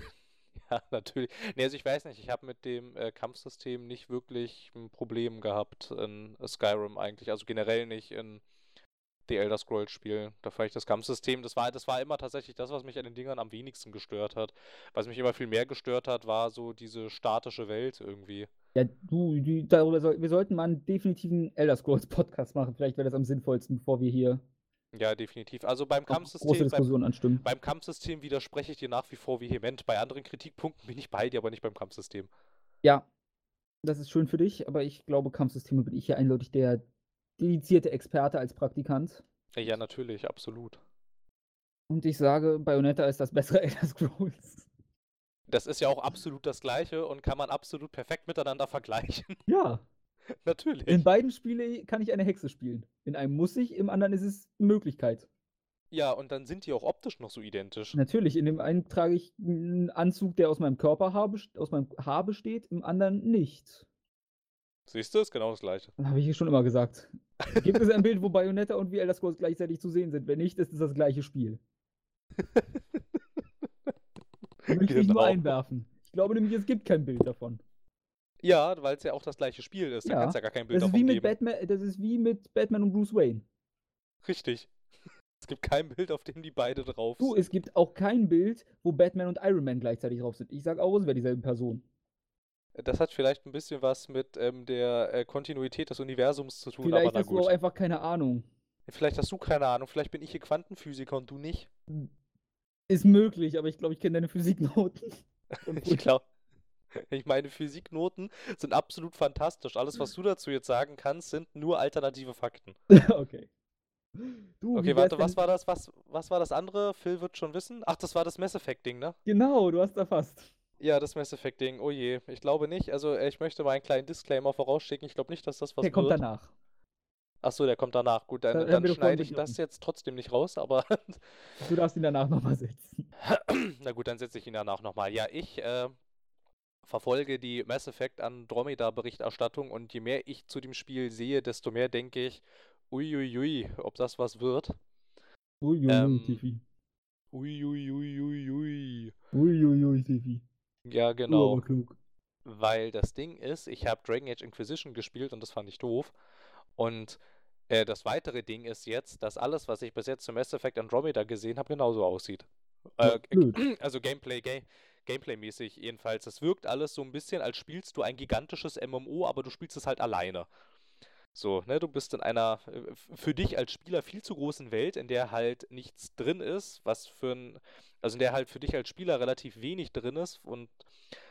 Ja, natürlich. Nee, also ich weiß nicht, ich habe mit dem äh, Kampfsystem nicht wirklich ein Problem gehabt in Skyrim eigentlich. Also generell nicht in die Elder Scrolls Spielen. Da fand ich das Kampfsystem, das war, das war immer tatsächlich das, was mich an den Dingern am wenigsten gestört hat. Was mich immer viel mehr gestört hat, war so diese statische Welt irgendwie. Ja, du, die, darüber soll, wir sollten mal einen definitiven Elder Scrolls Podcast machen. Vielleicht wäre das am sinnvollsten, bevor wir hier Ja, definitiv. Also beim Kampfsystem, beim, beim Kampfsystem widerspreche ich dir nach wie vor vehement. Bei anderen Kritikpunkten bin ich bei dir, aber nicht beim Kampfsystem. Ja, das ist schön für dich, aber ich glaube, Kampfsysteme bin ich hier eindeutig der dedizierte Experte als Praktikant. Ja, natürlich, absolut. Und ich sage, Bayonetta ist das bessere [LAUGHS] Elder Scrolls. Das ist ja auch absolut das Gleiche und kann man absolut perfekt miteinander vergleichen. Ja, [LAUGHS] Natürlich. in beiden Spielen kann ich eine Hexe spielen. In einem muss ich, im anderen ist es eine Möglichkeit. Ja, und dann sind die auch optisch noch so identisch. Natürlich, in dem einen trage ich einen Anzug, der aus meinem best- aus meinem Haar besteht, im anderen nicht. Siehst du, ist genau das gleiche. Habe ich hier schon immer gesagt. [LAUGHS] Gibt es ein Bild, wo Bayonetta und wie Elder Scrolls gleichzeitig zu sehen sind? Wenn nicht, ist es das gleiche Spiel. [LAUGHS] Möchte ich nur Genau. einwerfen. Ich glaube nämlich, es gibt kein Bild davon. Ja, weil es ja auch das gleiche Spiel ist. Da Ja, kann es ja gar kein Bild Das ist, davon wie mit geben. Batman, das ist wie mit Batman und Bruce Wayne. Richtig. [LAUGHS] Es gibt kein Bild, auf dem die beide drauf Du, sind. es gibt auch kein Bild, wo Batman und Iron Man gleichzeitig drauf sind. Ich sag auch, es wäre dieselbe Person. Das hat vielleicht ein bisschen was mit ähm, der äh, Kontinuität des Universums zu tun, Vielleicht aber hast du auch einfach keine Ahnung. Vielleicht hast du keine Ahnung, vielleicht bin ich hier Quantenphysiker und du nicht. Ist möglich, aber ich glaube, ich kenne deine Physiknoten. [LAUGHS] Ich glaube, ich meine, Physiknoten sind absolut fantastisch. Alles, was du dazu jetzt sagen kannst, sind nur alternative Fakten. [LAUGHS] okay. Du, Okay, warte, was war das? Was, was war das andere? Phil wird schon wissen. Ach, das war das Mass Effect-Ding, ne? Genau, du hast da fast. Ja, das Mass Effect-Ding. Oh je, ich glaube nicht. Also, äh, ich möchte mal einen kleinen Disclaimer vorausschicken. Ich glaube nicht, dass das was Der kommt wird. danach. Ach so, der kommt danach. Gut, dann, Da- da dann schneide ich das jetzt trotzdem nicht raus, aber [LAUGHS] Du darfst ihn danach nochmal setzen. [CLEARS THROAT] na gut, dann setze ich ihn danach nochmal. Ja, ich äh, verfolge die Mass Effect Andromeda-Berichterstattung und je mehr ich zu dem Spiel sehe, desto mehr denke ich, uiuiui, ob das was wird. Uiuiui, Ähm, Tiffy. Uiuiuiui. Uiuiui, Tiffy. Ja, genau. aber klug. Weil das Ding ist, ich habe Dragon Age Inquisition gespielt und das fand ich doof. Und äh, das weitere Ding ist jetzt, dass alles, was ich bis jetzt zum Mass Effect Andromeda gesehen habe, genauso aussieht. Äh, [CLEARS THROAT] also Gameplay, Ga Gameplay-mäßig jedenfalls. Es wirkt alles so ein bisschen, als spielst du ein gigantisches MMO, aber du spielst es halt alleine. So, ne, du bist in einer äh, für dich als Spieler viel zu großen Welt, in der halt nichts drin ist, was für ein, also in der halt für dich als Spieler relativ wenig drin ist und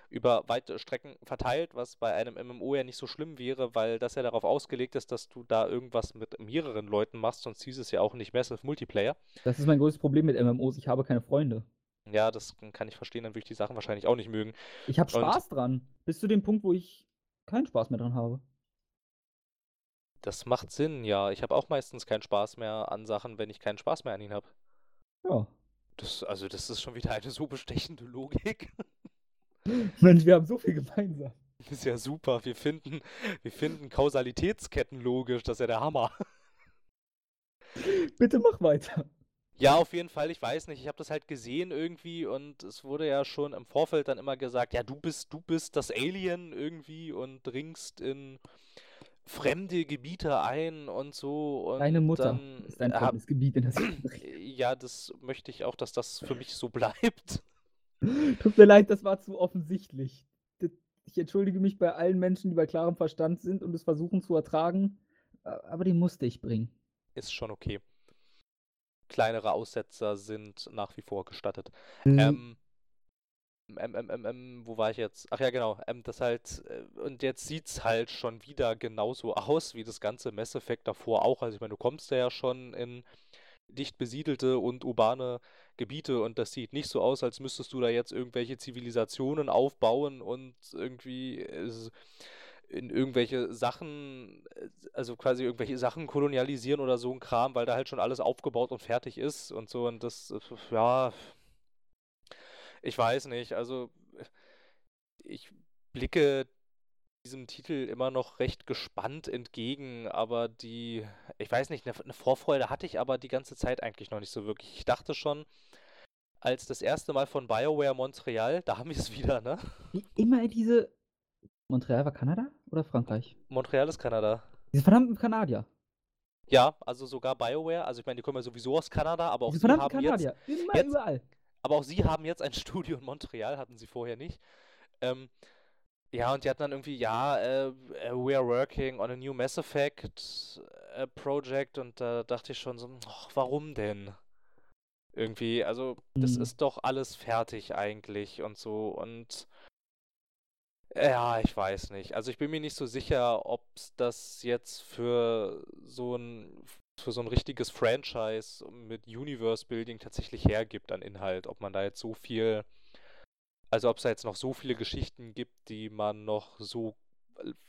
über weite Strecken verteilt, was bei einem MMO ja nicht so schlimm wäre, weil das ja darauf ausgelegt ist, dass du da irgendwas mit mehreren Leuten machst, sonst hieß es ja auch nicht Massive Multiplayer. Das ist mein größtes Problem mit MMOs, ich habe keine Freunde. Ja, das kann ich verstehen, dann würde ich die Sachen wahrscheinlich auch nicht mögen. Ich habe Spaß und dran, bis zu dem Punkt, wo ich keinen Spaß mehr dran habe. Das macht Sinn, ja. Ich habe auch meistens keinen Spaß mehr an Sachen, wenn ich keinen Spaß mehr an ihnen habe. Ja. Das, also, das ist schon wieder eine so bestechende Logik. [LAUGHS] Mensch, wir haben so viel gemeinsam. Das ist ja super. Wir finden, wir finden Kausalitätsketten logisch. Das ist ja der Hammer. [LAUGHS] Bitte mach weiter. Ja, auf jeden Fall. Ich weiß nicht. Ich habe das halt gesehen irgendwie und es wurde ja schon im Vorfeld dann immer gesagt, ja, du bist, du bist das Alien irgendwie und dringst in fremde Gebiete ein und so. Und Deine Mutter dann ist ein fremdes Gebiet, in das [CLEARS THROAT] Ja, das möchte ich auch, dass das für mich so [LAUGHS] bleibt. Tut mir leid, das war zu offensichtlich. Ich entschuldige mich bei allen Menschen, die bei klarem Verstand sind und es versuchen zu ertragen, aber die musste ich bringen. Ist schon okay. Kleinere Aussetzer sind nach wie vor gestattet. Mhm. Ähm, ähm, ähm, ähm, wo war ich jetzt? Ach ja, genau. Das halt, äh, und jetzt sieht es halt schon wieder genauso [LAUGHS] aus wie das ganze Mass Effect davor auch. Also ich meine, du kommst ja schon in dicht besiedelte und urbane Gebiete und das sieht nicht so aus, als müsstest du da jetzt irgendwelche Zivilisationen aufbauen und irgendwie in irgendwelche Sachen, äh, also quasi irgendwelche Sachen kolonialisieren oder so ein Kram, weil da halt schon alles aufgebaut und fertig ist und so und das, äh, ja, ich weiß nicht, also ich blicke diesem Titel immer noch recht gespannt entgegen, aber die, ich weiß nicht, eine, Vorfreude hatte ich aber die ganze Zeit eigentlich noch nicht so wirklich. Ich dachte schon, als das erste Mal von BioWare Montreal, da haben wir es wieder, ne? Wie immer diese. Montreal war Kanada oder Frankreich? Montreal ist Kanada. Diese verdammten Kanadier. Ja, also sogar BioWare, also ich meine, die kommen ja sowieso aus Kanada, aber auch Diese haben Kanadier. jetzt, immer jetzt, überall. Aber auch sie haben jetzt ein [LAUGHS] Studio in Montreal, hatten sie vorher nicht. Ähm, ja, und die hatten dann irgendwie, ja, äh, äh, we are working on a new Mass Effect äh, Project und da dachte ich schon so, ach, warum denn? Irgendwie, also das mhm. ist doch alles fertig eigentlich und so und ja, ich weiß nicht. Also ich bin mir nicht so sicher, ob das jetzt für so ein für so ein richtiges Franchise mit Universe Building tatsächlich hergibt an Inhalt, ob man da jetzt so viel also ob es da jetzt noch so viele Geschichten gibt, die man noch so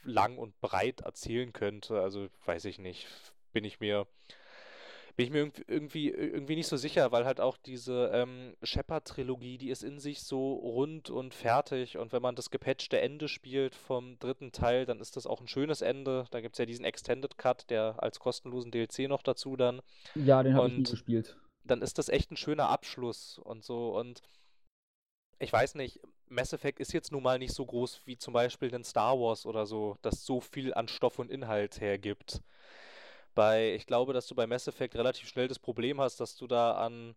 lang und breit erzählen könnte, also weiß ich nicht. Bin ich mir bin ich mir irgendwie, irgendwie nicht so sicher, weil halt auch diese ähm, Shepard-Trilogie, die ist in sich so rund und fertig und wenn man das gepatchte Ende spielt vom dritten Teil, dann ist das auch ein schönes Ende. Da gibt es ja diesen Extended Cut, der als kostenlosen DLC noch dazu dann. Ja, den habe ich nie gespielt. Dann ist das echt ein schöner Abschluss und so und ich weiß nicht, Mass Effect ist jetzt nun mal nicht so groß wie zum Beispiel den Star Wars oder so, das so viel an Stoff und Inhalt hergibt. Bei, ich glaube, dass du bei Mass Effect relativ schnell das Problem hast, dass du da an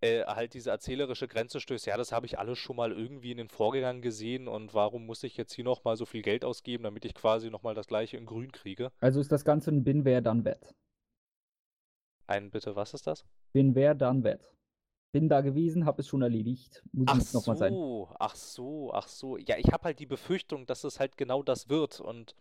äh, halt diese erzählerische Grenze stößt. Ja, das habe ich alles schon mal irgendwie in den Vorgängern gesehen und warum muss ich jetzt hier nochmal so viel Geld ausgeben, damit ich quasi nochmal das gleiche in grün kriege? Also ist das Ganze ein Bin, wer, dann, wett. Ein bitte, was ist das? Bin, wer, dann, wett bin da gewesen, habe es schon erledigt. Muss ach so, sein. ach so, ach so. Ja, ich habe halt die Befürchtung, dass es halt genau das wird und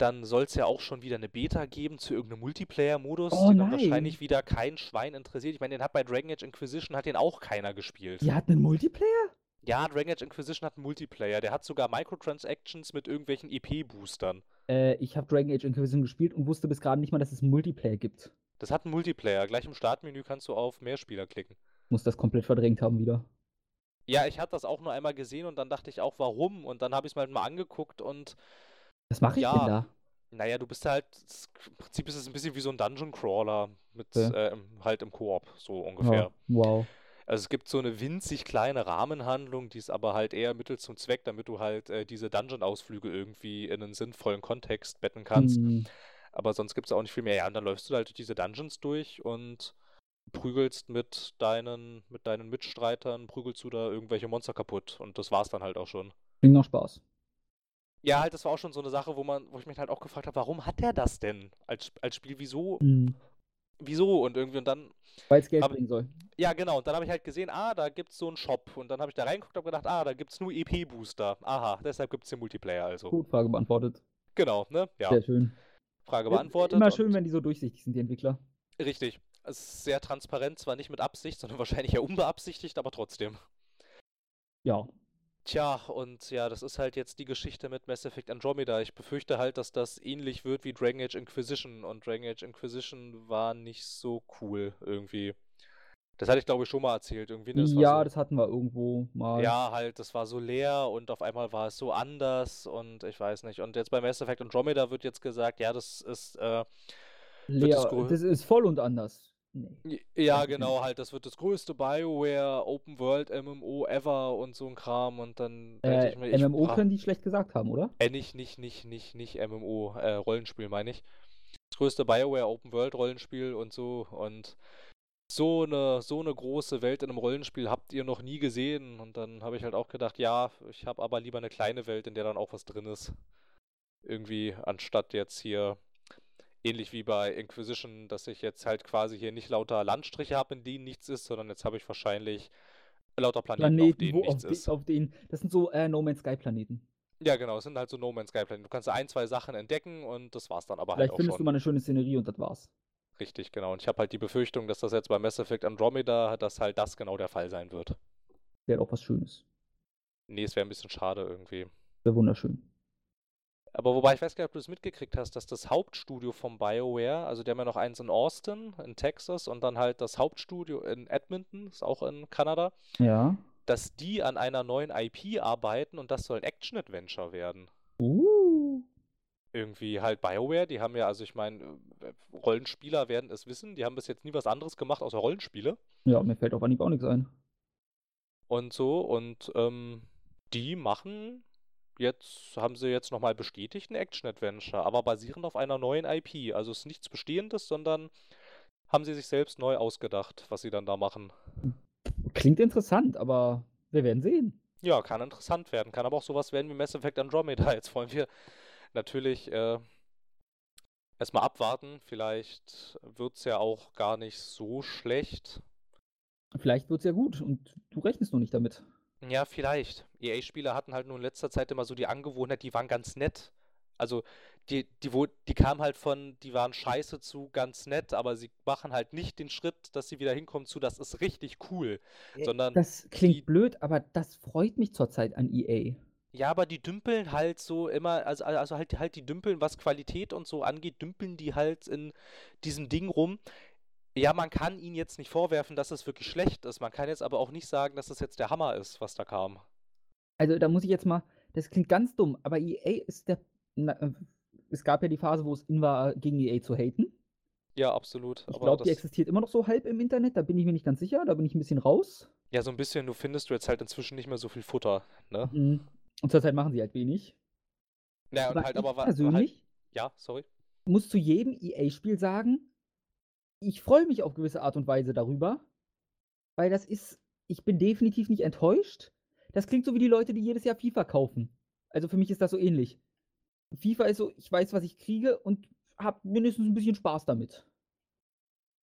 dann soll es ja auch schon wieder eine Beta geben zu irgendeinem Multiplayer-Modus, oh, den dann wahrscheinlich wieder kein Schwein interessiert. Ich meine, den hat bei Dragon Age Inquisition hat den auch keiner gespielt. Die hat einen Multiplayer? Ja, Dragon Age Inquisition hat einen Multiplayer. Der hat sogar Microtransactions mit irgendwelchen EP-Boostern. Äh, ich habe Dragon Age Inquisition gespielt und wusste bis gerade nicht mal, dass es einen Multiplayer gibt. Das hat einen Multiplayer. Gleich im Startmenü kannst du auf Mehrspieler klicken. Muss das komplett verdrängt haben wieder. Ja, ich hatte das auch nur einmal gesehen und dann dachte ich auch, warum? Und dann habe ich es mir halt mal angeguckt und. Was mache ich ja, denn da? Naja, du bist halt. Im Prinzip ist es ein bisschen wie so ein Dungeon Crawler mit äh, halt im Koop, so ungefähr. Oh, wow. Also es gibt so eine winzig kleine Rahmenhandlung, die ist aber halt eher Mittel zum Zweck, damit du halt äh, diese Dungeon-Ausflüge irgendwie in einen sinnvollen Kontext betten kannst. Mhm. Aber sonst gibt es auch nicht viel mehr. Ja, und dann läufst du halt diese Dungeons durch und prügelst mit deinen, mit deinen Mitstreitern, prügelst du da irgendwelche Monster kaputt. Und das war's dann halt auch schon. Klingt noch Spaß. Ja, halt, das war auch schon so eine Sache, wo man, wo ich mich halt auch gefragt habe, warum hat er das denn als, als Spiel? Wieso? Mhm. Wieso? Und irgendwie und dann. Weil es Geld Aber- bringen soll. Ja, genau. Und dann habe ich halt gesehen, ah, da gibt's so einen Shop. Und dann habe ich da reingeguckt und gedacht, ah, da gibt's nur EP-Booster. Aha, deshalb gibt's den Multiplayer also. Gut, Frage beantwortet. Genau, ne? Ja, Sehr schön. Frage beantwortet. Immer schön, wenn die so durchsichtig sind, die Entwickler. Richtig. Es ist sehr transparent, zwar nicht mit Absicht, sondern [LAUGHS] wahrscheinlich ja unbeabsichtigt, aber trotzdem. Ja. Tja, und ja, das ist halt jetzt die Geschichte mit Mass Effect Andromeda. Ich befürchte halt, dass das ähnlich wird wie Dragon Age Inquisition. Und Dragon Age Inquisition war nicht so cool irgendwie. Das hatte ich glaube ich schon mal erzählt. Irgendwie, ne? Das ja, so, das hatten wir irgendwo mal. ja, halt, das war so leer und auf einmal war es so anders und ich weiß nicht. Und jetzt bei Mass Effect Andromeda wird jetzt gesagt, ja, das ist äh, Leer, das das ist voll und anders. Nee. Ja, genau, halt, das wird das größte BioWare Open World MMO ever und so ein Kram und dann Äh, ich mir, ich MMO bra- können die schlecht gesagt haben, oder? äh, nicht, nicht, nicht, nicht, nicht MMO, äh, Rollenspiel meine ich. Das größte BioWare Open World Rollenspiel und so und so eine, so eine große Welt in einem Rollenspiel habt ihr noch nie gesehen und dann habe ich halt auch gedacht, ja, ich habe aber lieber eine kleine Welt, in der dann auch was drin ist. Irgendwie, anstatt jetzt hier ähnlich wie bei Inquisition, dass ich jetzt halt quasi hier nicht lauter Landstriche habe, in denen nichts ist, sondern jetzt habe ich wahrscheinlich lauter Planeten, auf Planeten, denen wo auf, nichts de ist. auf denen. Das sind so äh, No Man's Sky Planeten. Ja, genau, es sind halt so No Man's Sky Planeten. Du kannst ein, zwei Sachen entdecken und das war's dann aber halt Vielleicht auch findest du schon. mal eine schöne Szenerie und das war's. Richtig, genau. Und ich habe halt die Befürchtung, dass das jetzt bei Mass Effect Andromeda, dass halt das genau der Fall sein wird. Wäre auch was Schönes. Nee, es wäre ein bisschen schade irgendwie. Wäre wunderschön. Aber wobei ich weiß gar nicht, ob du es mitgekriegt hast, dass das Hauptstudio von BioWare, also die haben ja noch eins in Austin, in Texas, und dann halt das Hauptstudio in Edmonton, ist auch in Kanada, Ja. dass die an einer neuen IP arbeiten und das soll ein Action-Adventure werden. Uh. Irgendwie halt BioWare, die haben ja, also ich meine, äh, Rollenspieler werden es wissen, die haben bis jetzt nie was anderes gemacht außer Rollenspiele Ja, mir fällt auf Anhieb auch nichts ein. und so und ähm, die machen jetzt, haben sie jetzt nochmal bestätigt, ein Action-Adventure, aber basierend auf einer neuen IP. Also es ist nichts Bestehendes, sondern haben sie sich selbst neu ausgedacht, was sie dann da machen. Klingt interessant, aber wir werden sehen. Ja, kann interessant werden, kann aber auch sowas werden wie Mass Effect Andromeda. [LAUGHS] Jetzt wollen wir natürlich äh, erstmal abwarten. Vielleicht wird es ja auch gar nicht so schlecht. Vielleicht wird's ja gut und du rechnest nur nicht damit. Ja, vielleicht. EA-Spieler hatten halt nur in letzter Zeit immer so die Angewohnheit, die waren ganz nett. Also die, die, wo, die kamen halt von, die waren scheiße zu ganz nett, aber sie machen halt nicht den Schritt, dass sie wieder hinkommen zu, das ist richtig cool. Sondern Das klingt die- blöd, aber das freut mich zurzeit an EA. Ja, aber die dümpeln halt so immer, also, also halt, halt die dümpeln, was Qualität und so angeht, dümpeln die halt in diesem Ding rum. Ja, man kann ihnen jetzt nicht vorwerfen, dass es wirklich schlecht ist. Man kann jetzt aber auch nicht sagen, dass es jetzt der Hammer ist, was da kam. Also da muss ich jetzt mal, das klingt ganz dumm, aber EA ist der. Na, äh, es gab ja die Phase, wo es in war, gegen EA zu haten. Ja, absolut. Ich glaube, die das, existiert immer noch so halb im Internet, da bin ich mir nicht ganz sicher, da bin ich ein bisschen raus. ja, so ein bisschen, du findest du jetzt halt inzwischen nicht mehr so viel Futter, ne? Mhm. Und zurzeit machen sie halt wenig. Naja, und Aber halt aber wa- halt, persönlich ja, sorry. muss zu jedem EA-Spiel sagen, ich freue mich auf gewisse Art und Weise darüber, weil das ist, ich bin definitiv nicht enttäuscht. Das klingt so wie die Leute, die jedes Jahr FIFA kaufen. Also für mich ist das so ähnlich. FIFA ist so, ich weiß, was ich kriege und habe mindestens ein bisschen Spaß damit.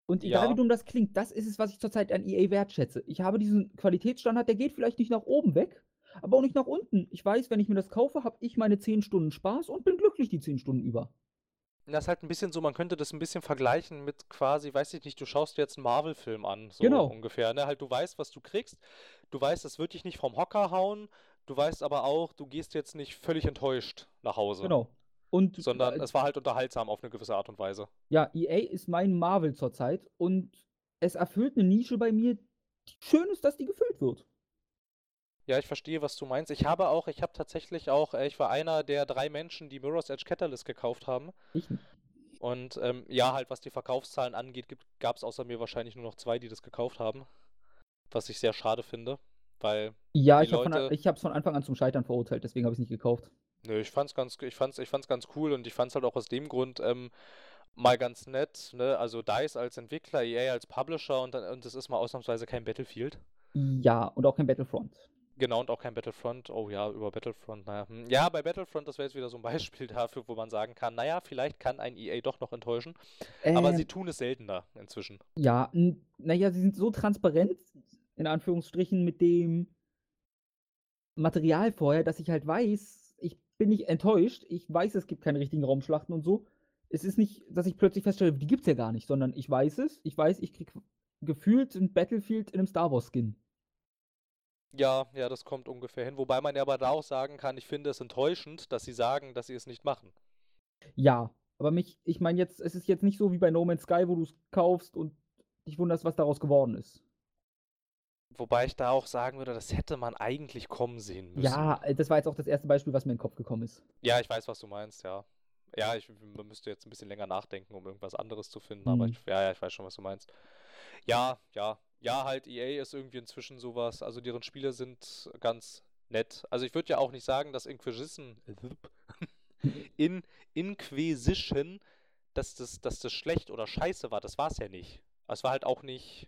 Und egal Ja. wie dumm das klingt, das ist es, was ich zurzeit an EA wertschätze. Ich habe diesen Qualitätsstandard, der geht vielleicht nicht nach oben weg, aber auch nicht nach unten. Ich weiß, wenn ich mir das kaufe, habe ich meine 10 Stunden Spaß und bin glücklich die 10 Stunden über. Das ist halt ein bisschen so, man könnte das ein bisschen vergleichen mit quasi, weiß ich nicht, du schaust dir jetzt einen Marvel-Film an, so Genau. ungefähr, ne? Halt, du weißt, was du kriegst, du weißt, es wird dich nicht vom Hocker hauen, du weißt aber auch, du gehst jetzt nicht völlig enttäuscht nach Hause. Genau. Und Sondern äh, es war halt unterhaltsam auf eine gewisse Art und Weise. ja, EA ist mein Marvel zurzeit und es erfüllt eine Nische bei mir, die schön ist, dass die gefüllt wird. Ja, ich verstehe, was du meinst. Ich habe auch, ich habe tatsächlich auch, äh, ich war einer der drei Menschen, die Mirror's Edge Catalyst gekauft haben. Ich nicht. Und ähm, ja, halt, was die Verkaufszahlen angeht, gab es außer mir wahrscheinlich nur noch zwei, die das gekauft haben. Was ich sehr schade finde, weil Ja, ich habe Leute- es von Anfang an zum Scheitern verurteilt, deswegen habe ich es nicht gekauft. Nö, ich fand's ganz, ich fand's, ich fand's ganz cool und ich fand's halt auch aus dem Grund ähm, mal ganz nett, ne? Also DICE als Entwickler, EA als Publisher und dann, und es ist mal ausnahmsweise kein Battlefield. Ja, und auch kein Battlefront. Genau, und auch kein Battlefront. Oh ja, über Battlefront, naja. Hm. Ja, bei Battlefront, das wäre jetzt wieder so ein [LAUGHS] Beispiel dafür, wo man sagen kann, naja, vielleicht kann ein EA doch noch enttäuschen. Aber Ähm, sie tun es seltener inzwischen. Ja, naja, sie sind so transparent, in Anführungsstrichen, mit dem Material vorher, dass ich halt weiß, ich bin nicht enttäuscht. Ich weiß, es gibt keine richtigen Raumschlachten und so. Es ist nicht, dass ich plötzlich feststelle, die gibt's ja gar nicht, sondern ich weiß es. Ich weiß, ich krieg gefühlt ein Battlefield in einem Star Wars Skin. Ja, ja, das kommt ungefähr hin. Wobei man ja aber da auch sagen kann, ich finde es enttäuschend, dass sie sagen, dass sie es nicht machen. Ja, aber mich, ich meine jetzt, es ist jetzt nicht so wie bei No Man's Sky, wo du es kaufst und dich wunderst, was daraus geworden ist. Wobei ich da auch sagen würde, das hätte man eigentlich kommen sehen müssen. Ja, äh, das war jetzt auch das erste Beispiel, was mir in den Kopf gekommen ist. Ja, ich weiß, was du meinst, ja. Ja, ich man müsste jetzt ein bisschen länger nachdenken, um irgendwas anderes zu finden, aber Mhm. ich, ja, ja, ich weiß schon, was du meinst. Ja, ja, ja, halt EA ist irgendwie inzwischen sowas, also deren Spiele sind ganz nett. Also ich würde ja auch nicht sagen, dass Inquisition, [LAUGHS] in Inquisition, dass das, dass das schlecht oder scheiße war, das war es ja nicht. Es war halt auch nicht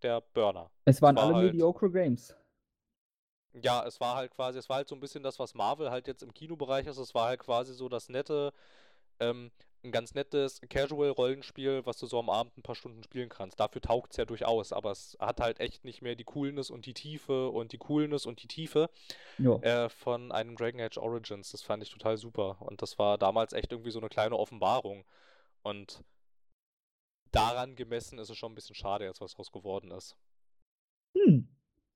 der Burner. Es waren war alle halt- mediocre Games. Ja, es war halt quasi, es war halt so ein bisschen das, was Marvel halt jetzt im Kinobereich ist. Es war halt quasi so das nette, ähm, ein ganz nettes Casual-Rollenspiel, was du so am Abend ein paar Stunden spielen kannst. Dafür taugt es ja durchaus, aber es hat halt echt nicht mehr die Coolness und die Tiefe und die Coolness und die Tiefe äh, von einem Dragon Age Origins. Das fand ich total super. Und das war damals echt irgendwie so eine kleine Offenbarung. Und daran gemessen ist es schon ein bisschen schade jetzt, was draus geworden ist. Hm.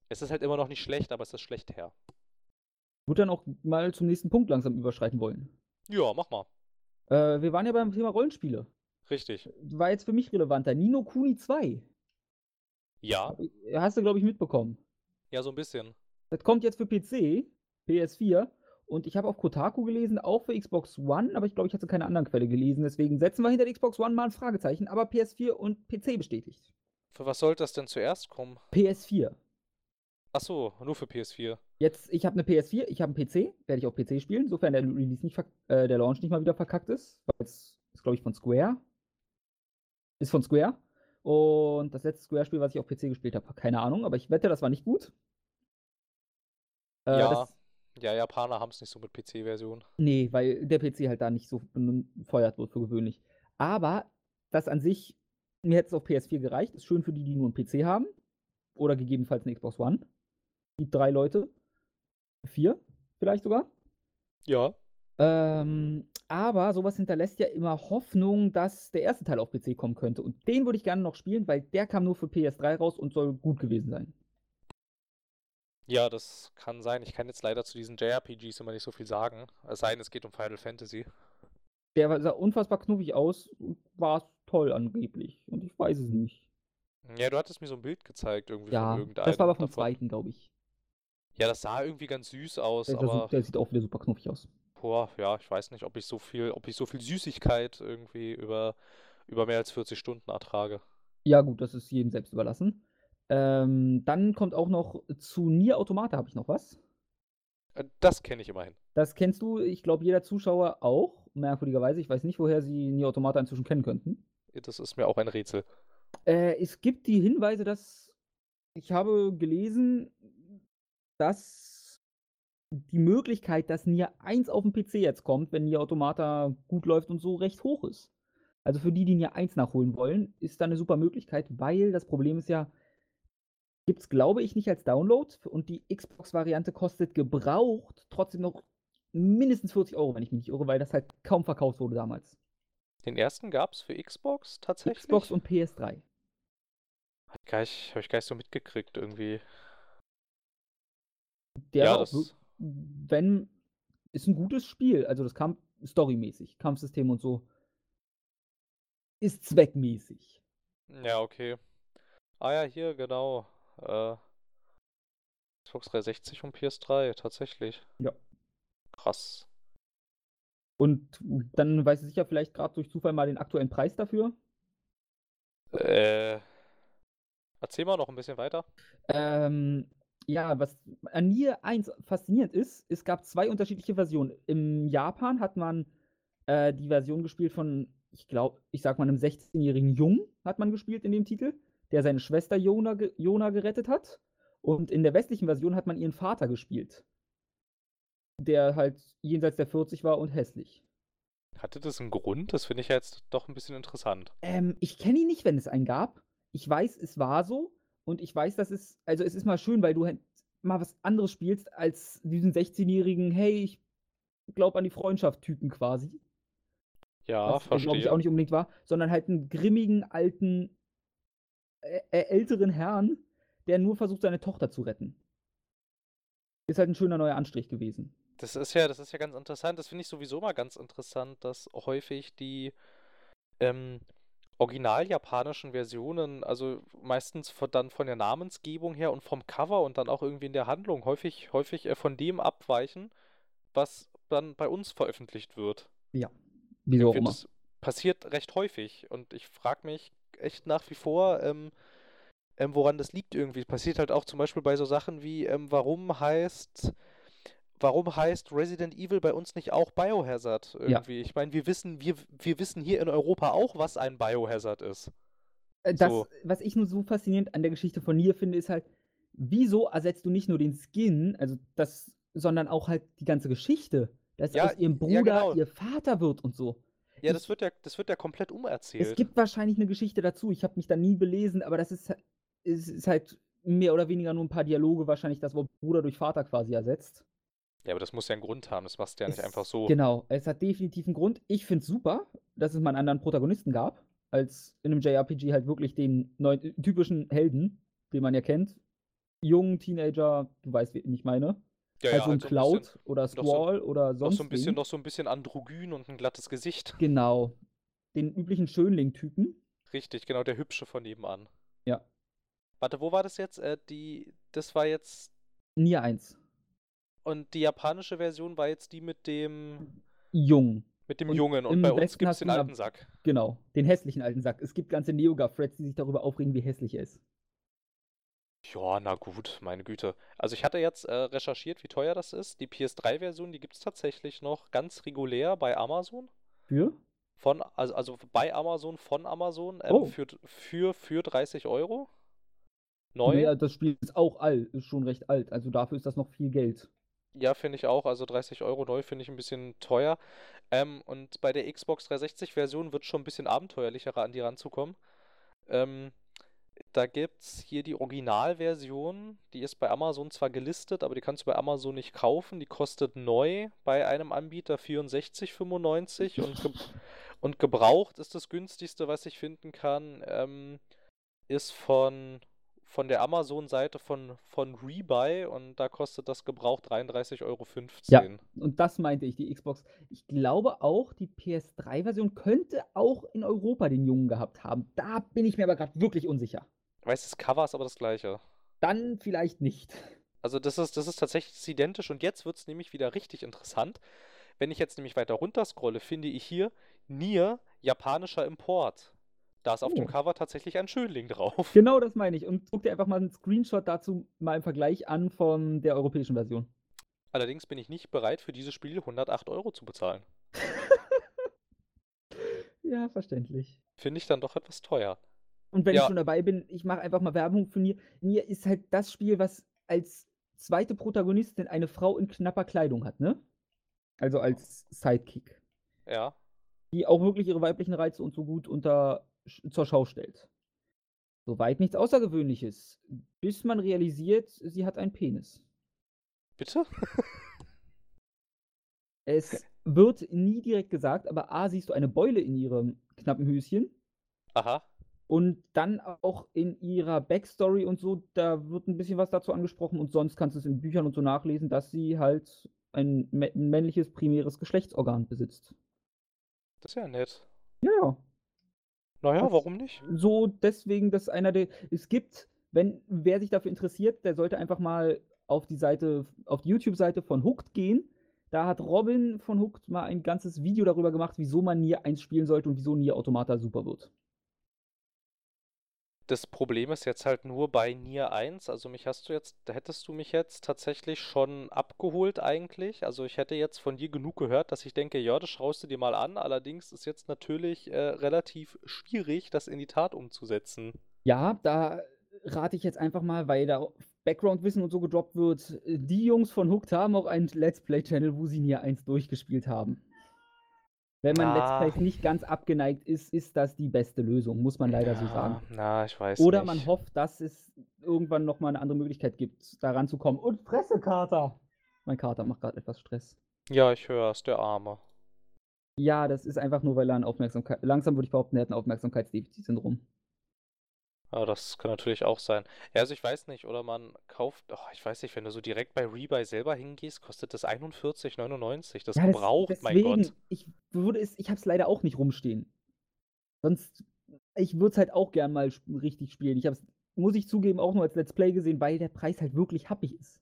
Es ist halt immer noch nicht schlecht, aber es ist schlecht her. Würde dann auch mal zum nächsten Punkt langsam überschreiten wollen. Ja, mach mal. Äh, wir waren ja beim Thema Rollenspiele. Richtig. War jetzt für mich relevanter. Nino Kuni 2. Ja, Hast du, glaube ich, mitbekommen. ja, so ein bisschen. Das kommt jetzt für PC, PS4. Und ich habe auf Kotaku gelesen, auch für Xbox One, aber ich glaube, ich hatte keine anderen Quelle gelesen. Deswegen setzen wir hinter der Xbox One mal ein Fragezeichen. Aber PS4 und PC bestätigt. Für was sollte das denn zuerst kommen? PS4. Ach so, nur für PS4. Jetzt, ich habe eine PS4, ich habe einen PC, werde ich auf PC spielen, sofern der Release nicht äh, der Launch nicht mal wieder verkackt ist. Weil es ist, glaube ich, von Square. Ist von Square. Und das letzte Square-Spiel, was ich auf PC gespielt habe, keine Ahnung, aber ich wette, das war nicht gut. Äh, ja, ja, Japaner haben es nicht so mit PC-Version. nee, weil der PC halt da nicht so befeuert wird für gewöhnlich. Aber das an sich, mir hätte es auf PS4 gereicht. Ist schön für die, die nur einen PC haben. Oder gegebenenfalls eine Xbox One. Die drei Leute. Vier, vielleicht sogar. Ja. Ähm, aber sowas hinterlässt ja immer Hoffnung, dass der erste Teil auf PC kommen könnte. Und den würde ich gerne noch spielen, weil der kam nur für PS3 raus und soll gut gewesen sein. Ja, das kann sein. Ich kann jetzt leider zu diesen JRPGs immer nicht so viel sagen. Es sei denn, es geht um Final Fantasy. Der sah unfassbar knuffig aus und war toll angeblich. Und ich weiß es nicht. Ja, du hattest mir so ein Bild gezeigt irgendwie Ja, von irgendeinem das war aber vom davon. zweiten, glaube ich. Ja, das sah irgendwie ganz süß aus, Der, aber der sieht auch wieder super knuffig aus. boah, ja, ich weiß nicht, ob ich so viel, ob ich so viel Süßigkeit irgendwie über, über mehr als 40 Stunden ertrage. Ja, gut, das ist jedem selbst überlassen. Ähm, dann kommt auch noch zu Nier Automata habe ich noch was. Äh, Das kenne ich immerhin. Das kennst du, ich glaube, jeder Zuschauer auch, merkwürdigerweise. Ich weiß nicht, woher sie Nier Automata inzwischen kennen könnten. Das ist mir auch ein Rätsel. Äh, es gibt die Hinweise, dass ich habe gelesen, dass die Möglichkeit, dass Nier 1 auf dem PC jetzt kommt, wenn Nier Automata gut läuft und so, recht hoch ist. Also für die, die Nier 1 nachholen wollen, ist da eine super Möglichkeit, weil das Problem ist ja, gibt es, glaube ich, nicht als Download und die Xbox-Variante kostet gebraucht trotzdem noch mindestens 40 Euro, wenn ich mich nicht irre, weil das halt kaum verkauft wurde damals. Den ersten gab es für Xbox tatsächlich? Xbox und PS3. Hab ich hab ich gar nicht so mitgekriegt irgendwie. Der ja, das. wenn, ist ein gutes Spiel. Also das kam storymäßig, Kampfsystem und so. Ist zweckmäßig. Ja, okay. Ah ja, hier, genau. Äh, Xbox 360 und PS3, tatsächlich. Ja. Krass. Und dann weiß ich sicher vielleicht gerade durch Zufall mal den aktuellen Preis dafür. Äh, erzähl mal noch ein bisschen weiter. Ähm, ja, was an Nier 1 faszinierend ist, es gab zwei unterschiedliche Versionen. Im Japan hat man äh, die Version gespielt von, ich glaube, ich sag mal, einem 16-jährigen Jungen hat man gespielt in dem Titel, der seine Schwester Yona, ge Yona gerettet hat. Und in der westlichen Version hat man ihren Vater gespielt. Der halt jenseits der 40 war und hässlich. Hatte das einen Grund? Das finde ich jetzt doch ein bisschen interessant. Ähm, ich kenne ihn nicht, wenn es einen gab. Ich weiß, es war so. Und ich weiß, dass es, also es ist mal schön, weil du halt mal was anderes spielst als diesen 16-jährigen, hey, ich glaube an die Freundschaft-Typen quasi. Ja, was, verstehe. glaube ich, auch nicht unbedingt war, sondern halt einen grimmigen, alten, äh, älteren Herrn, der nur versucht, seine Tochter zu retten. Ist halt ein schöner neuer Anstrich gewesen. Das ist ja, das ist ja ganz interessant. Das finde ich sowieso mal ganz interessant, dass häufig die ähm, original japanischen Versionen, also meistens von, dann von der Namensgebung her und vom Cover und dann auch irgendwie in der Handlung häufig, häufig äh, von dem abweichen, was dann bei uns veröffentlicht wird. Ja, wieso auch immer. Das passiert recht häufig und ich frage mich echt nach wie vor, ähm, ähm, woran das liegt irgendwie. Passiert halt auch zum Beispiel bei so Sachen wie, ähm, warum heißt warum heißt Resident Evil bei uns nicht auch Biohazard irgendwie? Ja. Ich meine, wir wissen, wir, wir wissen hier in Europa auch, was ein Biohazard ist. Äh, das, so. was ich nur so faszinierend an der Geschichte von Nier finde, ist halt, wieso ersetzt du nicht nur den Skin, also das, sondern auch halt die ganze Geschichte, dass ja, aus ihrem Bruder ja, genau. ihr Vater wird und so. Ja, das wird ja, das wird ja komplett umerzählt. Es gibt wahrscheinlich eine Geschichte dazu. Ich habe mich da nie belesen, aber das ist, ist, ist halt mehr oder weniger nur ein paar Dialoge, wahrscheinlich das Wort Bruder durch Vater quasi ersetzt. Ja, aber das muss ja einen Grund haben. Das machst du ja nicht es, einfach so. Genau, es hat definitiv einen Grund. Ich finde es super, dass es mal einen anderen Protagonisten gab, als in einem JRPG halt wirklich den neuen, typischen Helden, den man ja kennt. Jungen Teenager, du weißt, wie ich meine. Ja, halt ja, so ein halt Cloud bisschen, oder Squall so, oder sonst. Noch so ein bisschen, noch so ein bisschen androgyn und ein glattes Gesicht. Genau. Den üblichen Schönling-Typen. Richtig, genau, der hübsche von nebenan. Ja. Warte, wo war das jetzt? Äh, die, das war jetzt. Nier 1. Und die japanische Version war jetzt die mit dem. Jung. Mit dem und Jungen. Und bei uns gibt es den alten Sack. Genau, den hässlichen alten Sack. Es gibt ganze Neoga-Threads, die sich darüber aufregen, wie hässlich er ist. Ja, na gut, meine Güte. Also ich hatte jetzt äh, recherchiert, wie teuer das ist. Die PS3-Version, die gibt es tatsächlich noch ganz regulär bei Amazon. Für? Von, also, also bei Amazon, von Amazon, ähm, oh. für, für, für 30 Euro. Neu. Ja, das Spiel ist auch alt, ist schon recht alt. Also dafür ist das noch viel Geld. Ja, finde ich auch. Also 30 Euro neu finde ich ein bisschen teuer. Ähm, und bei der Xbox 360-Version wird es schon ein bisschen abenteuerlicher an die ranzukommen. Ähm, da gibt es hier die Originalversion, die ist bei Amazon zwar gelistet, aber die kannst du bei Amazon nicht kaufen. Die kostet neu bei einem Anbieter 64,95 und, ge [LAUGHS] und gebraucht ist das günstigste, was ich finden kann, ähm, ist von von der Amazon-Seite von, von Rebuy und da kostet das Gebrauch 33,15 Euro. Ja, und das meinte ich, die Xbox. Ich glaube auch, die PS3-Version könnte auch in Europa den Jungen gehabt haben. Da bin ich mir aber gerade wirklich unsicher. Weißt du, das Cover ist aber das gleiche. Dann vielleicht nicht. Also das ist, das ist tatsächlich identisch und jetzt wird es nämlich wieder richtig interessant. Wenn ich jetzt nämlich weiter runter scrolle, finde ich hier Nier japanischer Import. Da ist auf oh. dem Cover tatsächlich ein Schönling drauf. [LAUGHS] Genau das meine ich. Und guck dir einfach mal einen Screenshot dazu mal im Vergleich an von der europäischen Version. Allerdings bin ich nicht bereit, für dieses Spiel 108 Euro zu bezahlen. [LAUGHS] ja, verständlich. Finde ich dann doch etwas teuer. Und wenn ja. ich schon dabei bin, ich mache einfach mal Werbung für Nier. Nier ist halt das Spiel, was als zweite Protagonistin eine Frau in knapper Kleidung hat, ne? Also als Sidekick. Ja. Die auch wirklich ihre weiblichen Reize und so gut unter zur Schau stellt. Soweit nichts Außergewöhnliches, bis man realisiert, sie hat einen Penis. Bitte? es wird nie direkt gesagt, aber A, siehst du eine Beule in ihrem knappen Höschen. Aha. Und dann auch in ihrer Backstory und so, da wird ein bisschen was dazu angesprochen und sonst kannst du es in Büchern und so nachlesen, dass sie halt ein, männliches primäres Geschlechtsorgan besitzt. Das ist ja nett. Ja. Naja, warum nicht? So deswegen, dass einer der. Es gibt, wenn wer sich dafür interessiert, der sollte einfach mal auf die Seite, auf die YouTube-Seite von Hooked gehen. Da hat Robin von Hooked mal ein ganzes Video darüber gemacht, wieso man Nier 1 spielen sollte und wieso Nier Automata super wird. Das Problem ist jetzt halt nur bei Nier 1. Also mich hast du jetzt, hättest du mich jetzt tatsächlich schon abgeholt eigentlich. Also ich hätte jetzt von dir genug gehört, dass ich denke, ja, das schaust du dir mal an. Allerdings ist jetzt natürlich äh, relativ schwierig, das in die Tat umzusetzen. Ja, da rate ich jetzt einfach mal, weil da Background-Wissen und so gedroppt wird, die Jungs von Hooked haben auch einen Let's Play-Channel, wo sie Nier 1 durchgespielt haben. Wenn man Ah. Let's Plays nicht ganz abgeneigt ist, ist das die beste Lösung, muss man leider so sagen. Na, ich weiß Oder nicht. man hofft, dass es irgendwann noch mal 'ne andere Möglichkeit gibt, da ranzukommen. Und Fresse, Kater! Mein Kater macht gerade etwas Stress. Ja, ich höre es, der Arme. Ja, das ist einfach nur, weil er 'n Aufmerksamkeit langsam würde ich behaupten, er hat 'n Aufmerksamkeitsdefizit-Syndrom. Ja, das kann natürlich auch sein. Ja, also ich weiß nicht, oder man kauft oh, ich weiß nicht, wenn du so direkt bei Rebuy selber hingehst, kostet das 41,99. Das Ja, das gebraucht, mein deswegen, Gott. ich würde es ich habe es leider auch nicht rumstehen. Sonst ich würde es halt auch gern mal richtig spielen. Ich habe es, muss ich zugeben, auch nur als Let's Play gesehen, weil der Preis halt wirklich happig ist.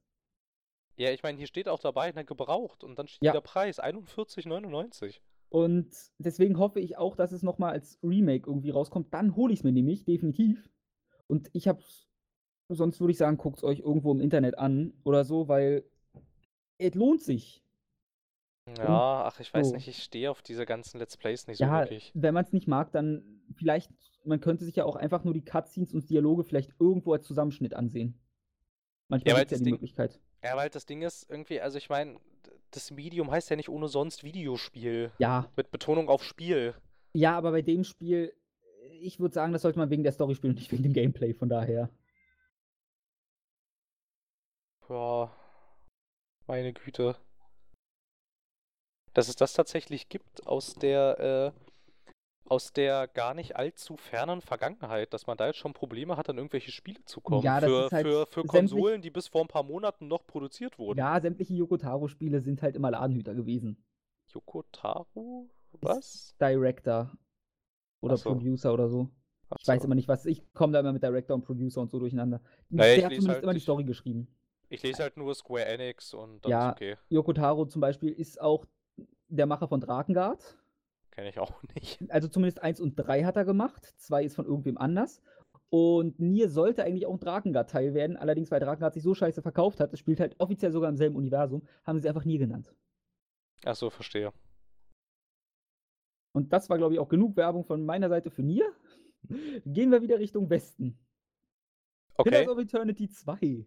Ja, ich meine, hier steht auch dabei, ne, gebraucht und dann steht Ja. der Preis 41,99. Und deswegen hoffe ich auch, dass es noch mal als Remake irgendwie rauskommt. Dann hole ich es mir nämlich, definitiv. Und ich habe es sonst würde ich sagen, guckt's euch irgendwo im Internet an oder so, weil es lohnt sich. Ja, ach, ich weiß so. nicht, ich stehe auf diese ganzen Let's Plays nicht so Ja, wirklich. wenn man's nicht mag, dann vielleicht man könnte sich ja auch einfach nur die Cutscenes und Dialoge vielleicht irgendwo als Zusammenschnitt ansehen. Manchmal Ja, gibt's ja das die Ding Möglichkeit. ja, weil das Ding ist irgendwie also ich meine, das Medium heißt ja nicht ohne sonst Videospiel. Ja. Mit Betonung auf Spiel. Ja, aber bei dem Spiel ich würde sagen, das sollte man wegen der Story spielen und nicht wegen dem Gameplay, von daher. Ja. Meine Güte. Dass es das tatsächlich gibt aus der, äh aus der gar nicht allzu fernen Vergangenheit, dass man da jetzt schon Probleme hat, an irgendwelche Spiele zu kommen. Ja, das Für ist halt für für Konsolen, die bis vor 'n paar Monaten noch produziert wurden. Ja, sämtliche Yoko Taro-Spiele sind halt immer Ladenhüter gewesen. Yoko Taro? Ist Was? Director oder so. Producer oder so. Ach Ich weiß so. immer nicht, was ich komme da immer mit Director und Producer und so durcheinander. Na ja, ich Der hat zumindest halt immer die ich Story geschrieben. ich lese halt nur Square Enix und dann ist Ja, okay. Yoko Taro zum Beispiel ist auch der Macher von Drakengard. Kenne ich auch nicht. [LAUGHS] Also zumindest 1 und 3 hat er gemacht. 2 ist von irgendwem anders. Und Nier sollte eigentlich auch 'n Drakengard-Teil werden. Allerdings, weil Drakengard sich so scheiße verkauft hat, es spielt halt offiziell sogar im selben Universum, haben sie es einfach Nier genannt. Ach so, verstehe. Und das war, glaube ich, auch genug Werbung von meiner Seite für Nier. Gehen wir wieder Richtung Westen. Pillars Okay. of Eternity 2.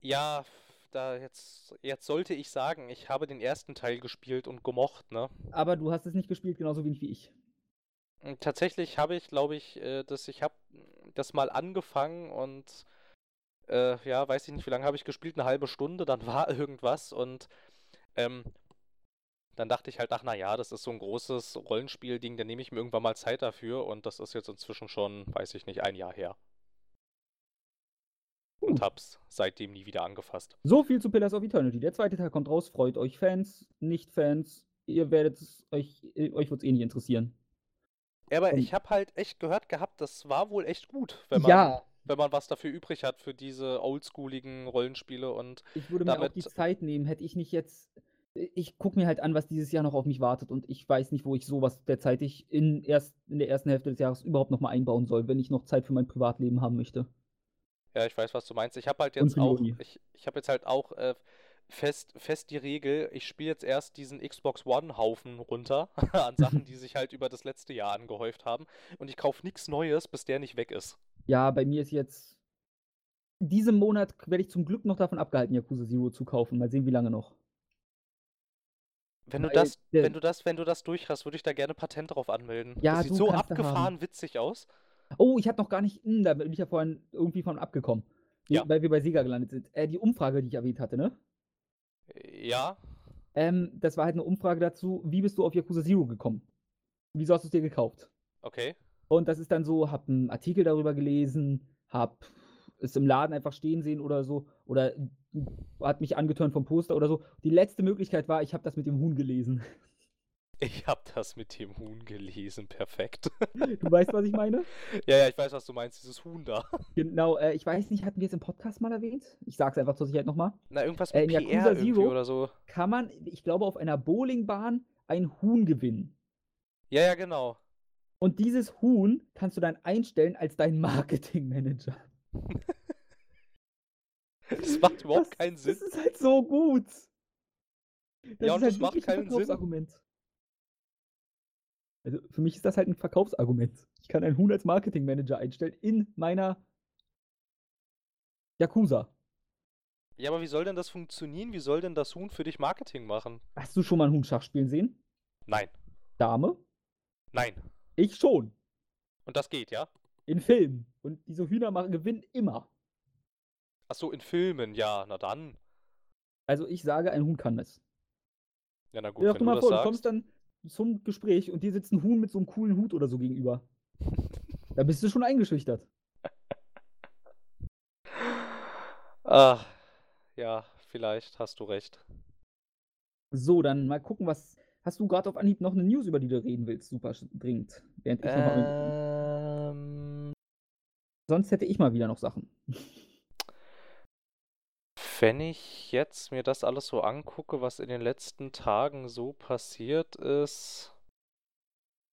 Ja, da jetzt jetzt sollte ich sagen, ich habe den ersten Teil gespielt und gemocht, ne? Aber du hast es nicht gespielt, genauso wenig wie ich. Hm, tatsächlich habe ich, glaube ich, äh, das ich habe das mal angefangen und, äh, ja, weiß ich nicht, wie lange habe ich gespielt, 'ne halbe Stunde, dann [LAUGHS] war irgendwas und, ähm dann dachte ich halt: „Ach, na ja, das ist so 'n großes Rollenspielding, dann nehme ich mir irgendwann mal Zeit dafür“ und das ist jetzt inzwischen schon, weiß ich nicht, 1 Jahr her. Und es seitdem nie wieder angefasst. So viel zu Pillars of Eternity. Der 2. Teil kommt raus. Freut euch Fans, Nicht-Fans. Ihr werdet es euch äh, euch wird's eh nicht interessieren. Ja, aber Und ich habe halt echt gehört gehabt, das war wohl echt gut, wenn man Ja. wenn man was dafür übrig hat für diese oldschooligen Rollenspiele und Ich würde mir auch die damit Zeit nehmen, hätte ich nicht jetzt ich gucke mir halt an, was dieses Jahr noch auf mich wartet und ich weiß nicht, wo ich so was derzeitig in erst in der ersten Hälfte des Jahres überhaupt noch mal einbauen soll, wenn ich noch Zeit für mein Privatleben haben möchte. Ja, ich weiß, was du meinst. Ich habe halt jetzt auch ich ich habe jetzt halt auch, äh, fest fest die Regel, ich spiele jetzt erst diesen Xbox One-Haufen runter [LAUGHS] an Sachen, die sich halt über das letzte Jahr angehäuft haben und ich kaufe nix Neues, bis der nicht weg ist. Ja, bei mir ist jetzt diesen Monat werde ich zum Glück noch davon abgehalten, Yakuza Zero zu kaufen. Mal sehen, wie lange noch. Wenn du das der wenn du das wenn du das durch hast, würde ich da gerne Patent drauf anmelden. Das Ja, sieht du so haben. abgefahren witzig aus. Oh, ich habe noch gar nicht hm, da bin ich ja vorhin irgendwie von abgekommen, Ja. weil wir bei Sega gelandet sind. Äh, die Umfrage, die ich erwähnt hatte, ne? Äh, ja. Ähm, das war halt 'ne Umfrage dazu: „Wie bist du auf Yakuza Zero gekommen? Wieso hast du's dir gekauft?“ Okay. Und das ist dann so, habe 'n Artikel darüber gelesen, habe es im Laden einfach stehen sehen oder so oder hat mich angetörnt vom Poster oder so. Die letzte Möglichkeit war, ich habe das mit dem Huhn gelesen. Ich habe das mit dem Huhn gelesen, perfekt. [LAUGHS] Du weißt, was ich meine? Ja, ja, ich weiß, was du meinst, dieses Huhn da. Genau, äh, ich weiß nicht, hatten wir's im Podcast mal erwähnt? Ich sage es einfach zur Sicherheit noch mal. Na, irgendwas Äh, mit in PR Yakuza irgendwie Zero oder so. kann man, ich glaube, auf einer Bowlingbahn ein Huhn gewinnen. Ja, ja, genau. Und dieses Huhn kannst du dann einstellen als deinen Marketingmanager. [LAUGHS] Das macht überhaupt Das keinen Sinn. das ist halt so gut. Das Ja, ist und halt das macht keinen Sinn. Verkaufsargument. Also, für mich ist das halt 'n Verkaufsargument. Ich kann ein Huhn als Marketingmanager einstellen in meiner Yakuza. Ja, aber wie soll denn das funktionieren? Wie soll denn das Huhn für dich Marketing machen? Hast du schon mal ein Huhn Schach spielen sehen? Nein. Dame? Nein. Ich schon. Und das geht, ja? In Filmen. Und diese Hühner machen gewinnen immer. Ach so, in Filmen, ja, na dann. Also ich sage, ein Huhn kann es. Ja, na gut, Stell dir wenn doch mal du vor, das du kommst dann zum Gespräch und dir sitzt ein Huhn mit so einem coolen Hut oder so gegenüber. [LAUGHS] Da bist du schon eingeschüchtert. Ah, ja, vielleicht hast du recht. So, dann mal gucken, was. Hast du gerade auf Anhieb noch eine News, über die du reden willst? Super dringend. Während ich. Ähm, Sonst hätte ich mal wieder noch Sachen. Wenn ich jetzt mir das alles so angucke, was in den letzten Tagen so passiert ist.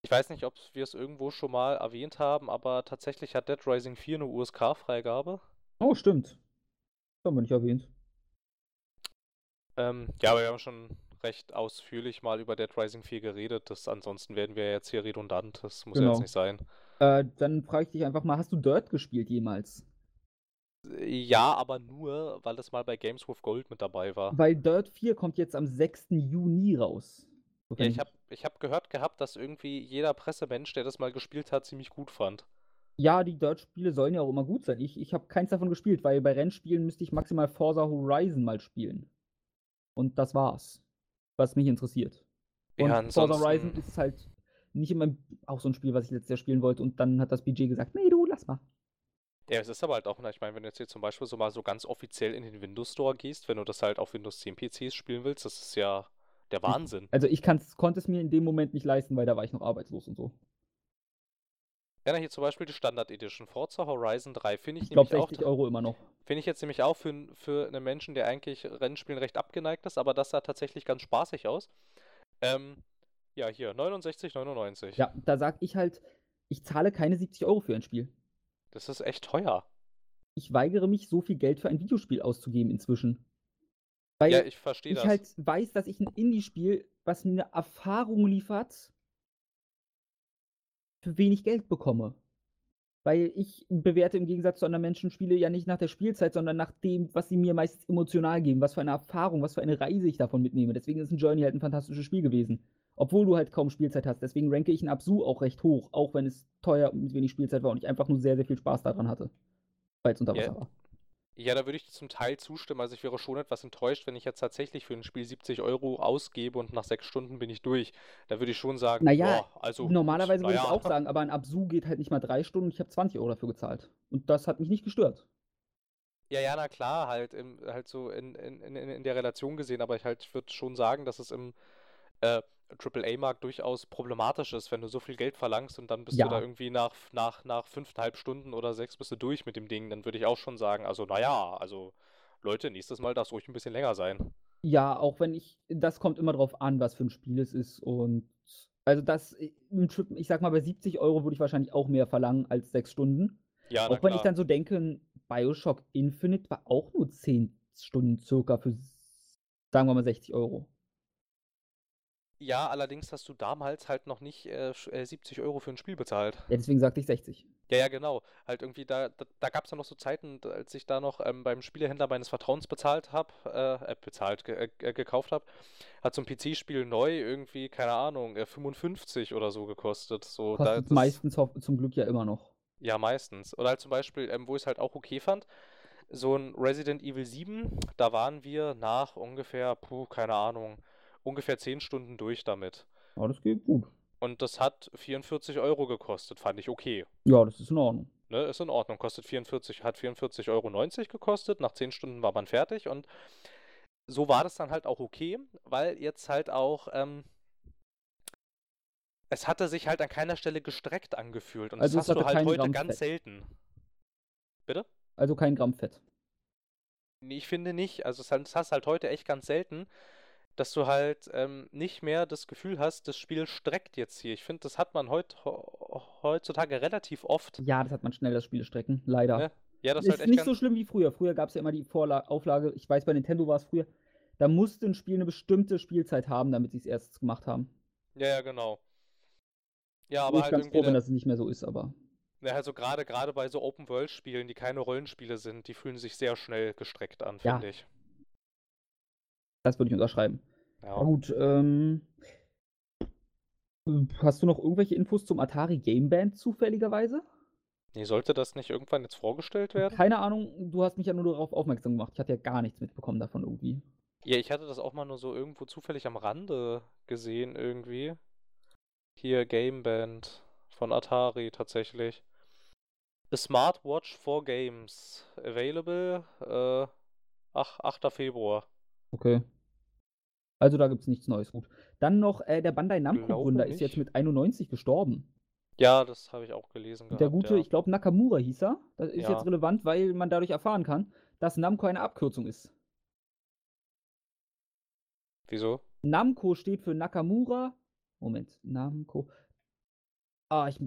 Ich weiß nicht, ob wir es irgendwo schon mal erwähnt haben, aber tatsächlich hat Dead Rising 4 eine USK-Freigabe. Oh, stimmt. Das haben wir nicht erwähnt. Ähm, ja, aber wir haben schon recht ausführlich mal über Dead Rising 4 geredet. Das, ansonsten werden wir jetzt hier redundant. Das muss ja Genau. jetzt nicht sein. Äh, dann frage ich dich einfach mal: Hast du Dirt gespielt jemals? Ja, aber nur, weil es mal bei Games with Gold mit dabei war. Weil Dirt 4 kommt jetzt am 6. Juni raus. Ja, ich habe ich hab gehört gehabt, dass irgendwie jeder Pressemensch, der das mal gespielt hat, ziemlich gut fand. Ja, die Dirt-Spiele sollen ja auch immer gut sein. Ich, ich habe keins davon gespielt, weil bei Rennspielen müsste ich maximal Forza Horizon mal spielen. Und das war's. Was mich interessiert. Und Ja, Forza Horizon ist halt nicht immer auch so ein Spiel, was ich letztes Jahr spielen wollte. Und dann hat das Budget gesagt, nee, du, lass mal. Ja, es ist aber halt auch, ne, ich meine, wenn du jetzt hier zum Beispiel so mal so ganz offiziell in den Windows Store gehst, wenn du das halt auf Windows 10 PCs spielen willst, das ist ja der Wahnsinn. Also ich konnte es mir in dem Moment nicht leisten, weil da war ich noch arbeitslos und so. Ja, na, hier zum Beispiel die Standard Edition Forza Horizon 3 finde ich Ich glaube nämlich auch 60 Euro immer noch. Finde ich jetzt nämlich auch für, für einen Menschen, der eigentlich Rennspielen recht abgeneigt ist, aber das sah tatsächlich ganz spaßig aus. Ähm, ja, hier, 69,99. Ja, da sag ich halt, ich zahle keine 70 Euro für ein Spiel. Das ist echt teuer. Ich weigere mich, so viel Geld für ein Videospiel auszugeben inzwischen. Weil Ja, ich verstehe ich das. halt weiß, dass ich ein Indie-Spiel, was mir eine Erfahrung liefert, für wenig Geld bekomme. Weil ich bewerte im Gegensatz zu anderen Menschen Spiele ja nicht nach der Spielzeit, sondern nach dem, was sie mir meistens emotional geben, was für eine Erfahrung, was für eine Reise ich davon mitnehme. Deswegen ist ein Journey halt ein fantastisches Spiel gewesen. Obwohl du halt kaum Spielzeit hast. Deswegen ranke ich ein Absu auch recht hoch, auch wenn es teuer und mit wenig Spielzeit war und ich einfach nur sehr, sehr viel Spaß daran hatte. Weil es unter. Wasser war. Ja, da würde ich zum Teil zustimmen. Also ich wäre schon etwas enttäuscht, wenn ich jetzt tatsächlich für ein Spiel 70 Euro ausgebe und nach sechs Stunden bin ich durch. Da würde ich schon sagen, Naja, boah, also Normalerweise würde ich naja. auch sagen, aber ein Absu geht halt nicht mal drei Stunden und ich habe 20 Euro dafür gezahlt. Und das hat mich nicht gestört. Ja, ja, na klar, halt, im, halt so in, in, in, in der Relation gesehen, aber ich halt, würde schon sagen, dass es im äh, AAA-Markt durchaus problematisch ist, wenn du so viel Geld verlangst und dann bist du da Ja. irgendwie nach, nach, nach fünfeinhalb Stunden oder sechs bist du durch mit dem Ding, dann würde ich auch schon sagen, also naja, also Leute, nächstes Mal darf es ruhig ein bisschen länger sein. Ja, auch wenn ich, das kommt immer drauf an, was für ein Spiel es ist. Und also das, äh, ich sag mal, bei 70 Euro würde ich wahrscheinlich auch mehr verlangen als sechs Stunden. Ja, Auch wenn ich klar. dann so denke, Bioshock Infinite war auch nur 10 Stunden circa für, sagen wir mal, 60 Euro. Ja, allerdings hast du damals halt noch nicht äh, sch- äh, 70 Euro für ein Spiel bezahlt. Ja, deswegen sagte ich 60. Ja, ja, genau. Halt irgendwie, da, da, da gab es ja noch so Zeiten, als ich da noch ähm, beim Spielehändler meines Vertrauens bezahlt habe, äh, äh, bezahlt, ge äh, gekauft habe, hat so ein PC-Spiel neu irgendwie, keine Ahnung, äh, 55 oder so gekostet. So, da, das, meistens zum Glück ja immer noch. ja, meistens. Oder halt zum Beispiel, ähm, wo ich es halt auch okay fand, so ein Resident Evil 7, da waren wir nach ungefähr, puh, keine Ahnung, ungefähr 10 Stunden durch damit. Aber das geht gut. Und das hat 44 Euro gekostet, fand ich okay. Ja, das ist in Ordnung. Ne, ist in Ordnung. Kostet 44, hat 44,90 Euro gekostet. Nach 10 Stunden war man fertig und so war das dann halt auch okay, weil jetzt halt auch, ähm, es hatte sich halt an keiner Stelle gestreckt angefühlt und Also das hast du halt heute Gramm ganz Fett. selten. Bitte? Also kein Gramm Fett. Nee, Ich finde nicht. Also es das hast halt heute echt ganz selten, dass du halt ähm, nicht mehr das Gefühl hast, das Spiel streckt jetzt hier. Ich finde, das hat man heut, he- heutzutage relativ oft. Ja, das hat man schnell, das Spiel strecken. Leider. Ne? Ja, das ist halt nicht so schlimm wie früher. Früher gab es ja immer die Vorla Auflage, ich weiß, bei Nintendo war es früher, da musste ein Spiel eine bestimmte Spielzeit haben, damit sie es erst gemacht haben. Ja, ja, genau. Ja, Bin aber ich halt ganz froh, wenn das nicht mehr so ist, aber. Ja, also gerade gerade bei so Open-World-Spielen, die keine Rollenspiele sind, die fühlen sich sehr schnell gestreckt an, Ja. finde ich. Das würde ich unterschreiben. Ja. Na gut, ähm. Hast du noch irgendwelche Infos zum Atari Game Band zufälligerweise? Nee, sollte das nicht irgendwann jetzt vorgestellt werden? Keine Ahnung, du hast mich ja nur darauf aufmerksam gemacht. Ich hatte ja gar nichts mitbekommen davon irgendwie. Ja, ich hatte das auch mal nur so irgendwo zufällig am Rande gesehen, irgendwie. Hier Gameband von Atari tatsächlich. A Smartwatch for Games. Available, äh, ach, 8. Februar. Okay. Also da gibt's nichts Neues. Gut. Dann noch, äh, der Bandai Namco-Gründer ist jetzt mit 91 gestorben. Ja, das habe ich auch gelesen Der gehabt, gute, ja. ich glaube Nakamura hieß er. Das ist Ja. jetzt relevant, weil man dadurch erfahren kann, dass Namco eine Abkürzung ist. Wieso? Namco steht für Nakamura. Moment, Namco. Ah, ich,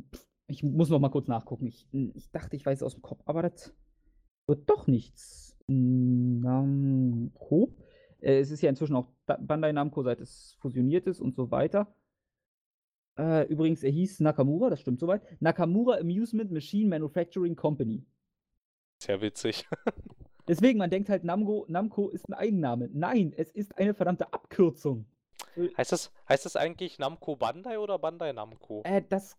ich muss noch mal kurz nachgucken. Ich, ich dachte, ich weiß es aus dem Kopf, aber das wird doch nichts. Namco. Äh, es ist ja inzwischen auch Da- Bandai Namco, seit es fusioniert ist und so weiter. Äh, übrigens, er hieß Nakamura, das stimmt soweit. Nakamura Amusement Machine Manufacturing Company. Sehr witzig. [LAUGHS] Deswegen, man denkt halt, Namco, Namco ist ein Eigenname. Nein, es ist eine verdammte Abkürzung. Heißt das, heißt das eigentlich Namco Bandai oder Bandai Namco? Äh, das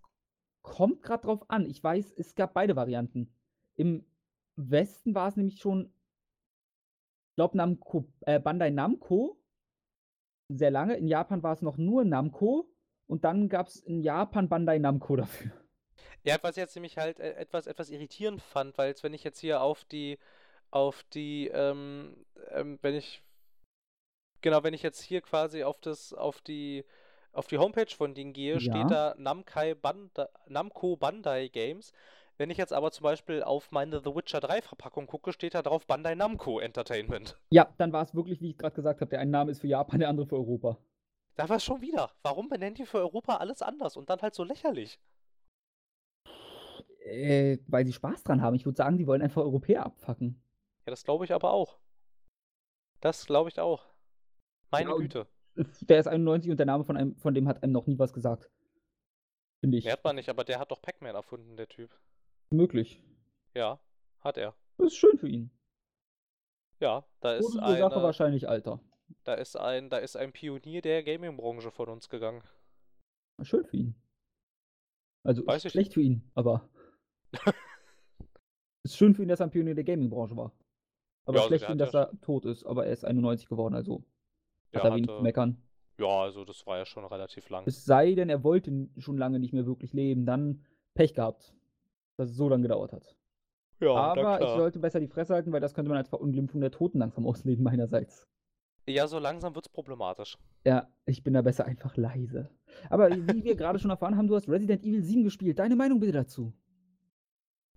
kommt gerade drauf an. Ich weiß, es gab beide Varianten. Im Westen war es nämlich schon, glaube, Namco, äh, Bandai Namco sehr lange. In Japan war es noch nur Namco und dann gab es in Japan Bandai Namco dafür. Ja, was ich jetzt nämlich halt äh, etwas, etwas irritierend fand, weil jetzt, wenn ich jetzt hier auf die, auf die, ähm, ähm, wenn ich, genau, wenn ich jetzt hier quasi auf das, auf die, auf die Homepage von denen gehe, Ja. steht da Namkai Bandai, Namco Bandai Games. Wenn ich jetzt aber zum Beispiel auf meine The Witcher 3 Verpackung gucke, steht da drauf Bandai Namco Entertainment. Ja, dann war es wirklich, wie ich gerade gesagt habe, der eine Name ist für Japan, der andere für Europa. Da war es schon wieder. Warum benennen die für Europa alles anders und dann halt so lächerlich? Äh, weil sie Spaß dran haben. Ich würde sagen, die wollen einfach Europäer abfacken. Ja, das glaube ich aber auch. Das glaube ich auch. Meine Ja, Güte. Der ist 91 und der Name von, einem, von dem hat einem noch nie was gesagt. Finde ich. Merkt man nicht, aber der hat doch Pac-Man erfunden, der Typ. Möglich. Ja, hat er. Das ist schön für ihn. Ja, da ist Gute Sache eine, wahrscheinlich, Alter. da ist ein, da ist ein Pionier der Gaming-Branche von uns gegangen. Schön für ihn. Also Weiß ich schlecht für ihn, aber. [LAUGHS] ist schön für ihn, dass er ein Pionier der Gaming-Branche war. Aber Ja, also schlecht für ihn, dass er tot ist. Aber er ist 91 geworden, also hat er wenig zu meckern. ja, also das war ja schon relativ lang. Es sei denn, er wollte schon lange nicht mehr wirklich leben. Dann Pech gehabt, dass es so lange gedauert hat. Ja, aber ich sollte besser die Fresse halten, weil das könnte man als Verunglimpfung der Toten langsam auslegen, meinerseits. Ja, so langsam wird's problematisch. Ja, ich bin da besser einfach leise. Aber wie wir gerade schon erfahren haben, du hast Resident Evil 7 gespielt. Deine Meinung bitte dazu?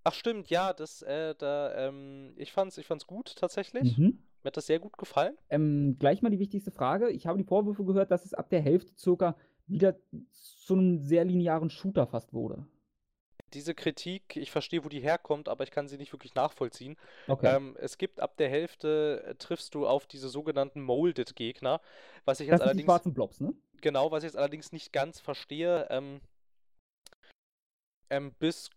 Ach stimmt, ja, das, äh, da, ähm, ich fand's, ich fand's gut tatsächlich. Mhm. Mir hat das sehr gut gefallen. Ähm, gleich mal die wichtigste Frage. Ich habe die Vorwürfe gehört, dass es ab der Hälfte circa wieder zu einem sehr linearen Shooter fast wurde. Diese Kritik, ich verstehe, wo die herkommt, aber ich kann sie nicht wirklich nachvollziehen. Okay. Ähm, es gibt ab der Hälfte, äh, triffst du auf diese sogenannten Molded-Gegner, was ich jetzt das die allerdings, schwarzen Blobs, ne? genau, was ich jetzt allerdings nicht ganz verstehe, ähm, ähm, bis,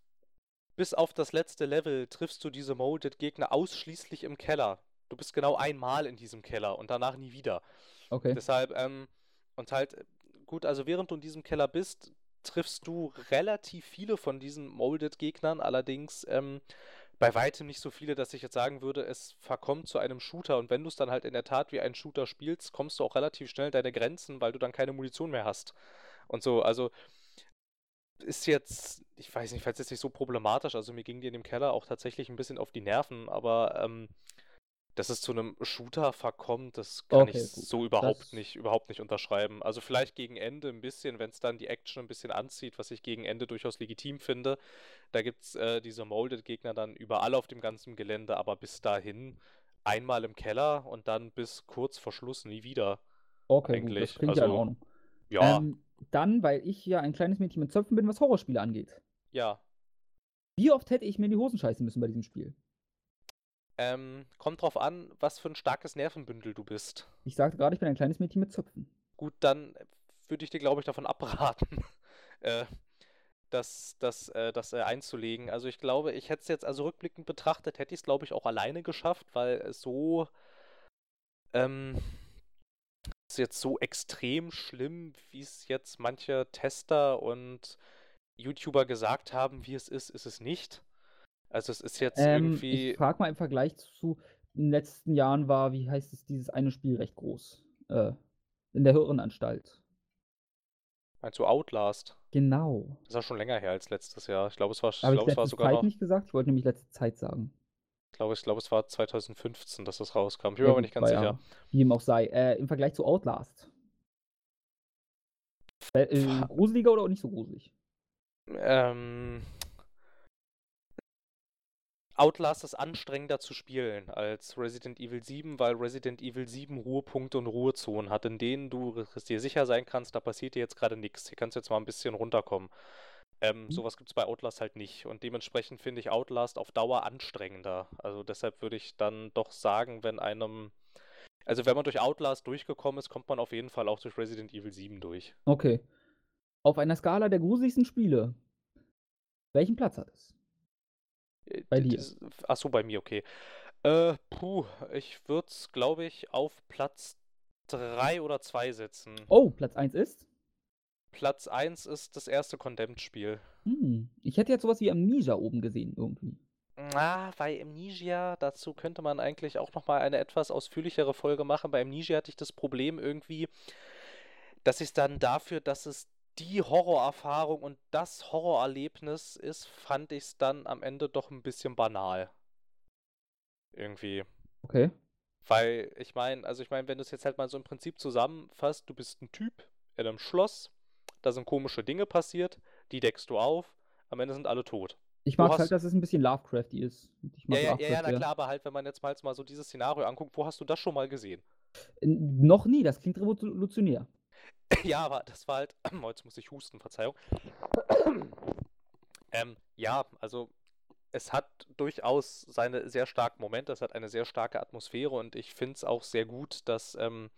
bis auf das letzte Level triffst du diese Molded-Gegner ausschließlich im Keller. Du bist genau einmal in diesem Keller und danach nie wieder. Okay. Deshalb, ähm, und halt, äh, gut, also während du in diesem Keller bist, triffst du relativ viele von diesen Molded-Gegnern, allerdings ähm, bei weitem nicht so viele, dass ich jetzt sagen würde, es verkommt zu einem Shooter. Und wenn du es dann halt in der Tat wie ein Shooter spielst, kommst du auch relativ schnell deine Grenzen, weil du dann keine Munition mehr hast. Und so, also ist jetzt, ich weiß nicht, falls jetzt nicht so problematisch, also mir ging die in dem Keller auch tatsächlich ein bisschen auf die Nerven, aber ähm, dass es zu einem Shooter verkommt, das kann Okay, ich gut. so überhaupt Das- nicht, überhaupt nicht unterschreiben. Also vielleicht gegen Ende ein bisschen, wenn es dann die Action ein bisschen anzieht, was ich gegen Ende durchaus legitim finde. Da gibt es äh, diese Molded-Gegner dann überall auf dem ganzen Gelände, aber bis dahin einmal im Keller und dann bis kurz vor Schluss nie wieder. Okay, gut, das klingt ja in also, Ordnung. Ja, Ähm, dann, weil ich ja ein kleines Mädchen mit Zöpfen bin, was Horrorspiele angeht. ja. Wie oft hätte ich mir in die Hosen scheißen müssen bei diesem Spiel? Ähm, kommt drauf an, was für ein starkes Nervenbündel du bist. Ich sagte gerade, ich bin ein kleines Mädchen mit Zöpfen. Gut, dann würde ich dir, glaube ich, davon [LAUGHS] abraten. äh, das, das, äh, das äh, einzulegen. Also ich glaube, ich hätte es jetzt, also rückblickend betrachtet, hätte ich es, glaube ich, auch alleine geschafft, weil es so ähm, ist jetzt so extrem schlimm, wie es jetzt manche Tester und YouTuber gesagt haben, wie es ist, ist es nicht. Also es ist jetzt Ähm, irgendwie. ich frage mal im Vergleich zu den letzten Jahren war, wie heißt es, dieses eine Spiel recht groß, äh, in der Irrenanstalt. Meinst du Outlast? Genau. Das ist ja schon länger her als letztes Jahr. Ich glaube, es war, ich Habe ich es war sogar Zeit noch. nicht gesagt? Ich wollte nämlich letzte Zeit sagen. Ich glaube, ich glaube, es war 2015, dass das rauskam. Ich bin Ja mir aber nicht ganz sicher. ja wie ihm auch sei. Äh, im Vergleich zu Outlast. Äh, gruseliger oder auch nicht so gruselig? Ähm, Outlast ist anstrengender zu spielen als Resident Evil 7, weil Resident Evil 7 Ruhepunkte und Ruhezonen hat, in denen du dir sicher sein kannst, da passiert dir jetzt gerade nichts. Hier kannst du jetzt mal ein bisschen runterkommen. Ähm, Mhm. sowas gibt es bei Outlast halt nicht. Und dementsprechend finde ich Outlast auf Dauer anstrengender. Also deshalb würde ich dann doch sagen, wenn einem. Also wenn man durch Outlast durchgekommen ist, kommt man auf jeden Fall auch durch Resident Evil 7 durch. Okay. Auf einer Skala der gruseligsten Spiele, welchen Platz hat es? Äh, Bei dir. dieses- Ach so, bei mir, okay. Äh, puh, ich würde es, glaube ich, auf Platz 3 oder 2 setzen. Oh, Platz 1 ist? Platz 1 ist das erste Condemned-Spiel. Hm. Ich hätte jetzt sowas wie Amnesia oben gesehen, irgendwie. Ah, bei Amnesia, dazu könnte man eigentlich auch nochmal eine etwas ausführlichere Folge machen. Bei Amnesia hatte ich das Problem irgendwie, dass ich dann dafür, dass es die Horrorerfahrung und das Horrorerlebnis ist, fand ich es dann am Ende doch ein bisschen banal. Irgendwie. Okay. Weil ich meine, also ich meine, wenn du es jetzt halt mal so im Prinzip zusammenfasst, du bist ein Typ in einem Schloss, da sind komische Dinge passiert, die deckst du auf, am Ende sind alle tot. Ich mag hast- halt, dass es ein bisschen Lovecrafty ist. Ja, ja, ja, na klar, aber halt, wenn man jetzt mal, jetzt mal so dieses Szenario anguckt, wo hast du das schon mal gesehen? Noch nie, das klingt revolutionär. [LAUGHS] Ja, aber das war halt. Oh, [CLEARS THROAT] jetzt muss ich husten, Verzeihung. [CLEARS THROAT] ähm, ja, also es hat durchaus seine sehr starken Momente, es hat eine sehr starke Atmosphäre und ich finde es auch sehr gut, dass, ähm,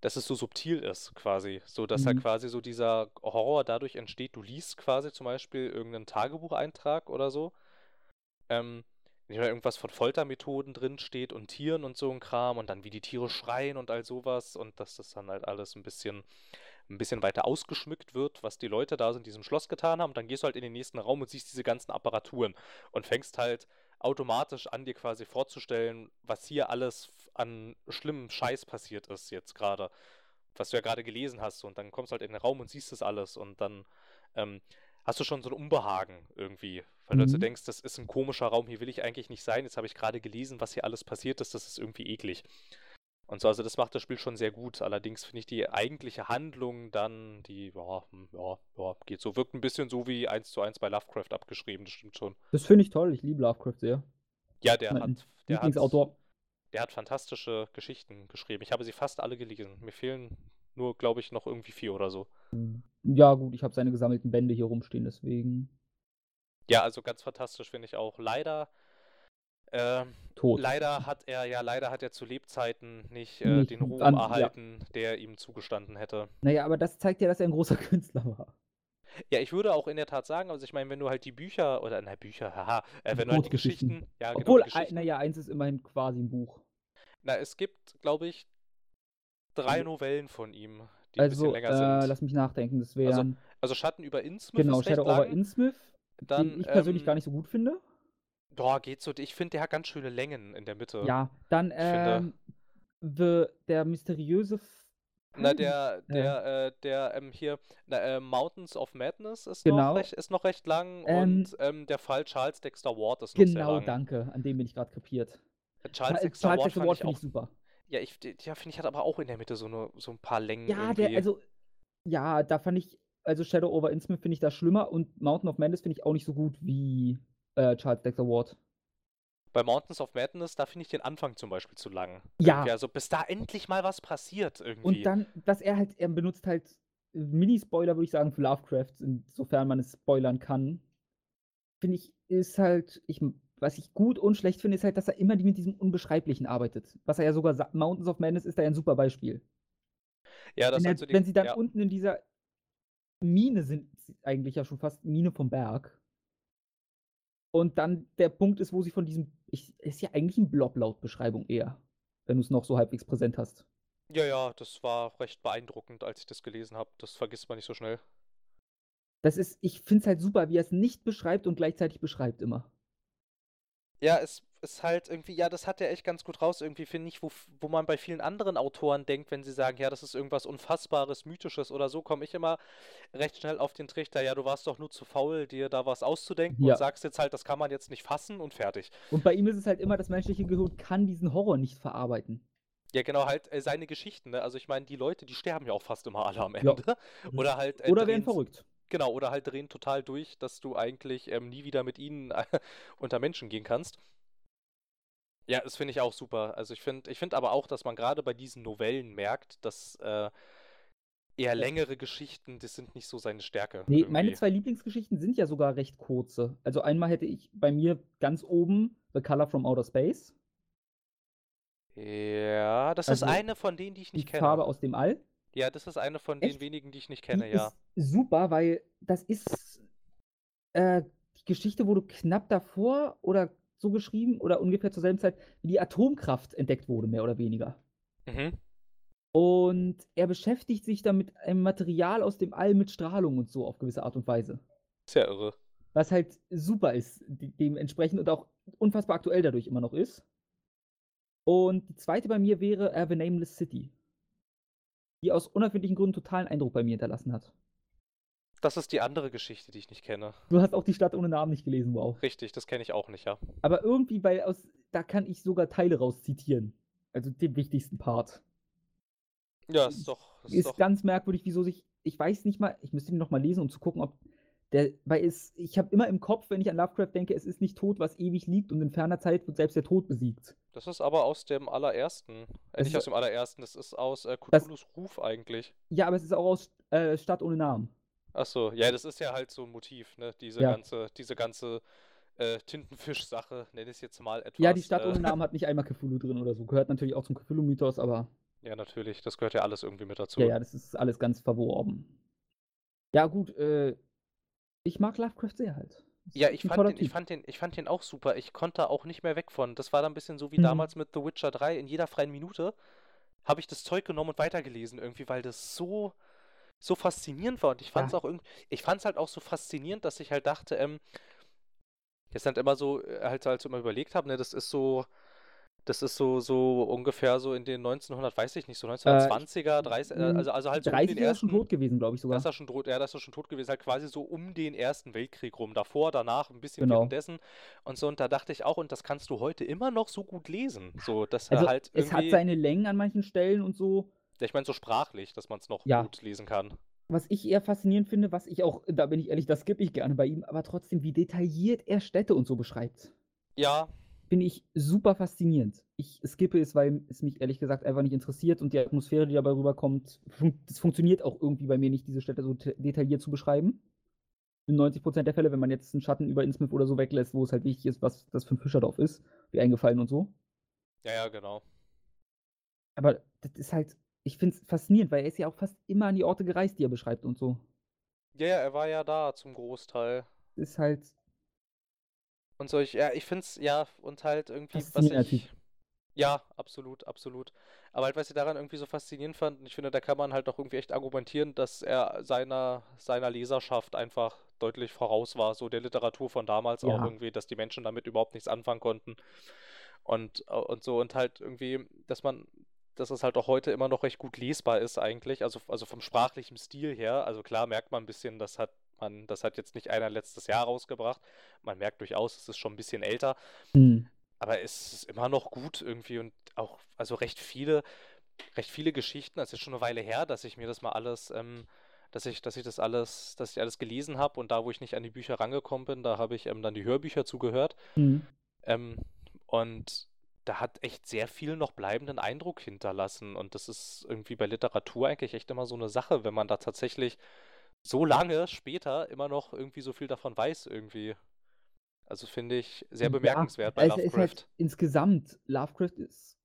dass es so subtil ist, quasi. So, dass Mhm. quasi so dieser Horror dadurch entsteht, du liest quasi zum Beispiel irgendeinen Tagebucheintrag oder so. Ähm, wenn da irgendwas von Foltermethoden drin steht und Tieren und so ein Kram und dann wie die Tiere schreien und all sowas und dass das dann halt alles ein bisschen, ein bisschen weiter ausgeschmückt wird, was die Leute da in diesem Schloss getan haben. Dann gehst du halt in den nächsten Raum und siehst diese ganzen Apparaturen und fängst halt automatisch an, dir quasi vorzustellen, was hier alles an schlimmem Scheiß passiert ist jetzt gerade, was du ja gerade gelesen hast. Und dann kommst du halt in den Raum und siehst das alles und dann ähm, hast du schon so ein Unbehagen irgendwie, weil du also Mhm. denkst, das ist ein komischer Raum, hier will ich eigentlich nicht sein. Jetzt habe ich gerade gelesen, was hier alles passiert ist, das ist irgendwie eklig. Und so, also das macht das Spiel schon sehr gut. Allerdings finde ich die eigentliche Handlung dann, die, ja, hm, ja, ja, geht so, wirkt ein bisschen so wie 1 zu 1 bei Lovecraft abgeschrieben, das stimmt schon. Das finde ich toll. Ich liebe Lovecraft sehr. Ja, der Mein hat, der hat, der hat fantastische Geschichten geschrieben. Ich habe sie fast alle gelesen. Mir fehlen nur, glaube ich, noch irgendwie vier oder so. Ja, gut, ich habe seine gesammelten Bände hier rumstehen, deswegen Ja, also ganz fantastisch finde ich auch. Leider, ähm, tot. leider hat er, ja, leider hat er zu Lebzeiten nicht, äh, Nicht den Ruhm an- ja. erhalten, der ihm zugestanden hätte. Naja, aber das zeigt ja, dass er ein großer [LAUGHS] Künstler war. Ja, ich würde auch in der Tat sagen, also ich meine, wenn du halt die Bücher, oder, na, Bücher, haha, äh, wenn du halt die. Geschichten, ja, genau, Obwohl, Geschichten, naja, eins ist immerhin quasi ein Buch. na, es gibt, glaube ich, drei Novellen von ihm, die ein bisschen Also, länger äh, sind. lass mich nachdenken. Das wären, Also Schatten über Innsmouth genau, Shadow over. Innsmouth, Dann, den ich persönlich ähm, gar nicht so gut finde. Boah, geht so. Ich finde, der hat ganz schöne Längen in der Mitte. Ja, dann finde- ähm, the, der mysteriöse. Na, Hm, der, der, äh, der, ähm, hier, na, äh, Mountains of Madness ist Genau. noch recht, ist noch recht lang Ähm, und ähm, der Fall Charles Dexter Ward ist noch sehr Genau, lang. danke. An dem bin ich gerade kapiert. Äh, Charles Charles Dexter Ward Dexter Ward ich finde auch, ich super. Ja, ich, ja, finde ich, hat aber auch in der Mitte so, eine, so ein paar Längen Ja, der, also, ja, da fand ich, also Shadow over Innsmouth finde ich da schlimmer und Mountain of Madness finde ich auch nicht so gut wie äh, Charles Dexter Ward. Bei Mountains of Madness, da finde ich den Anfang zum Beispiel zu lang. Ja. Irgendwie, also bis da endlich mal was passiert irgendwie. Und dann, dass er halt, er benutzt halt äh, Mini-Spoiler, würde ich sagen, für Lovecraft, insofern man es spoilern kann. Finde ich, ist halt, ich, was ich gut und schlecht finde, ist halt, dass er immer mit diesem Unbeschreiblichen arbeitet. Was er ja sogar sagt, Mountains of Madness ist da ja ein super Beispiel. ja, das Wenn, er, halt so die, wenn sie dann ja. unten in dieser Mine sind eigentlich ja schon fast Mine vom Berg. Und dann der Punkt ist, wo sie von diesem ich ist ja eigentlich 'n Blob laut Beschreibung eher, wenn du's noch so halbwegs präsent hast. Ja, ja, das war recht beeindruckend, als ich das gelesen habe. Das vergisst man nicht so schnell. Das ist ich finde es halt super, wie er's nicht beschreibt und gleichzeitig beschreibt immer. Ja, es ist halt irgendwie ja, das hat er echt ganz gut raus irgendwie, finde ich, wo wo man bei vielen anderen Autoren denkt, wenn sie sagen: „Ja, das ist irgendwas Unfassbares, Mythisches oder so“, komme ich immer recht schnell auf den Trichter: „Ja, du warst doch nur zu faul, dir da was auszudenken und Ja. sagst jetzt halt, das kann man jetzt nicht fassen und fertig.“ Und bei ihm ist es halt immer, das menschliche Gehirn kann diesen Horror nicht verarbeiten. Ja, genau, halt, äh, seine Geschichten, ne? Also, ich meine, die Leute, die sterben ja auch fast immer alle am Ja. Ende. [LAUGHS] Oder halt, äh, Oder werden verrückt. Genau, oder halt drehen total durch, dass du eigentlich, ähm, nie wieder mit ihnen [LAUGHS] unter Menschen gehen kannst. Ja, das finde ich auch super. Also, ich finde ich finde aber auch, dass man grade bei diesen Novellen merkt, dass, äh, eher längere Geschichten, das sind nicht so seine Stärke Ne, meine irgendwie. 2 Lieblingsgeschichten sind ja sogar recht kurze. Also, einmal hätte ich bei mir ganz oben „The Color from Outer Space“. Ja, das ist Also, eine von denen, die ich die nicht kenne. Farbe aus dem All. Ja, das ist eine von den Echt? wenigen, die ich nicht Die kenne, ja. ist super, weil das ist, äh, die Geschichte wurde knapp davor oder so geschrieben oder ungefähr zur selben Zeit, wie die Atomkraft entdeckt wurde, mehr oder weniger. Mhm. Und er beschäftigt sich da mit einem Material aus dem All mit Strahlung und so auf gewisse Art und Weise. Ist ja irre. Was halt super ist, de dementsprechend und auch unfassbar aktuell dadurch immer noch ist. Und die 2. bei mir wäre, äh, „The Nameless City“. Die aus unerfindlichen Gründen totalen Eindruck bei mir hinterlassen hat. Das ist die andere Geschichte, die ich nicht kenne. Du hast auch „Die Stadt ohne Namen“ nicht gelesen, wow. Richtig, das kenne ich auch nicht, ja. Aber irgendwie, weil aus da kann ich sogar Teile raus zitieren. Also, den wichtigsten Part. Ja, ist doch ist Ist doch ganz merkwürdig, wieso sich ich weiß nicht mal ich müsste ihn noch mal lesen, um zu gucken, ob der weil es ich habe immer im Kopf, wenn ich an Lovecraft denke, es ist nicht tot, was ewig liegt und in ferner Zeit wird selbst der Tod besiegt. Das ist aber aus dem allerersten äh, nicht ist aus dem allerersten, das ist aus, äh, Cthulhus Ruf eigentlich. Ja, aber es ist auch aus, äh, „Stadt ohne Namen“. Ach so, ja, das ist ja halt so 'n Motiv, ne? Diese Ja. ganze diese ganze, äh, Tintenfisch-Sache, nenne ich's jetzt mal etwas, Ja, „Die Stadt äh ohne Namen“ hat nicht einmal Cthulhu drin oder so. Gehört natürlich auch zum Cthulhu-Mythos, aber Ja, natürlich, das gehört ja alles irgendwie mit dazu. Ja, ja, das ist alles ganz verworben. Ja gut, äh, ich mag Lovecraft sehr halt. Ja, ich fand den ich fand den ich fand den auch super. Ich konnte auch nicht mehr weg von. Das war dann 'n bisschen so wie Mhm. damals mit „The Witcher 3“. In jeder freien Minute habe ich das Zeug genommen und weitergelesen irgendwie, weil das so so faszinierend war und ich fand's Ja. auch irgend ich fand's halt auch so faszinierend, dass ich halt dachte, ähm das halt immer so halt halt so immer überlegt habe, ne, das ist so das ist so so ungefähr so in den 1900 weiß ich nicht, so Äh, ich 1920er, 30 äh, also also halt so um 30 den ist er schon ersten tot gewesen, glaube ich ist sogar. er schon tot ja, da ist schon tot gewesen, halt quasi so um den Ersten Weltkrieg rum. Davor, danach, 'n bisschen Genau. währenddessen und so. Und da dachte ich auch und das kannst du heute immer noch so gut lesen, so, dass Also, halt es hat seine Längen an manchen Stellen und so. ja, ich meine so sprachlich, dass man's noch Ja. gut lesen kann. Was ich eher faszinierend finde, was ich auch da bin ich ehrlich, das skippe ich gerne bei ihm, aber trotzdem, wie detailliert er Städte und so beschreibt. Ja. Finde ich super faszinierend. Ich skippe es, weil es mich ehrlich gesagt einfach nicht interessiert und die Atmosphäre, die dabei rüberkommt, fun das funktioniert auch irgendwie bei mir nicht, diese Städte so detailliert zu beschreiben. In 90% der Fälle, wenn man jetzt 'n Schatten über Innsmouth oder so weglässt, wo es halt wichtig ist, was das für 'n Fischerdorf ist, wie eingefallen und so. Ja, ja, genau. Aber das ist halt ich finde es faszinierend, weil er ist ja auch fast immer an die Orte gereist, die er beschreibt und so. Ja, ja, er war ja da zum Großteil. Ist halt Und solch ja, ich finde es ja, und halt irgendwie, was ich ja, absolut, absolut. Aber halt, was ich daran irgendwie so faszinierend fand und ich finde, da kann man halt auch irgendwie echt argumentieren, dass er seiner seiner Leserschaft einfach deutlich voraus war, so der Literatur von damals auch Ja. irgendwie, dass die Menschen damit überhaupt nichts anfangen konnten. Und und so und halt irgendwie, dass man dass es halt auch heute immer noch recht gut lesbar ist eigentlich, also also vom sprachlichen Stil her. Also klar merkt man 'n bisschen, das hat man das hat jetzt nicht einer letztes Jahr rausgebracht. Man merkt durchaus, es ist schon 'n bisschen älter. Mhm. Aber es ist immer noch gut irgendwie und auch also recht viele recht viele Geschichten. Es ist schon 'ne Weile her, dass ich mir das mal alles, ähm dass ich dass ich das alles dass ich alles gelesen habe und da, wo ich nicht an die Bücher rangekommen bin, da habe ich, ähm, dann die Hörbücher zu gehört. Mhm. Ähm, und da hat echt sehr viel noch bleibenden Eindruck hinterlassen und das ist irgendwie bei Literatur eigentlich echt immer so 'ne Sache, wenn man da tatsächlich so lange später immer noch irgendwie so viel davon weiß irgendwie. Also, finde ich sehr Ja, bemerkenswert bei also, ist Lovecraft. halt insgesamt Lovecraft ist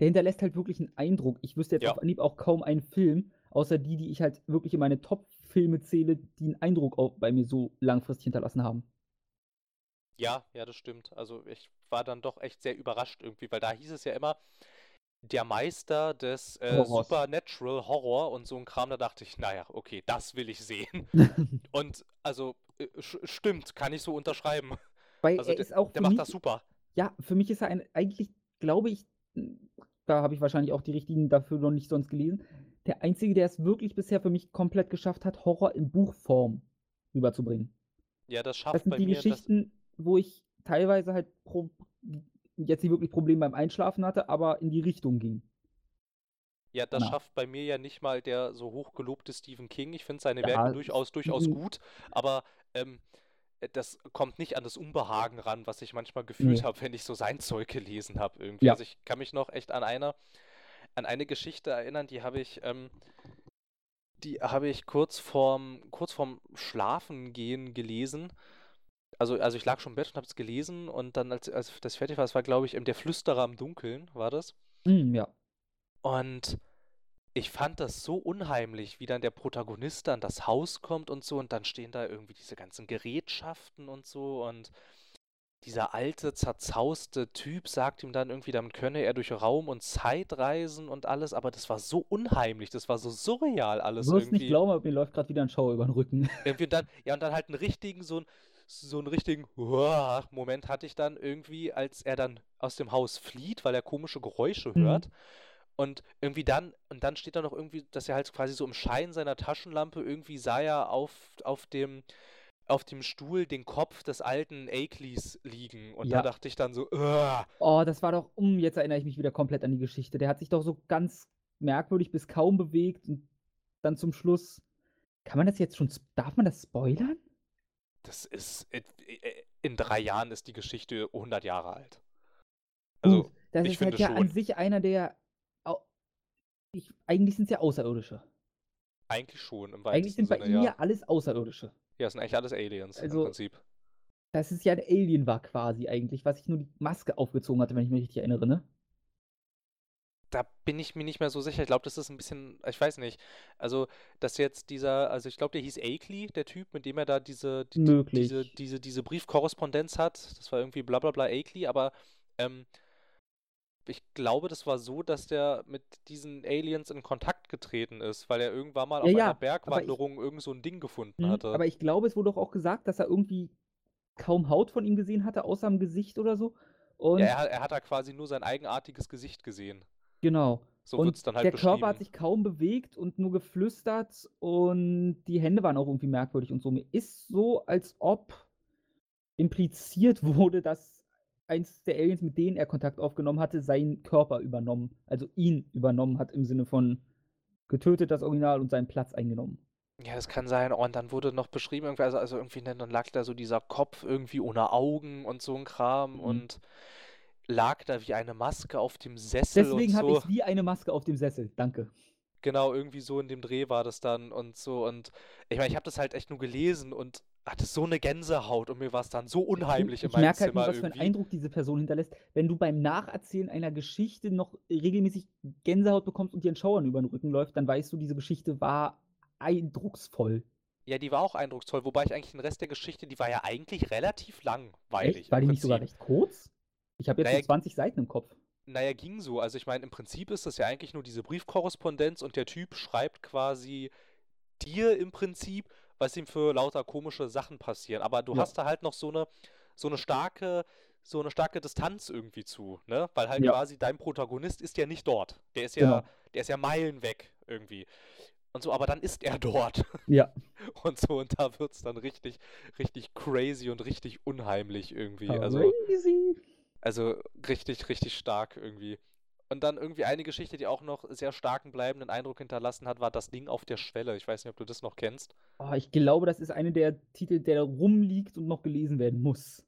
der hinterlässt halt wirklich 'n Eindruck. Ich wüsste jetzt Ja. auf Anhieb auch kaum einen Film, außer die, die ich halt wirklich in meine Top Filme zähle, die einen Eindruck auch bei mir so langfristig hinterlassen haben. Ja, ja, das stimmt. Also ich war dann doch echt sehr überrascht irgendwie, weil da hieß es ja immer, der Meister des äh. Supernatural Horror und so ein Kram, da dachte ich, naja, okay, das will ich sehen. [LAUGHS] und also, äh, stimmt, kann ich so unterschreiben. Weil Also er der, ist auch der macht mich, das super. ja, für mich ist er ein, eigentlich, glaube ich, da habe ich wahrscheinlich auch die richtigen dafür noch nicht sonst gelesen, der Einzige, der es wirklich bisher für mich komplett geschafft hat, Horror in Buchform rüberzubringen. Ja, das Das schafft sind bei die mir das. Geschichten, wo ich teilweise halt pro, jetzt nicht wirklich Probleme beim Einschlafen hatte, aber in die Richtung ging. Ja, das Danach. schafft bei mir ja nicht mal der so hochgelobte Stephen King. Ich finde seine Ja, Werke durchaus, durchaus gut, aber ähm, äh, das kommt nicht an das Unbehagen ran, was ich manchmal gefühlt Nee. habe, wenn ich so sein Zeug gelesen habe irgendwie. Ja. Also ich kann mich noch echt an eine, an eine Geschichte erinnern, die habe ich, ähm, die habe ich kurz vorm, kurz vorm Schlafengehen gelesen. Also, also ich lag schon im Bett und habe es gelesen und dann, als, als das fertig war, es war, glaube ich, ähm, Der Flüsterer im Dunkeln, war das. Mm, ja. Und ich fand das so unheimlich, wie dann der Protagonist dann das Haus kommt und so und dann stehen da irgendwie diese ganzen Gerätschaften und so und dieser alte, zerzauste Typ sagt ihm dann irgendwie, damit könne er durch Raum und Zeit reisen und alles, aber das war so unheimlich, das war so surreal alles Du wirst irgendwie. nicht glauben, aber mir läuft gerade wieder ein Schauer über den Rücken. Irgendwie und dann, ja, und dann halt einen richtigen, so, ein, so einen richtigen Uah, Moment hatte ich dann irgendwie, als er dann aus dem Haus flieht, weil er komische Geräusche Mhm. hört. Und irgendwie dann, und dann steht da noch irgendwie, dass er halt quasi so im Schein seiner Taschenlampe irgendwie sah er auf, auf dem, auf dem Stuhl den Kopf des alten Akelys liegen. Und da Ja. dachte ich dann so, Uah. Oh, das war doch, um, jetzt erinnere ich mich wieder komplett an die Geschichte. Der hat sich doch so ganz merkwürdig bis kaum bewegt und dann zum Schluss. Kann man das jetzt schon, darf man das spoilern? Das ist, äh, äh, in drei Jahren ist die Geschichte 100 Jahre alt. Also, Gut, das ich ist halt finde ja an schon. sich einer der, ich, eigentlich sind es ja Außerirdische. eigentlich schon, im Eigentlich sind bei Sinne, ihm ja. ja alles Außerirdische. Ja, es sind eigentlich alles Aliens im Also- Prinzip. Das ist ja ein Alien war quasi eigentlich, was sich nur die Maske aufgezogen hatte, wenn ich mich richtig erinnere, ne? Da bin ich mir nicht mehr so sicher. Ich glaube, das ist ein bisschen, ich weiß nicht. Also, dass jetzt dieser, also ich glaube, der hieß Akeley, der Typ, mit dem er da diese, die, diese, diese, diese Briefkorrespondenz hat. Das war irgendwie bla bla bla Akeley, aber ähm, ich glaube, das war so, dass der mit diesen Aliens in Kontakt getreten ist, weil er irgendwann mal Ja, auf ja, einer aber ich- Bergwanderung irgend so ein Ding gefunden Mhm, hatte. Aber ich glaube, es wurde doch auch gesagt, dass er irgendwie kaum Haut von ihm gesehen hatte, außer am Gesicht oder so. Und ja, er, hat- er hat da quasi nur sein eigenartiges Gesicht gesehen. Genau. So und wird es dann halt der. Körper hat sich kaum bewegt und nur geflüstert und die Hände waren auch irgendwie merkwürdig und so. Mir ist so, als ob impliziert [LAUGHS] wurde, dass eins der Aliens, mit denen er Kontakt aufgenommen hatte, seinen Körper übernommen. Also ihn übernommen hat im Sinne von getötet das Original und seinen Platz eingenommen. Ja, das kann sein. Oh, und dann wurde noch beschrieben, irgendwie, also, also irgendwie, ne, dann lag da so dieser Kopf irgendwie ohne Augen und so ein Kram Mhm. und lag da wie eine Maske auf dem Sessel Deswegen hatte so. ich wie eine Maske auf dem Sessel. Danke. Genau, irgendwie so in dem Dreh war das dann und so. Und ich meine, ich habe das halt echt nur gelesen und hatte so eine Gänsehaut und mir war es dann so unheimlich ich in meinem merke halt Zimmer nur, was für einen. Eindruck diese Person hinterlässt. Wenn du beim Nacherzählen einer Geschichte noch regelmäßig Gänsehaut bekommst und dir ein Schauern über den Rücken läuft, dann weißt du, diese Geschichte war eindrucksvoll. Ja, die war auch eindrucksvoll, wobei ich eigentlich den Rest der Geschichte, die war ja eigentlich relativ langweilig Echt? War die nicht sogar recht kurz? Ich habe jetzt Naja, so 20 Seiten im Kopf. Naja, ging so. Also ich meine, im Prinzip ist das ja eigentlich nur diese Briefkorrespondenz und der Typ schreibt quasi dir im Prinzip, was ihm für lauter komische Sachen passieren. Aber du Ja. hast da halt noch so eine, so eine starke, so eine starke Distanz irgendwie zu, ne? Weil halt Ja. quasi dein Protagonist ist ja nicht dort. Der ist ja, Genau. der ist ja Meilen weg irgendwie. Und so, aber dann ist er dort. Ja. [LAUGHS] Und so, und da wird's dann richtig, richtig crazy und richtig unheimlich irgendwie. Crazy. Also richtig, richtig stark irgendwie. Und dann irgendwie eine Geschichte, die auch noch sehr starken bleibenden Eindruck hinterlassen hat, war das Ding auf der Schwelle. Ich weiß nicht, ob du das noch kennst. Oh, ich glaube, das ist eine der Titel, der rumliegt und noch gelesen werden muss.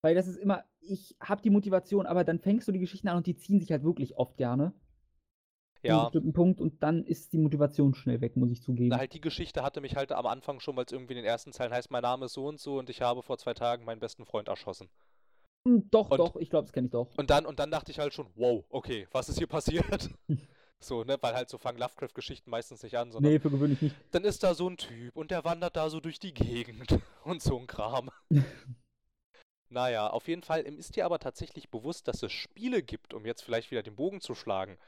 Weil das ist immer, ich habe die Motivation, aber dann fängst du die Geschichten an und die ziehen sich halt wirklich oft gerne. Ja, bestimmten Punkt und dann ist die Motivation schnell weg, muss ich zugeben. na, halt die Geschichte hatte mich halt am Anfang schon, weil es irgendwie in den ersten Zeilen heißt, mein Name ist so und so und ich habe vor zwei Tagen meinen besten Freund erschossen. Hm, Doch, Und- doch, ich glaube, das kenne ich doch. Und dann, und dann dachte ich halt schon, wow, okay, was ist hier passiert? [LAUGHS] So, ne, weil halt so fangen Lovecraft-Geschichten meistens nicht an, sondern Nee, für gewöhnlich nicht. dann ist da so ein Typ und der wandert da so durch die Gegend [LAUGHS] und so ein Kram. [LAUGHS] Naja, auf jeden Fall ist dir aber tatsächlich bewusst, dass es Spiele gibt, um jetzt vielleicht wieder den Bogen zu schlagen,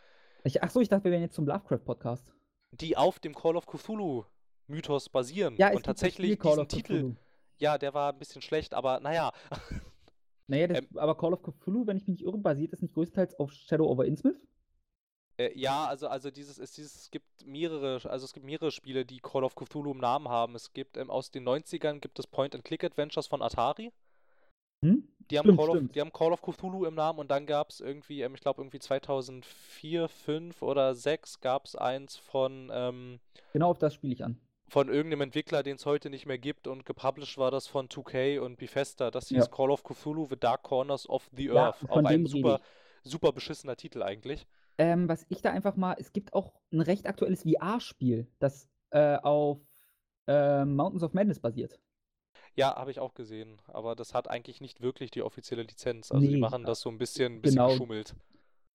Ich, ach so, ich dachte, wir wären jetzt zum Lovecraft-Podcast. die auf dem Call of Cthulhu-Mythos basieren. Ja, und tatsächlich diesen Titel, ja, der war ein bisschen schlecht, aber naja. Naja, das, Ähm, aber Call of Cthulhu, wenn ich mich nicht irre, basiert das nicht größtenteils auf Shadow over Innsmouth? Äh, ja, also, also dieses ist dieses, es gibt mehrere, also es gibt mehrere Spiele, die Call of Cthulhu im Namen haben. Es gibt ähm, aus den 90ern gibt es Point-and-Click-Adventures von Atari. Hm? Die haben, Stimmt, Call of, die haben Call of Cthulhu im Namen und dann gab es irgendwie, ähm, ich glaube irgendwie 2004, 5 oder 6 gab es eins von, ähm, Genau auf das spiele ich an. Von irgendeinem Entwickler, den es heute nicht mehr gibt und gepublished war das von 2K und Bethesda. Das hieß Ja. Call of Cthulhu The Dark Corners of the Ja, Earth. Auch ein super, super beschissener Titel eigentlich. Ähm, was ich da einfach mal, es gibt auch ein recht aktuelles VR-Spiel, das äh, auf äh, Mountains of Madness basiert. Ja, habe ich auch gesehen, aber das hat eigentlich nicht wirklich die offizielle Lizenz. Also die Nee, machen äh, das so ein bisschen, ein bisschen genau. geschummelt.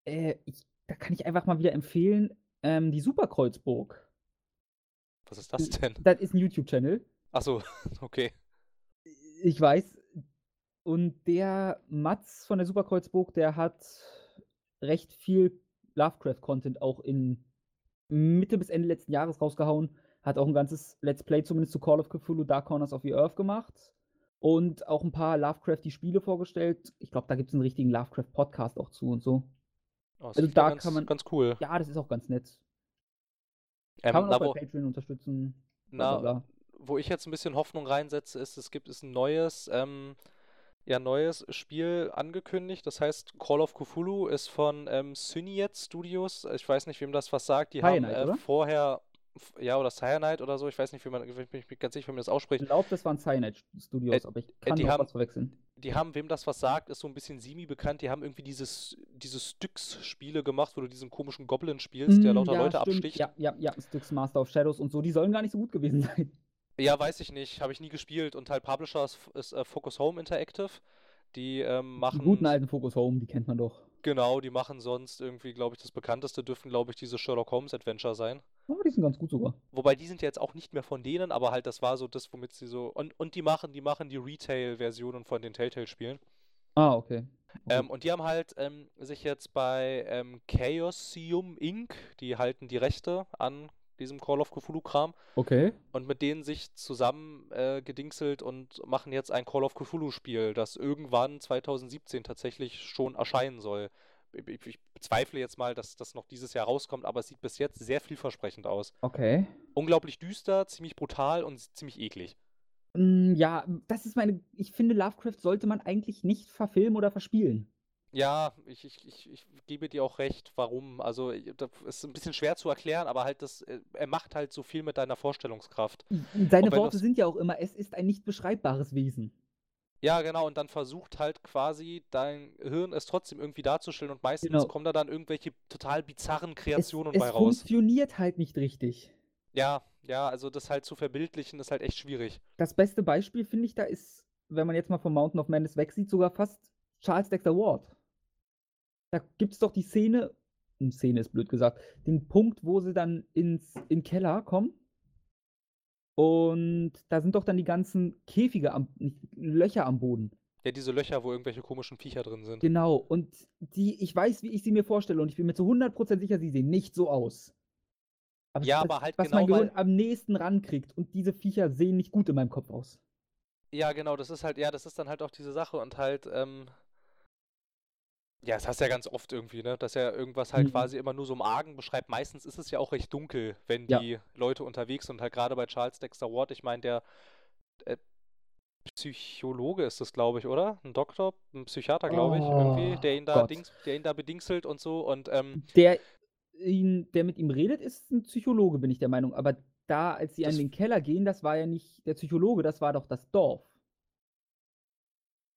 Äh, ich, da kann ich einfach mal wieder empfehlen, ähm, die Superkreuzburg. Was ist das denn? Das ist ein YouTube-Channel. Achso, [LAUGHS] okay. Ich weiß. Und der Mats von der Superkreuzburg, der hat recht viel Lovecraft-Content auch in Mitte bis Ende letzten Jahres rausgehauen. Hat auch ein ganzes Let's Play zumindest zu Call of Cthulhu Dark Corners of the Earth gemacht. Und auch ein paar Lovecraft-Spiele vorgestellt. Ich glaube, da gibt es einen richtigen Lovecraft-Podcast auch zu und so. Oh, das Also da ganz, kann man- ganz cool. Ja, das ist auch ganz nett. Ähm, Kann man na, auch bei wo, Patreon unterstützen. Na, bla, bla. wo ich jetzt ein bisschen Hoffnung reinsetze, ist, es gibt es ein neues, ähm, ja, neues Spiel angekündigt. Das heißt, Call of Cthulhu ist von ähm, Syniet Studios. Ich weiß nicht, wem das was sagt. Die haben Cyanide, äh, vorher, ja, oder Cyanide oder so. Ich weiß nicht, wie man, ich bin mir ganz sicher, wie man das Ich ausspricht. glaube, das waren Cyanide Studios, aber ich kann die haben- was verwechseln. Die haben, wem das was sagt, ist so ein bisschen semi-bekannt. Die haben irgendwie dieses, diese Styx-Spiele gemacht, wo du diesen komischen Goblin spielst, der Mm, lauter ja, Leute stimmt. absticht. Ja, ja, ja, Styx Master of Shadows und so, die sollen gar nicht so gut gewesen sein. Ja, weiß ich nicht. Habe ich nie gespielt. Und halt Publisher ist, ist äh, Focus Home Interactive. Die ähm, Die machen. guten alten Focus Home, die kennt man doch. Genau, die machen sonst irgendwie, glaube ich, das bekannteste dürften, glaube ich, diese Sherlock Holmes Adventure sein. Oh, die sind ganz gut sogar. Wobei die sind ja jetzt auch nicht mehr von denen, aber halt das war so das, womit sie so. Und, und die machen, die machen die Retail-Versionen von den Telltale-Spielen. Ah, okay. okay. Ähm, und die haben halt ähm, sich jetzt bei ähm, Chaosium Inc., die halten die Rechte an diesem Call of Cthulhu-Kram okay. und mit denen sich zusammen äh, gedingselt und machen jetzt ein Call of Cthulhu-Spiel, das irgendwann 2017 tatsächlich schon erscheinen soll. Ich, bezweifle jetzt mal, dass das noch dieses Jahr rauskommt, aber es sieht bis jetzt sehr vielversprechend aus. Okay. Unglaublich düster, ziemlich brutal und ziemlich eklig. Mm, ja, das ist meine. Ich finde, Lovecraft sollte man eigentlich nicht verfilmen oder verspielen. Ja, ich, ich, ich, ich gebe dir auch recht, warum. Also, das ist ein bisschen schwer zu erklären, aber halt das, äh, er macht halt so viel mit deiner Vorstellungskraft. Seine Worte sind ja auch immer, es ist ein nicht beschreibbares Wesen. Ja, genau, und dann versucht halt quasi dein Hirn es trotzdem irgendwie darzustellen und meistens Genau. kommen da dann irgendwelche total bizarren Es, Kreationen es bei raus. funktioniert halt nicht richtig. Ja, ja, also das halt zu verbildlichen ist halt echt schwierig. Das beste Beispiel, finde ich, da ist, wenn man jetzt mal vom Mountain of Madness wegsieht, sogar fast Charles Dexter Ward. Da gibt es doch die Szene, hm, Szene ist blöd gesagt, den Punkt, wo sie dann ins, in den Keller kommen. Und da sind doch dann die ganzen Käfige, am, Löcher am Boden. Ja, diese Löcher, wo irgendwelche komischen Viecher drin sind. Genau. Und die, ich weiß, wie ich sie mir vorstelle, und ich bin mir zu 100% sicher, sie sehen nicht so aus. Aber Ja, das, aber halt was genau, mein Gehirn am nächsten rankriegt. Und diese Viecher sehen nicht gut in meinem Kopf aus. Ja, genau, das ist halt, ja, das ist dann halt auch diese Sache und halt, ähm, ja, das hast du ja ganz oft irgendwie, ne, dass er irgendwas halt Mhm. quasi immer nur so im Argen beschreibt. Meistens ist es ja auch recht dunkel, wenn Ja. die Leute unterwegs sind. Halt gerade bei Charles Dexter Ward, ich meine, der äh, Psychologe ist das, glaube ich, oder? Ein Doktor, ein Psychiater, glaube ich, irgendwie, Oh, der ihn da dings, der ihn da bedingselt und so und ähm, Der, ihn, der mit ihm redet, ist ein Psychologe, bin ich der Meinung. Aber da, als sie in den Keller gehen, das war ja nicht der Psychologe, das war doch das Dorf.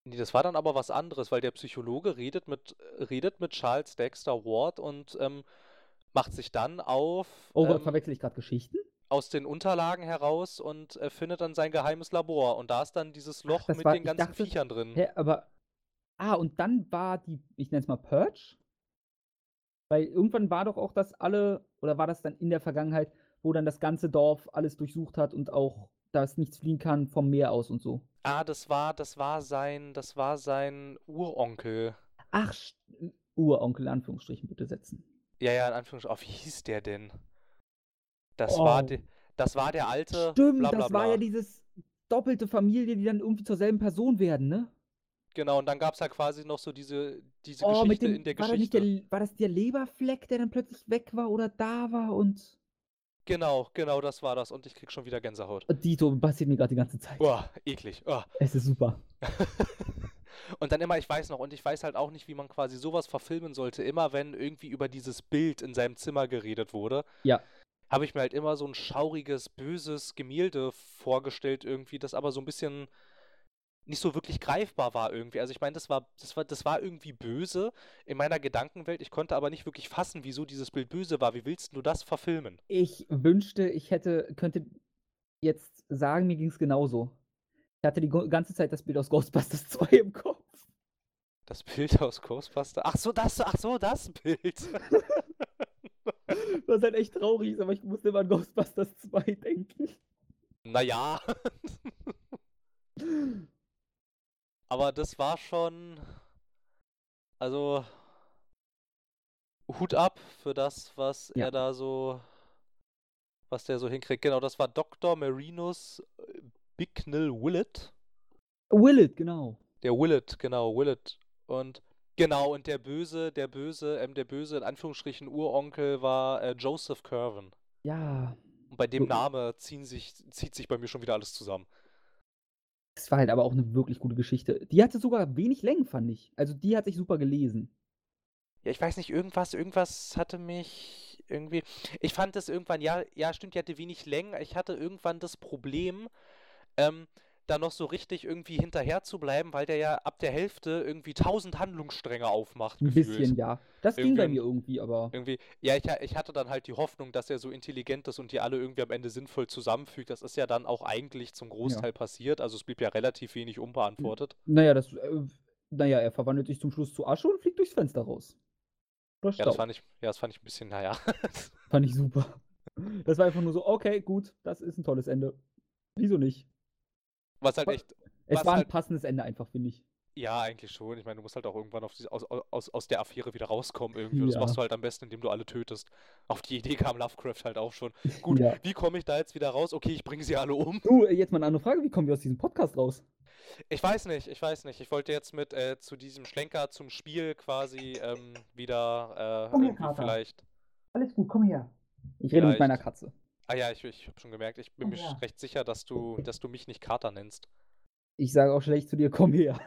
Nee, das war dann aber was anderes, weil der Psychologe redet mit, redet mit Charles Dexter Ward und ähm, macht sich dann auf Oh Gott, ähm, verwechsel ich gerade Geschichten? aus den Unterlagen heraus und äh, findet dann sein geheimes Labor. Und da ist dann dieses Loch das mit war- den ganzen dachte- Viechern drin. Hä, aber. Ah, und dann war die, ich nenne es mal Purge. Weil irgendwann war doch auch das alle oder war das dann in der Vergangenheit, wo dann das ganze Dorf alles durchsucht hat und auch, dass nichts fliehen kann vom Meer aus und so? Ah, das war das war sein das war sein Uronkel. Ach, Uronkel in Anführungsstrichen bitte setzen. Ja, ja, in Anführungsstrichen. Oh, wie hieß der denn? Das war Oh. de das war der alte Stimmt, bla bla das war ja dieses doppelte Familie, die dann irgendwie zur selben Person werden, ne? Genau, und dann gab's halt quasi noch so diese diese Oh, Geschichte dem in der war das nicht der Geschichte. War das der Leberfleck, der dann plötzlich weg war oder da war und Genau, genau, das war das und ich kriege schon wieder Gänsehaut. Dito passiert mir grad die ganze Zeit. Boah, eklig. Oh. Es ist super. [LAUGHS] Und dann immer, ich weiß noch, und ich weiß halt auch nicht, wie man quasi sowas verfilmen sollte. Immer wenn irgendwie über dieses Bild in seinem Zimmer geredet wurde, Ja. habe ich mir halt immer so ein schauriges, böses Gemälde vorgestellt, irgendwie, das aber so ein bisschen nicht so wirklich greifbar war irgendwie. Also ich meine, das war, das war, das war irgendwie böse in meiner Gedankenwelt. Ich konnte aber nicht wirklich fassen, wieso dieses Bild böse war. Wie willst du das verfilmen? Ich wünschte, ich hätte könnte jetzt sagen, mir ging's genauso. Ich hatte die ganze Zeit das Bild aus Ghostbusters [LAUGHS] 2 im Kopf. Das Bild aus Ghostbuster. Ach so, das, ach so, das Bild. Was halt echt traurig ist, aber ich musste immer an Ghostbusters 2 denken. Naja. [LAUGHS] Aber das war schon. Also. Hut ab für das, was Ja. er da so. Was der so hinkriegt. Genau, das war Dr. Marinus äh, Bicknell Willett. Willett, genau. Der Willett, genau, Willett. Und. Genau, und der böse, der böse, ähm, der böse, in Anführungsstrichen, Uronkel war äh, Joseph Curwen. Ja. Und bei dem Name ziehen sich, zieht sich bei mir schon wieder alles zusammen. Es war halt aber auch 'ne wirklich gute Geschichte. Die hatte sogar wenig Längen, fand ich. Also, die hat sich super gelesen. Ja, ich weiß nicht, irgendwas irgendwas hatte mich irgendwie ich fand das irgendwann ja ja, stimmt, die hatte wenig Längen. Ich hatte irgendwann das Problem, ähm, da noch so richtig irgendwie hinterher zu bleiben, weil der ja ab der Hälfte irgendwie 1000 Handlungsstränge aufmacht, 'N gefühlt. bisschen, ja. Das ging bei Irgendwie mir irgendwie, aber irgendwie ja, ich ich hatte dann halt die Hoffnung, dass er so intelligent ist und die alle irgendwie am Ende sinnvoll zusammenfügt. Das ist ja dann auch eigentlich zum Ja. Großteil passiert. Also, es blieb ja relativ wenig unbeantwortet. Na ja, das, äh na ja, er verwandelt sich zum Schluss zu Asche und fliegt durchs Fenster raus. Ja, das fand ich ja, das fand ich 'n bisschen, na ja. Fand ich super. Das war einfach nur so: „Okay, gut, das ist 'n tolles Ende. Wieso nicht?“ Was halt echt Es war 'n halt passendes Ende einfach, finde ich. Ja, eigentlich schon. Ich meine, du musst halt auch irgendwann diese aus au aus aus der Affäre wieder rauskommen irgendwie. Und das Ja. machst du halt am besten, indem du alle tötest. Auf die Idee kam Lovecraft halt auch schon. Gut, Ja. wie komme ich da jetzt wieder raus? Okay, ich bringe sie alle um. Du, jetzt mal 'ne andere Frage, wie kommen wir aus diesem Podcast raus? Ich weiß nicht, ich weiß nicht. Ich wollte jetzt mit äh, zu diesem Schlenker zum Spiel quasi ähm, wieder äh, Komm her, vielleicht. Alles gut, komm her. Ich rede Ja, mit meiner Katze. Ah ja, ich ich habe schon gemerkt, ich bin Komm mir her. recht sicher, dass du dass du mich nicht Kater nennst. Ich sage auch schlecht zu dir: „Komm her.“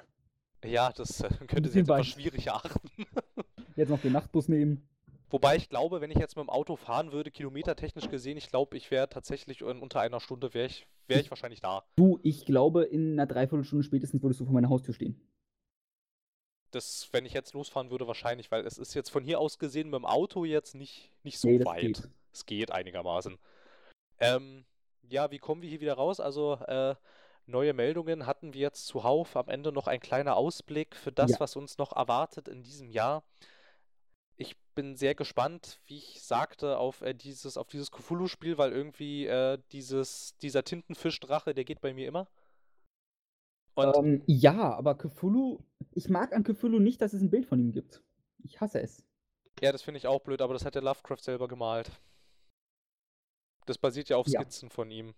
Ja, das, äh, könnte sie bisschen jetzt etwas schwierig achten. [LAUGHS] Jetzt noch den Nachtbus nehmen. Wobei ich glaube, wenn ich jetzt mit dem Auto fahren würde, kilometertechnisch gesehen, ich glaube, ich wäre tatsächlich in unter einer Stunde wäre ich wäre ich wahrscheinlich da. Du, ich glaube, in 'ner Dreiviertelstunde spätestens würdest du vor meiner Haustür stehen. Das wenn ich jetzt losfahren würde, wahrscheinlich, weil es ist jetzt von hier aus gesehen mit dem Auto jetzt nicht nicht so Ne, das weit. geht. Es geht einigermaßen. Ähm, ja, wie kommen wir hier wieder raus? Also, äh, neue Meldungen hatten wir jetzt zuhauf. Am Ende noch ein kleiner Ausblick für das, Ja. was uns noch erwartet in diesem Jahr. Ich bin sehr gespannt, wie ich sagte, auf äh, dieses auf dieses Cthulhu-Spiel, weil irgendwie äh, dieses dieser Tintenfischdrache, der geht bei mir immer. Und Ähm, ja, aber Cthulhu ich mag an Cthulhu nicht, dass es 'n Bild von ihm gibt. Ich hasse es. ja, das finde ich auch blöd, aber das hat der Lovecraft selber gemalt. Das basiert ja auf Ja. Skizzen von ihm.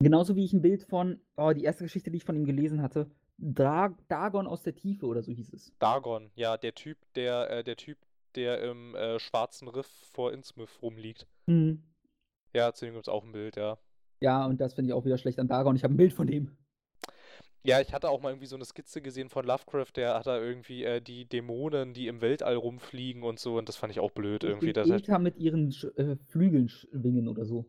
Genauso wie ich 'n Bild von oh, die erste Geschichte, die ich von ihm gelesen hatte, Dra Dagon aus der Tiefe oder so hieß es. Dagon, ja, der Typ, der äh, der Typ, der im äh, Schwarzen Riff vor Innsmouth rumliegt. Mhm. Ja, zu dem gibt's auch 'n Bild, ja. Ja, und das finde ich auch wieder schlecht an Dagon. Ich habe 'n Bild von dem. Ja, ich hatte auch mal irgendwie so 'ne Skizze gesehen von Lovecraft, der hat da irgendwie äh, die Dämonen, die im Weltall rumfliegen und so, und das fand ich auch blöd Ich irgendwie. hat Eta mit ihren sch äh, Flügeln schwingen oder so.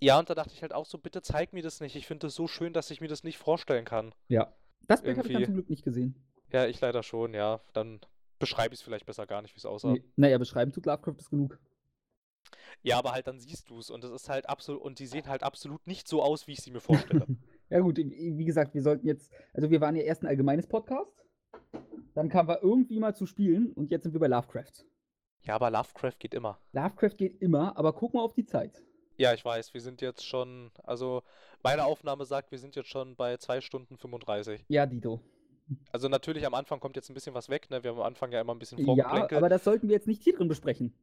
ja, und da dachte ich halt auch so: „Bitte zeig mir das nicht. Ich finde das so schön, dass ich mir das nicht vorstellen kann.“ Ja. Das Bild habe ich dann zum Glück nicht gesehen. Ja, ich leider schon, ja. Dann beschreibe ich's vielleicht besser gar nicht, wie's aussah. Ne, na ja, beschreiben tut Lovecraft es genug. Ja, aber halt dann siehst du's und das ist halt absolut und die sehen halt absolut nicht so aus, wie ich sie mir vorstelle. [LAUGHS] Ja gut, wie gesagt, wir sollten jetzt also wir waren ja erst 'n allgemeines Podcast, dann kamen wir irgendwie mal zu Spielen und jetzt sind wir bei Lovecraft. Ja, aber Lovecraft geht immer. Lovecraft geht immer, aber guck mal auf die Zeit. Ja, ich weiß, wir sind jetzt schon, also meine Aufnahme sagt, wir sind jetzt schon bei 2 Stunden 35. Ja, Dito. Also natürlich am Anfang kommt jetzt ein bisschen was weg, ne? Wir haben am Anfang ja immer ein bisschen Ja, Vorgeplänkel. aber das sollten wir jetzt nicht hier drin besprechen.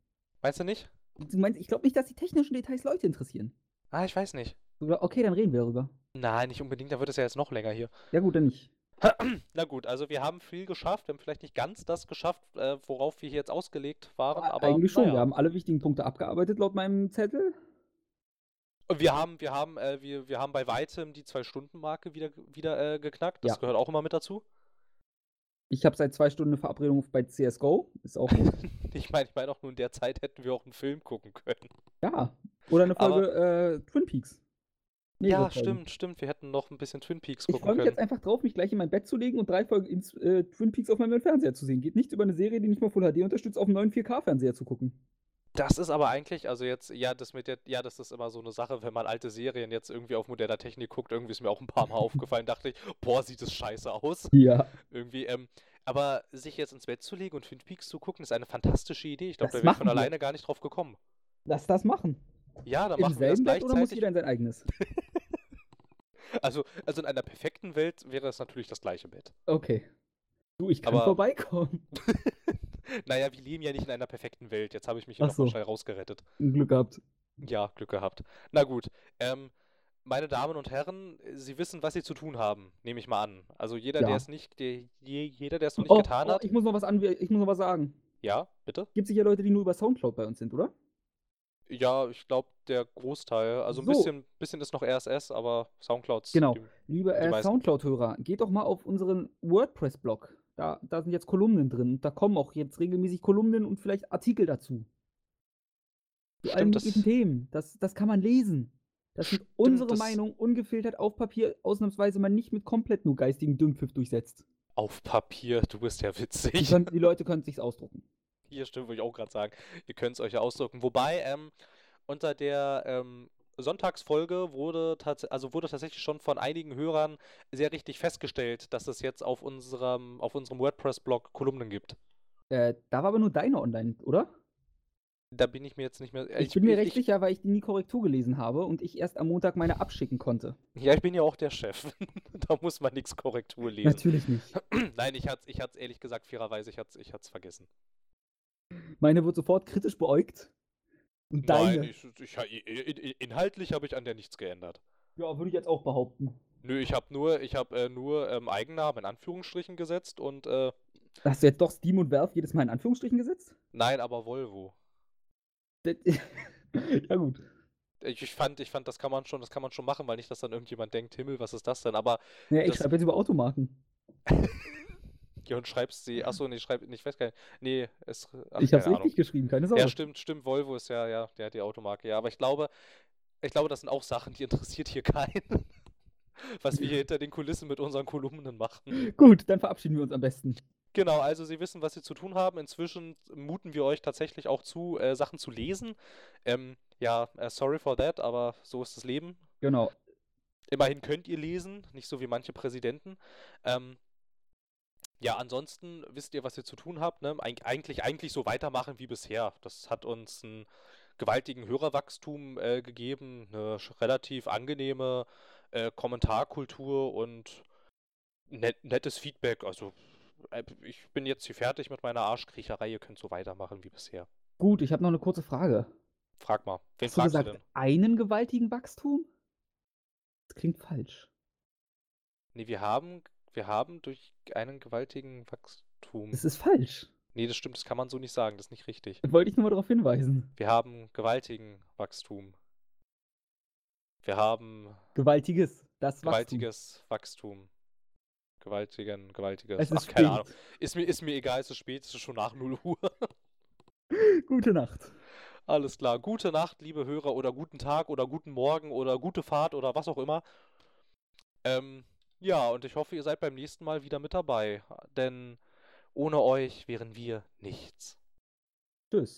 Meinst du nicht? Du meinst, ich glaube nicht, dass die technischen Details Leute interessieren. Ah, ich weiß nicht. Okay, dann reden wir darüber. Nein, nicht unbedingt, da wird es ja jetzt noch länger hier. Ja, gut, dann nicht. [CLEARS THROAT] Na gut, also wir haben viel geschafft. Wir haben vielleicht nicht ganz das geschafft, äh, worauf wir hier jetzt ausgelegt waren, aber Eigentlich schon. naja. Wir haben alle wichtigen Punkte abgearbeitet laut meinem Zettel. Wir haben, wir haben, äh, wir, wir haben bei weitem die Zwei-Stunden-Marke wieder, wieder äh, geknackt. Das Ja. gehört auch immer mit dazu. Ich habe seit zwei Stunden eine Verabredung bei CSGO. Ist auch gut. [LAUGHS] Ich meine, ich meine auch nur in der Zeit hätten wir auch einen Film gucken können. ja. Oder eine Aber- Folge äh, Twin Peaks. Mehrere ja, Folgen. stimmt, stimmt. Wir hätten noch ein bisschen Twin Peaks Ich gucken freue mich können. jetzt einfach drauf, mich gleich in mein Bett zu legen und drei Folgen ins, äh, Twin Peaks auf meinem Fernseher zu sehen. Geht nichts über eine Serie, die nicht mal Full HD unterstützt, auf einem neuen 4K-Fernseher zu gucken. Das ist aber eigentlich, also jetzt, ja, das mit der, ja, das ist immer so eine Sache, wenn man alte Serien jetzt irgendwie auf moderner Technik guckt, irgendwie ist mir auch ein paar Mal [LAUGHS] aufgefallen, dachte ich, boah, sieht das scheiße aus. Ja. Irgendwie, ähm, aber sich jetzt ins Bett zu legen und Twin Peaks zu gucken, ist eine fantastische Idee. Ich glaube, da wäre ich von wir. alleine gar nicht drauf gekommen. Lass das machen. Ja, dann Im machen wir das selben Bett oder muss gleichzeitig. jeder in sein eigenes? [LAUGHS] Also, also in einer perfekten Welt wäre es natürlich das gleiche Bett. Okay. Du, ich kann Aber- vorbeikommen. [LAUGHS] naja, wir leben ja nicht in einer perfekten Welt. Jetzt habe ich mich hier Ach noch so. schnell rausgerettet. Glück gehabt. Ja, Glück gehabt. Na gut. Ähm, meine Damen und Herren, Sie wissen, was Sie zu tun haben, nehme ich mal an. Also jeder, Ja. der es nicht, der, je, jeder, der es noch nicht Oh, getan oh, hat. ich muss noch was an, ich muss noch was sagen. Ja, bitte? Gibt sicher Leute, die nur über Soundcloud bei uns sind, oder? Ja, ich glaube, der Großteil. Also ein So. bisschen, bisschen ist noch RSS, aber Soundclouds. Genau. die- Liebe Die äh. Soundcloud-Hörer, geht doch mal auf unseren WordPress-Blog. Da, da sind jetzt Kolumnen drin. Da kommen auch jetzt regelmäßig Kolumnen und vielleicht Artikel dazu. Zu allen Stimmt, möglichen Themen. Das, das kann man lesen. Das sind unsere das- Meinung, ungefiltert auf Papier, ausnahmsweise mal nicht mit komplett nur geistigen Dünnpfiff durchsetzt. auf Papier, du bist ja Die, witzig. können, die Leute können sich's ausdrucken. Hier stimmt, würde ich auch gerade sagen. Ihr könnt es euch ja ausdrücken. Wobei, ähm, unter der ähm, Sonntagsfolge wurde, also wurde tatsächlich schon von einigen Hörern sehr richtig festgestellt, dass es jetzt auf unserem, auf unserem WordPress-Blog Kolumnen gibt. Äh, da war aber nur deine online, oder? Da bin ich mir jetzt nicht mehr. äh, Ich, bin mir recht sicher, weil ich die nie Korrektur gelesen habe und ich erst am Montag meine abschicken konnte. Ja, ich bin ja auch der Chef. [LAUGHS] da muss man nichts Korrektur lesen. Natürlich nicht. [CLEARS THROAT] Nein, ich hatte es ich hat's ehrlich gesagt fairerweise, ich hatte es ich hat's vergessen. Meine wird sofort kritisch beäugt. Und deine. Nein, ich, ich, in- in- inhaltlich habe ich an der nichts geändert. Ja, würde ich jetzt auch behaupten. Nö, ich habe nur, ich habe äh, nur ähm, Eigennamen in Anführungsstrichen gesetzt und äh, Hast du jetzt doch Steam und Valve jedes Mal in Anführungsstrichen gesetzt? nein, aber Volvo. [LAUGHS] Ja, gut. Ich, ich fand, ich fand, das kann man schon, das kann man schon machen, weil nicht, dass dann irgendjemand denkt, Himmel, was ist das denn? Aber Ja, ich Das- schreibe jetzt über Automarken. [LAUGHS] ja, und schreibst sie, achso, nee, schreib, nee, ich weiß gar nicht, nee, es, ach, ich habe es keine richtig Ahnung. geschrieben, keine Sorge. Ja, stimmt, stimmt, Volvo ist ja, ja, der hat die Automarke, ja, aber ich glaube, ich glaube, das sind auch Sachen, die interessiert hier [LAUGHS] keinen. Was wir hier hinter den Kulissen mit unseren Kolumnen machen. Gut, dann verabschieden wir uns am besten. Genau, also Sie wissen, was Sie zu tun haben. Inzwischen muten wir euch tatsächlich auch zu, äh, Sachen zu lesen. Ähm, ja, äh, sorry for that, aber so ist das Leben. Genau. Immerhin könnt ihr lesen, nicht so wie manche Präsidenten. Ähm, ja, ansonsten wisst ihr, was ihr zu tun habt. Ne? Eig eigentlich, eigentlich so weitermachen wie bisher. Das hat uns einen gewaltigen Hörerwachstum äh, gegeben, eine relativ angenehme äh, Kommentarkultur und net nettes Feedback. Also äh, ich bin jetzt hier fertig mit meiner Arschkriecherei. Ihr könnt so weitermachen wie bisher. Gut, ich habe noch eine kurze Frage. Frag mal, wen Hast du fragst du gesagt, denn? einen gewaltigen Wachstum? Das klingt falsch. Nee, wir haben, wir haben durch einen gewaltigen Wachstum. Das ist falsch. Nee, das stimmt, das kann man so nicht sagen, das ist nicht richtig. Wollte ich nur mal darauf hinweisen. Wir haben gewaltigen Wachstum. Wir haben Gewaltiges. Das Wachstum. gewaltiges Wachstum. Gewaltigen, gewaltiges. Es ist Ach, keine spät. Ahnung. Ist mir, ist mir egal, es ist spät, es ist schon nach 0 Uhr. [LAUGHS] Gute Nacht. Alles klar. Gute Nacht, liebe Hörer, oder guten Tag, oder guten Morgen, oder gute Fahrt, oder was auch immer. Ähm, ja, und ich hoffe, ihr seid beim nächsten Mal wieder mit dabei. Denn ohne euch wären wir nichts. Tschüss.